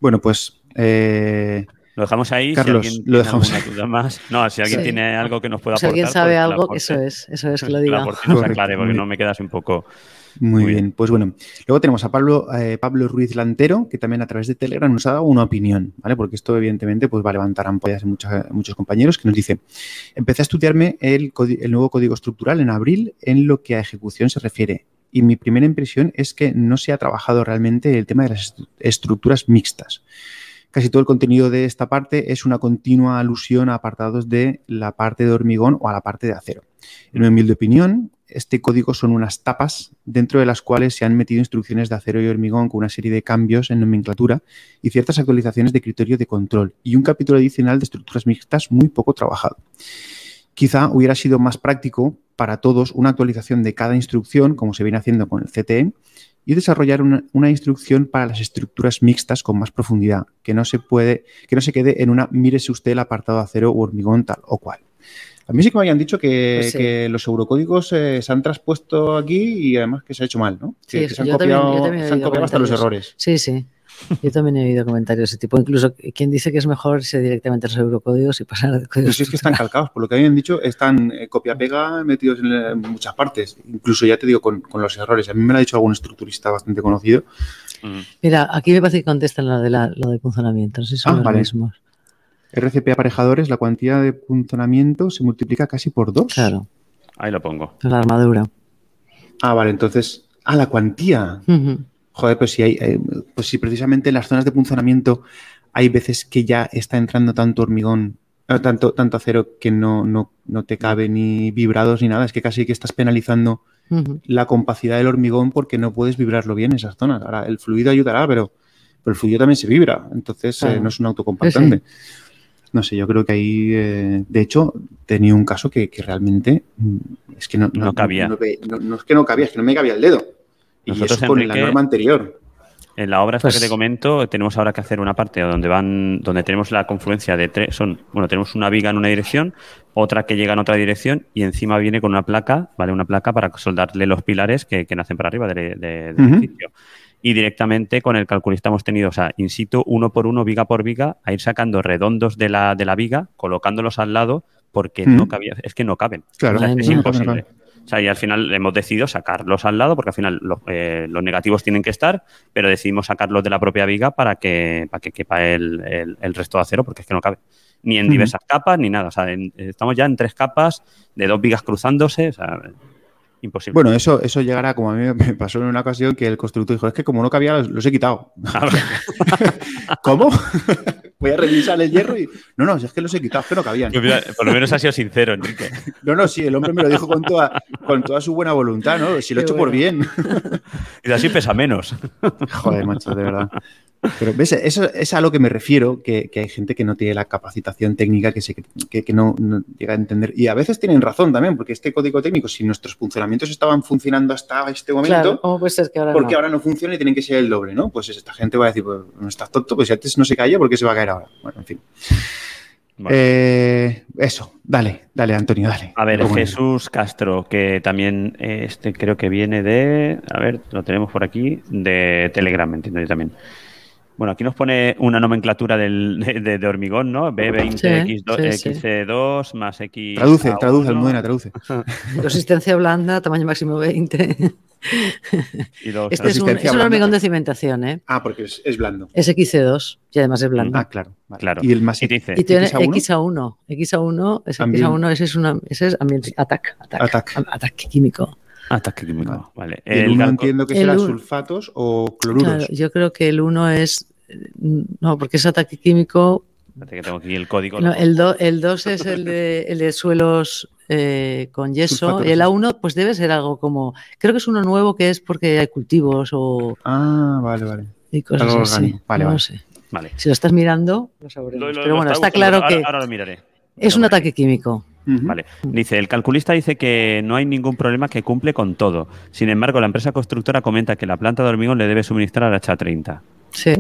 B: Bueno, pues eh,
A: lo dejamos ahí.
B: Carlos, si
A: alguien lo dejamos tiene duda más. No, si alguien tiene algo que nos pueda aportar.
D: Si alguien sabe pues algo, eso es, eso es que lo diga.
A: Porque nos aclare, porque no me quedas un poco.
B: Muy, bien. pues bueno. Luego tenemos a Pablo, eh, Pablo Ruiz Lantero, que también a través de Telegram nos ha dado una opinión, ¿vale? Porque esto, evidentemente, pues va a levantar ampollas en muchos, muchos compañeros, que nos dice: Empecé a estudiarme el, el nuevo código estructural en abril en lo que a ejecución se refiere. Y mi primera impresión es que no se ha trabajado realmente el tema de las estructuras mixtas. Casi todo el contenido de esta parte es una continua alusión a apartados de la parte de hormigón o a la parte de acero. En mi humilde opinión, este código son unas tapas dentro de las cuales se han metido instrucciones de acero y hormigón con una serie de cambios en nomenclatura y ciertas actualizaciones de criterio de control y un capítulo adicional de estructuras mixtas muy poco trabajado. Quizá hubiera sido más práctico para todos una actualización de cada instrucción, como se viene haciendo con el CTE, y desarrollar una, instrucción para las estructuras mixtas con más profundidad, que no se puede, que no se quede en una mírese usted el apartado acero o hormigón tal o cual. A mí sí que me habían dicho que, pues los eurocódigos eh, se han traspuesto aquí y además que se ha hecho mal, ¿no?
D: Sí,
B: se han copiado, hasta los errores.
D: Sí, sí. Yo también he oído comentarios de ese tipo. Incluso quien dice que es mejor irse directamente a los eurocódigos y pasar a códigos.
B: Pues es que están calcados, por lo que habían dicho, están eh, copia-pega metidos en, muchas partes. Incluso ya te digo, con, los errores. A mí me lo ha dicho algún estructurista bastante conocido.
D: Mira, aquí me parece que contestan lo de, la, lo de funcionamiento. No sé si son ah, los mismos.
B: RCP aparejadores, la cuantía de punzonamiento se multiplica casi por dos.
D: Claro.
A: Ahí lo pongo.
D: La armadura.
B: Ah, vale, entonces. Ah, la cuantía. Joder, pues si hay. Eh, pues si precisamente en las zonas de punzonamiento hay veces que ya está entrando tanto hormigón, eh, tanto, tanto acero que no, no, no, te cabe ni vibrados ni nada. Es que casi que estás penalizando la compacidad del hormigón porque no puedes vibrarlo bien en esas zonas. Ahora, el fluido ayudará, pero, el fluido también se vibra. Entonces eh, no es un autocompactante. No sé, yo creo que ahí, eh, de hecho, tenía un caso que, realmente mm, es que no,
A: cabía.
B: No, es que no cabía, es que no me cabía el dedo. Y Nosotros, eso con la norma anterior.
A: En la obra esta que te pues comento, tenemos ahora que hacer una parte donde van, donde tenemos la confluencia de tres, son, bueno, tenemos una viga en una dirección, otra que llega en otra dirección y encima viene con una placa, ¿vale? Una placa para soldarle los pilares que, nacen para arriba del edificio y directamente con el calculista hemos tenido, o sea, in situ, uno por uno, viga por viga, a ir sacando redondos de la, de la viga, colocándolos al lado, porque no cabía, es que no caben.
B: Claro,
A: es imposible. O sea, y al final hemos decidido sacarlos al lado, porque al final eh, los negativos tienen que estar, pero decidimos sacarlos de la propia viga para que, para que quepa el, el, resto de acero, porque es que no cabe. Ni en diversas capas, ni nada. O sea, estamos ya en tres capas de dos vigas cruzándose. O sea, imposible.
B: Bueno, eso, eso llegará, como a mí me pasó en una ocasión que el constructor dijo, es que como no cabía, los, he quitado. ¿Cómo? Voy a revisar el hierro y... No, no, es que los he quitado, que no cabían.
A: Por lo menos ha sido sincero, Enrique.
B: No, no, sí, el hombre me lo dijo con toda, con toda su buena voluntad, ¿no? Si lo he hecho por bien.
A: Y así pesa menos.
B: Joder, macho, de verdad. Pero ves, eso es a lo que me refiero, que, hay gente que no tiene la capacitación técnica, que, se, que, no, llega a entender. Y a veces tienen razón también, porque este código técnico, si nuestros funcionamientos estaban funcionando hasta este momento,
D: ¿cómo puede ser que ahora
B: porque ahora no funciona y tienen que ser el doble, ¿no? Pues esta gente va a decir, pues no estás tonto, pues si antes no se caía, ¿por qué se va a caer ahora? Bueno, en fin. Eh, eso, dale, dale, Antonio, dale.
A: A ver, Jesús Castro, que también este creo que viene de, a ver, lo tenemos por aquí, de Telegram, entiendo yo también. Bueno, aquí nos pone una nomenclatura del, de, hormigón, ¿no? B20, X2, más X.
B: Traduce, traduce, Almudena, traduce.
D: Resistencia blanda, tamaño máximo 20. este es un, hormigón de cimentación, ¿eh?
B: Ah, porque es, blando.
D: Es XC2 y además es blando.
B: Ah, claro.
A: claro.
B: Y el más
D: y, dice, y tiene XA1. XA1, es XA1 ese es, una, ese es ambiente, ataque, ataque, ataque químico.
A: Ataque químico, vale.
B: El, uno entiendo que será sulfatos o cloruros. Claro,
D: yo creo que el uno es. No, porque es ataque químico.
A: que tengo aquí el código.
D: No, el 2 el dos es el de, el de suelos eh, con yeso. y el A1, pues debe ser algo como. Creo que es uno nuevo que es porque hay cultivos o.
B: Ah, vale, vale.
D: Y cosas así. Vale, no vale. Sé. vale. Si lo estás mirando, lo sabremos. Pero bueno, está claro que.
A: Ahora lo miraré.
D: Es un ataque químico.
A: Vale. Dice, el calculista dice que no hay ningún problema que cumple con todo. Sin embargo, la empresa constructora comenta que la planta de hormigón le debe suministrar a H30.
D: Sí,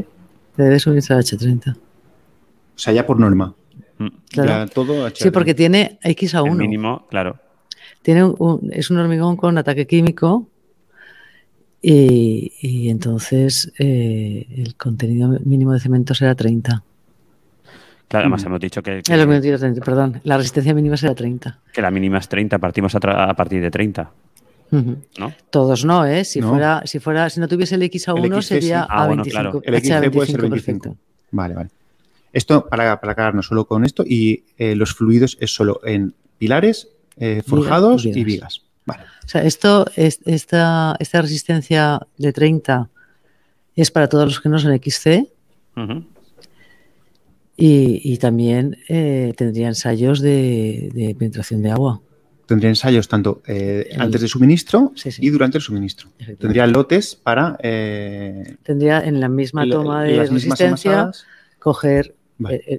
D: le debe suministrar a H30. O
B: sea, ya por norma. Mm.
D: Claro. todo Sí, porque tiene X a 1.
A: mínimo, claro.
D: Tiene un, es un hormigón con ataque químico y, entonces eh, el contenido mínimo de cemento será 30.
A: Claro, además hemos dicho que,
D: perdón, la resistencia mínima será 30.
A: Que la mínima es 30, partimos a, partir de 30.
D: ¿No? Todos no, ¿eh? Si fuera, si fuera, si no tuviese el X a 1 sería a 25.
B: El X puede ser 25. Vale, vale. Esto para, para aclararnos solo con esto y eh, los fluidos es solo en pilares, eh, forjados y vigas. Vale.
D: O sea, esto, es, esta, esta resistencia de 30 es para todos los que no son XC. Y, también eh, tendría ensayos de, penetración de agua.
B: Tendría ensayos tanto eh, antes de suministro y durante el suministro. Tendría lotes para... Eh,
D: tendría en la misma toma de resistencia coger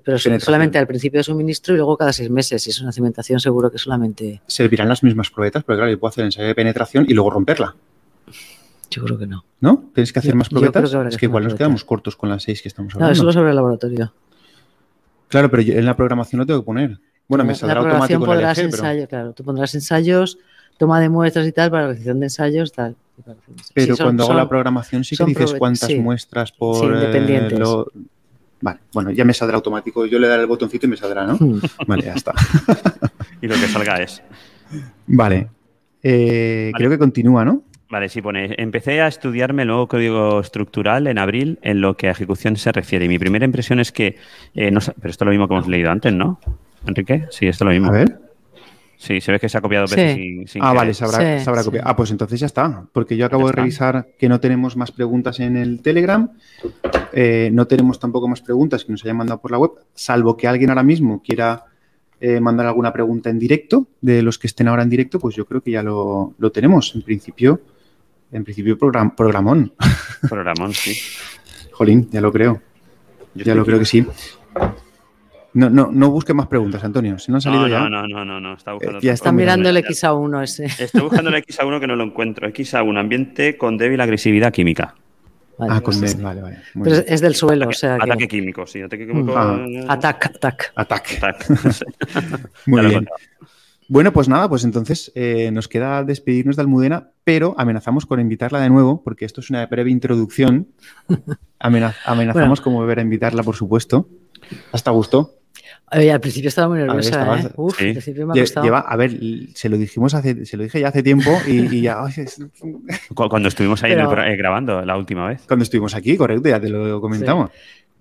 D: pero solamente al principio de suministro y luego cada seis meses. Si es una cimentación, seguro que solamente.
B: Servirán las mismas probetas, pero claro, yo puedo hacer ensayo de penetración y luego romperla.
D: Yo creo que no.
B: ¿No? ¿Tienes que hacer más probetas? es que igual nos quedamos cortos con las seis que estamos hablando.
D: No, eso lo sobre el laboratorio.
B: Claro, pero en la programación lo tengo que poner. Bueno, me saldrá automático
D: podrás ensayo, claro, tú pondrás ensayos, toma de muestras y tal para la realización de ensayos, tal.
B: Pero cuando hago la programación sí que dices cuántas muestras por... Sí,
D: independientes.
B: Vale, bueno, ya me saldrá automático. Yo le daré el botoncito y me saldrá, ¿no? Hmm. vale, ya está.
A: y lo que salga es.
B: Vale. Eh, creo que continúa, ¿no?
A: Vale, sí pone. Empecé a estudiarme el nuevo código estructural en abril en lo que a ejecución se refiere. Y mi primera impresión es que. Eh, no, pero esto es lo mismo que hemos leído antes, ¿no? Enrique, sí, esto es lo mismo.
B: A ver.
A: Sí, se ve que se ha copiado veces sin,
B: Ah, vale, se habrá, copiado. Ah, pues entonces ya está. Porque yo acabo de revisar que no tenemos más preguntas en el Telegram. Eh, no tenemos tampoco más preguntas que nos hayan mandado por la web, salvo que alguien ahora mismo quiera eh, mandar alguna pregunta en directo de los que estén ahora en directo, pues yo creo que ya lo, lo tenemos. En principio. En principio, programón.
A: Programón, sí.
B: Jolín, ya lo creo. ya lo creo que sí. No, no, no busque más preguntas, Antonio. Si no han salido
A: no,
B: ya.
A: No, no, no, no, Está, buscando
D: ya está mirando el XA1 ese.
A: Estoy buscando el XA1 que no lo encuentro. XA1, ambiente con débil agresividad química.
B: Vale, ah, con débil, vale, vale.
D: Pero es del suelo, o sea.
A: Ataque químico, sí. Ataque químico.
D: Ah. Ataque, ataque.
B: Ataque. Muy bien. Bueno, pues nada, pues entonces eh, nos queda despedirnos de Almudena, pero amenazamos con invitarla de nuevo, porque esto es una breve introducción. amenazamos como volver a invitarla, por supuesto. ¿Hasta gusto?
D: al principio estaba muy nerviosa, ¿eh? Uf, al principio me ha costado.
B: a ver, se lo dijimos hace, se lo dije ya hace tiempo y, ya.
A: Cuando estuvimos ahí eh, grabando la última vez.
B: Cuando estuvimos aquí, correcto, ya te lo comentamos.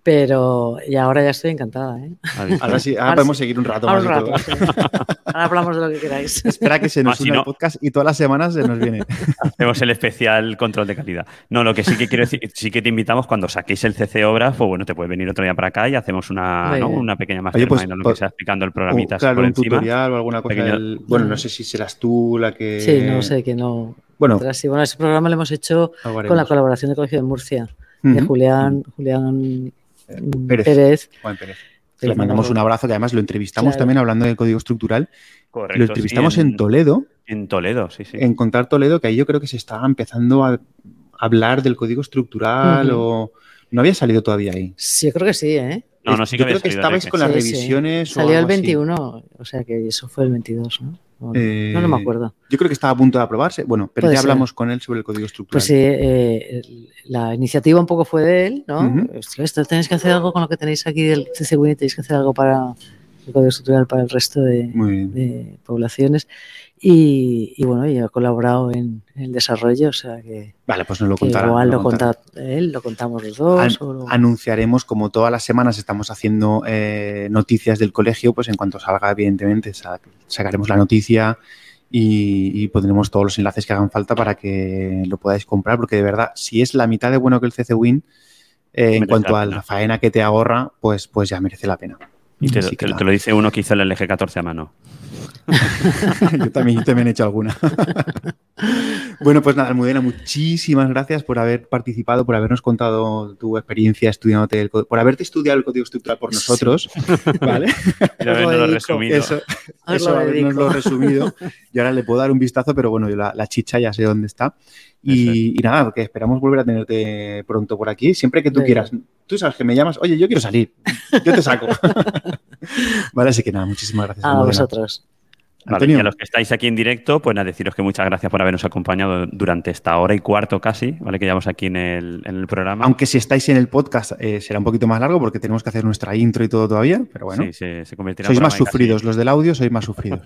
D: Pero y ahora ya estoy encantada. ¿eh?
B: Ahora sí, ahora, podemos seguir un rato más.
D: Ahora hablamos de lo que queráis.
B: Espera que se nos una el podcast y todas las semanas se nos viene.
A: Hacemos el especial control de calidad. No, lo que sí que quiero decir, sí que te invitamos cuando saquéis el CC Obras, pues bueno, te puedes venir otro día para acá y hacemos una, ¿no? una pequeña más pues, en lo que sea explicando el programita.
B: Claro, un tutorial o alguna cosa. Bueno, no sé si serás tú la que.
D: Sí, no sé, que no. Bueno, bueno ese programa lo hemos hecho con la colaboración del Colegio de Murcia, de Julián, Julián Pérez.
B: Le mandamos un abrazo, que además lo entrevistamos también hablando del código estructural. Correcto, lo entrevistamos en, Toledo.
A: En Toledo, sí, sí.
B: En Contar Toledo, que ahí yo creo que se estaba empezando a hablar del código estructural o... No había salido todavía ahí.
D: Sí, creo que sí, ¿eh?
A: No, no, sí
B: que Yo creo que estabais con las revisiones.
D: Salió el 21, o sea que eso fue el 22, ¿no? No, no, me acuerdo.
B: Yo creo que estaba a punto de aprobarse. Bueno, pero ya hablamos con él sobre el código estructural.
D: Pues sí, eh, la iniciativa un poco fue de él, ¿no? Esto tenéis que hacer algo con lo que tenéis aquí del CCWIN, tenéis que hacer algo para el código estructural para el resto de, de poblaciones. Y, bueno, y ha colaborado en, el desarrollo, o sea que.
B: Vale, pues nos lo contará.
D: Igual lo, conta él, lo contamos los dos.
B: Anunciaremos, como todas las semanas estamos haciendo eh, noticias del colegio, pues en cuanto salga, evidentemente, sacaremos la noticia y, pondremos todos los enlaces que hagan falta para que lo podáis comprar, porque de verdad, si es la mitad de bueno que el CC Win, eh, en cuanto a la faena que te ahorra, pues, pues ya merece la pena.
A: Y te, te lo dice uno que hizo el LG 14 a mano.
B: yo también, he hecho alguna. bueno, pues nada, Almudena, muchísimas gracias por haber participado, por habernos contado tu experiencia estudiándote el por haberte estudiado el código estructural por nosotros, ¿vale?
A: habernos resumido.
B: Eso, eso habernos lo resumido. Y ahora le puedo dar un vistazo, pero bueno, la, la chicha ya sé dónde está. Y, nada, que esperamos volver a tenerte pronto por aquí, siempre que tú quieras. Tú sabes que me llamas, oye, yo quiero salir, yo te saco. vale, así que nada, muchísimas gracias.
D: A vosotros
A: y a los que estáis aquí en directo, pues nada, deciros que muchas gracias por habernos acompañado durante esta hora y cuarto casi, ¿vale? Que llevamos aquí en el, programa.
B: Aunque si estáis en el podcast eh, será un poquito más largo porque tenemos que hacer nuestra intro y todo todavía, pero bueno.
A: Sí, se, convertirá
B: Sois más sufridos, los del audio sois más sufridos.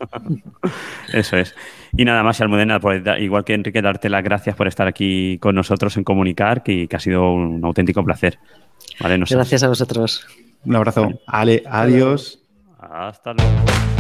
A: Eso es. Y nada más, Almudena, pues, igual que Enrique, darte las gracias por estar aquí con nosotros en Comunicar, que, ha sido un auténtico placer.
D: gracias a vosotros.
B: Un abrazo. Ale, adiós.
A: Hasta luego.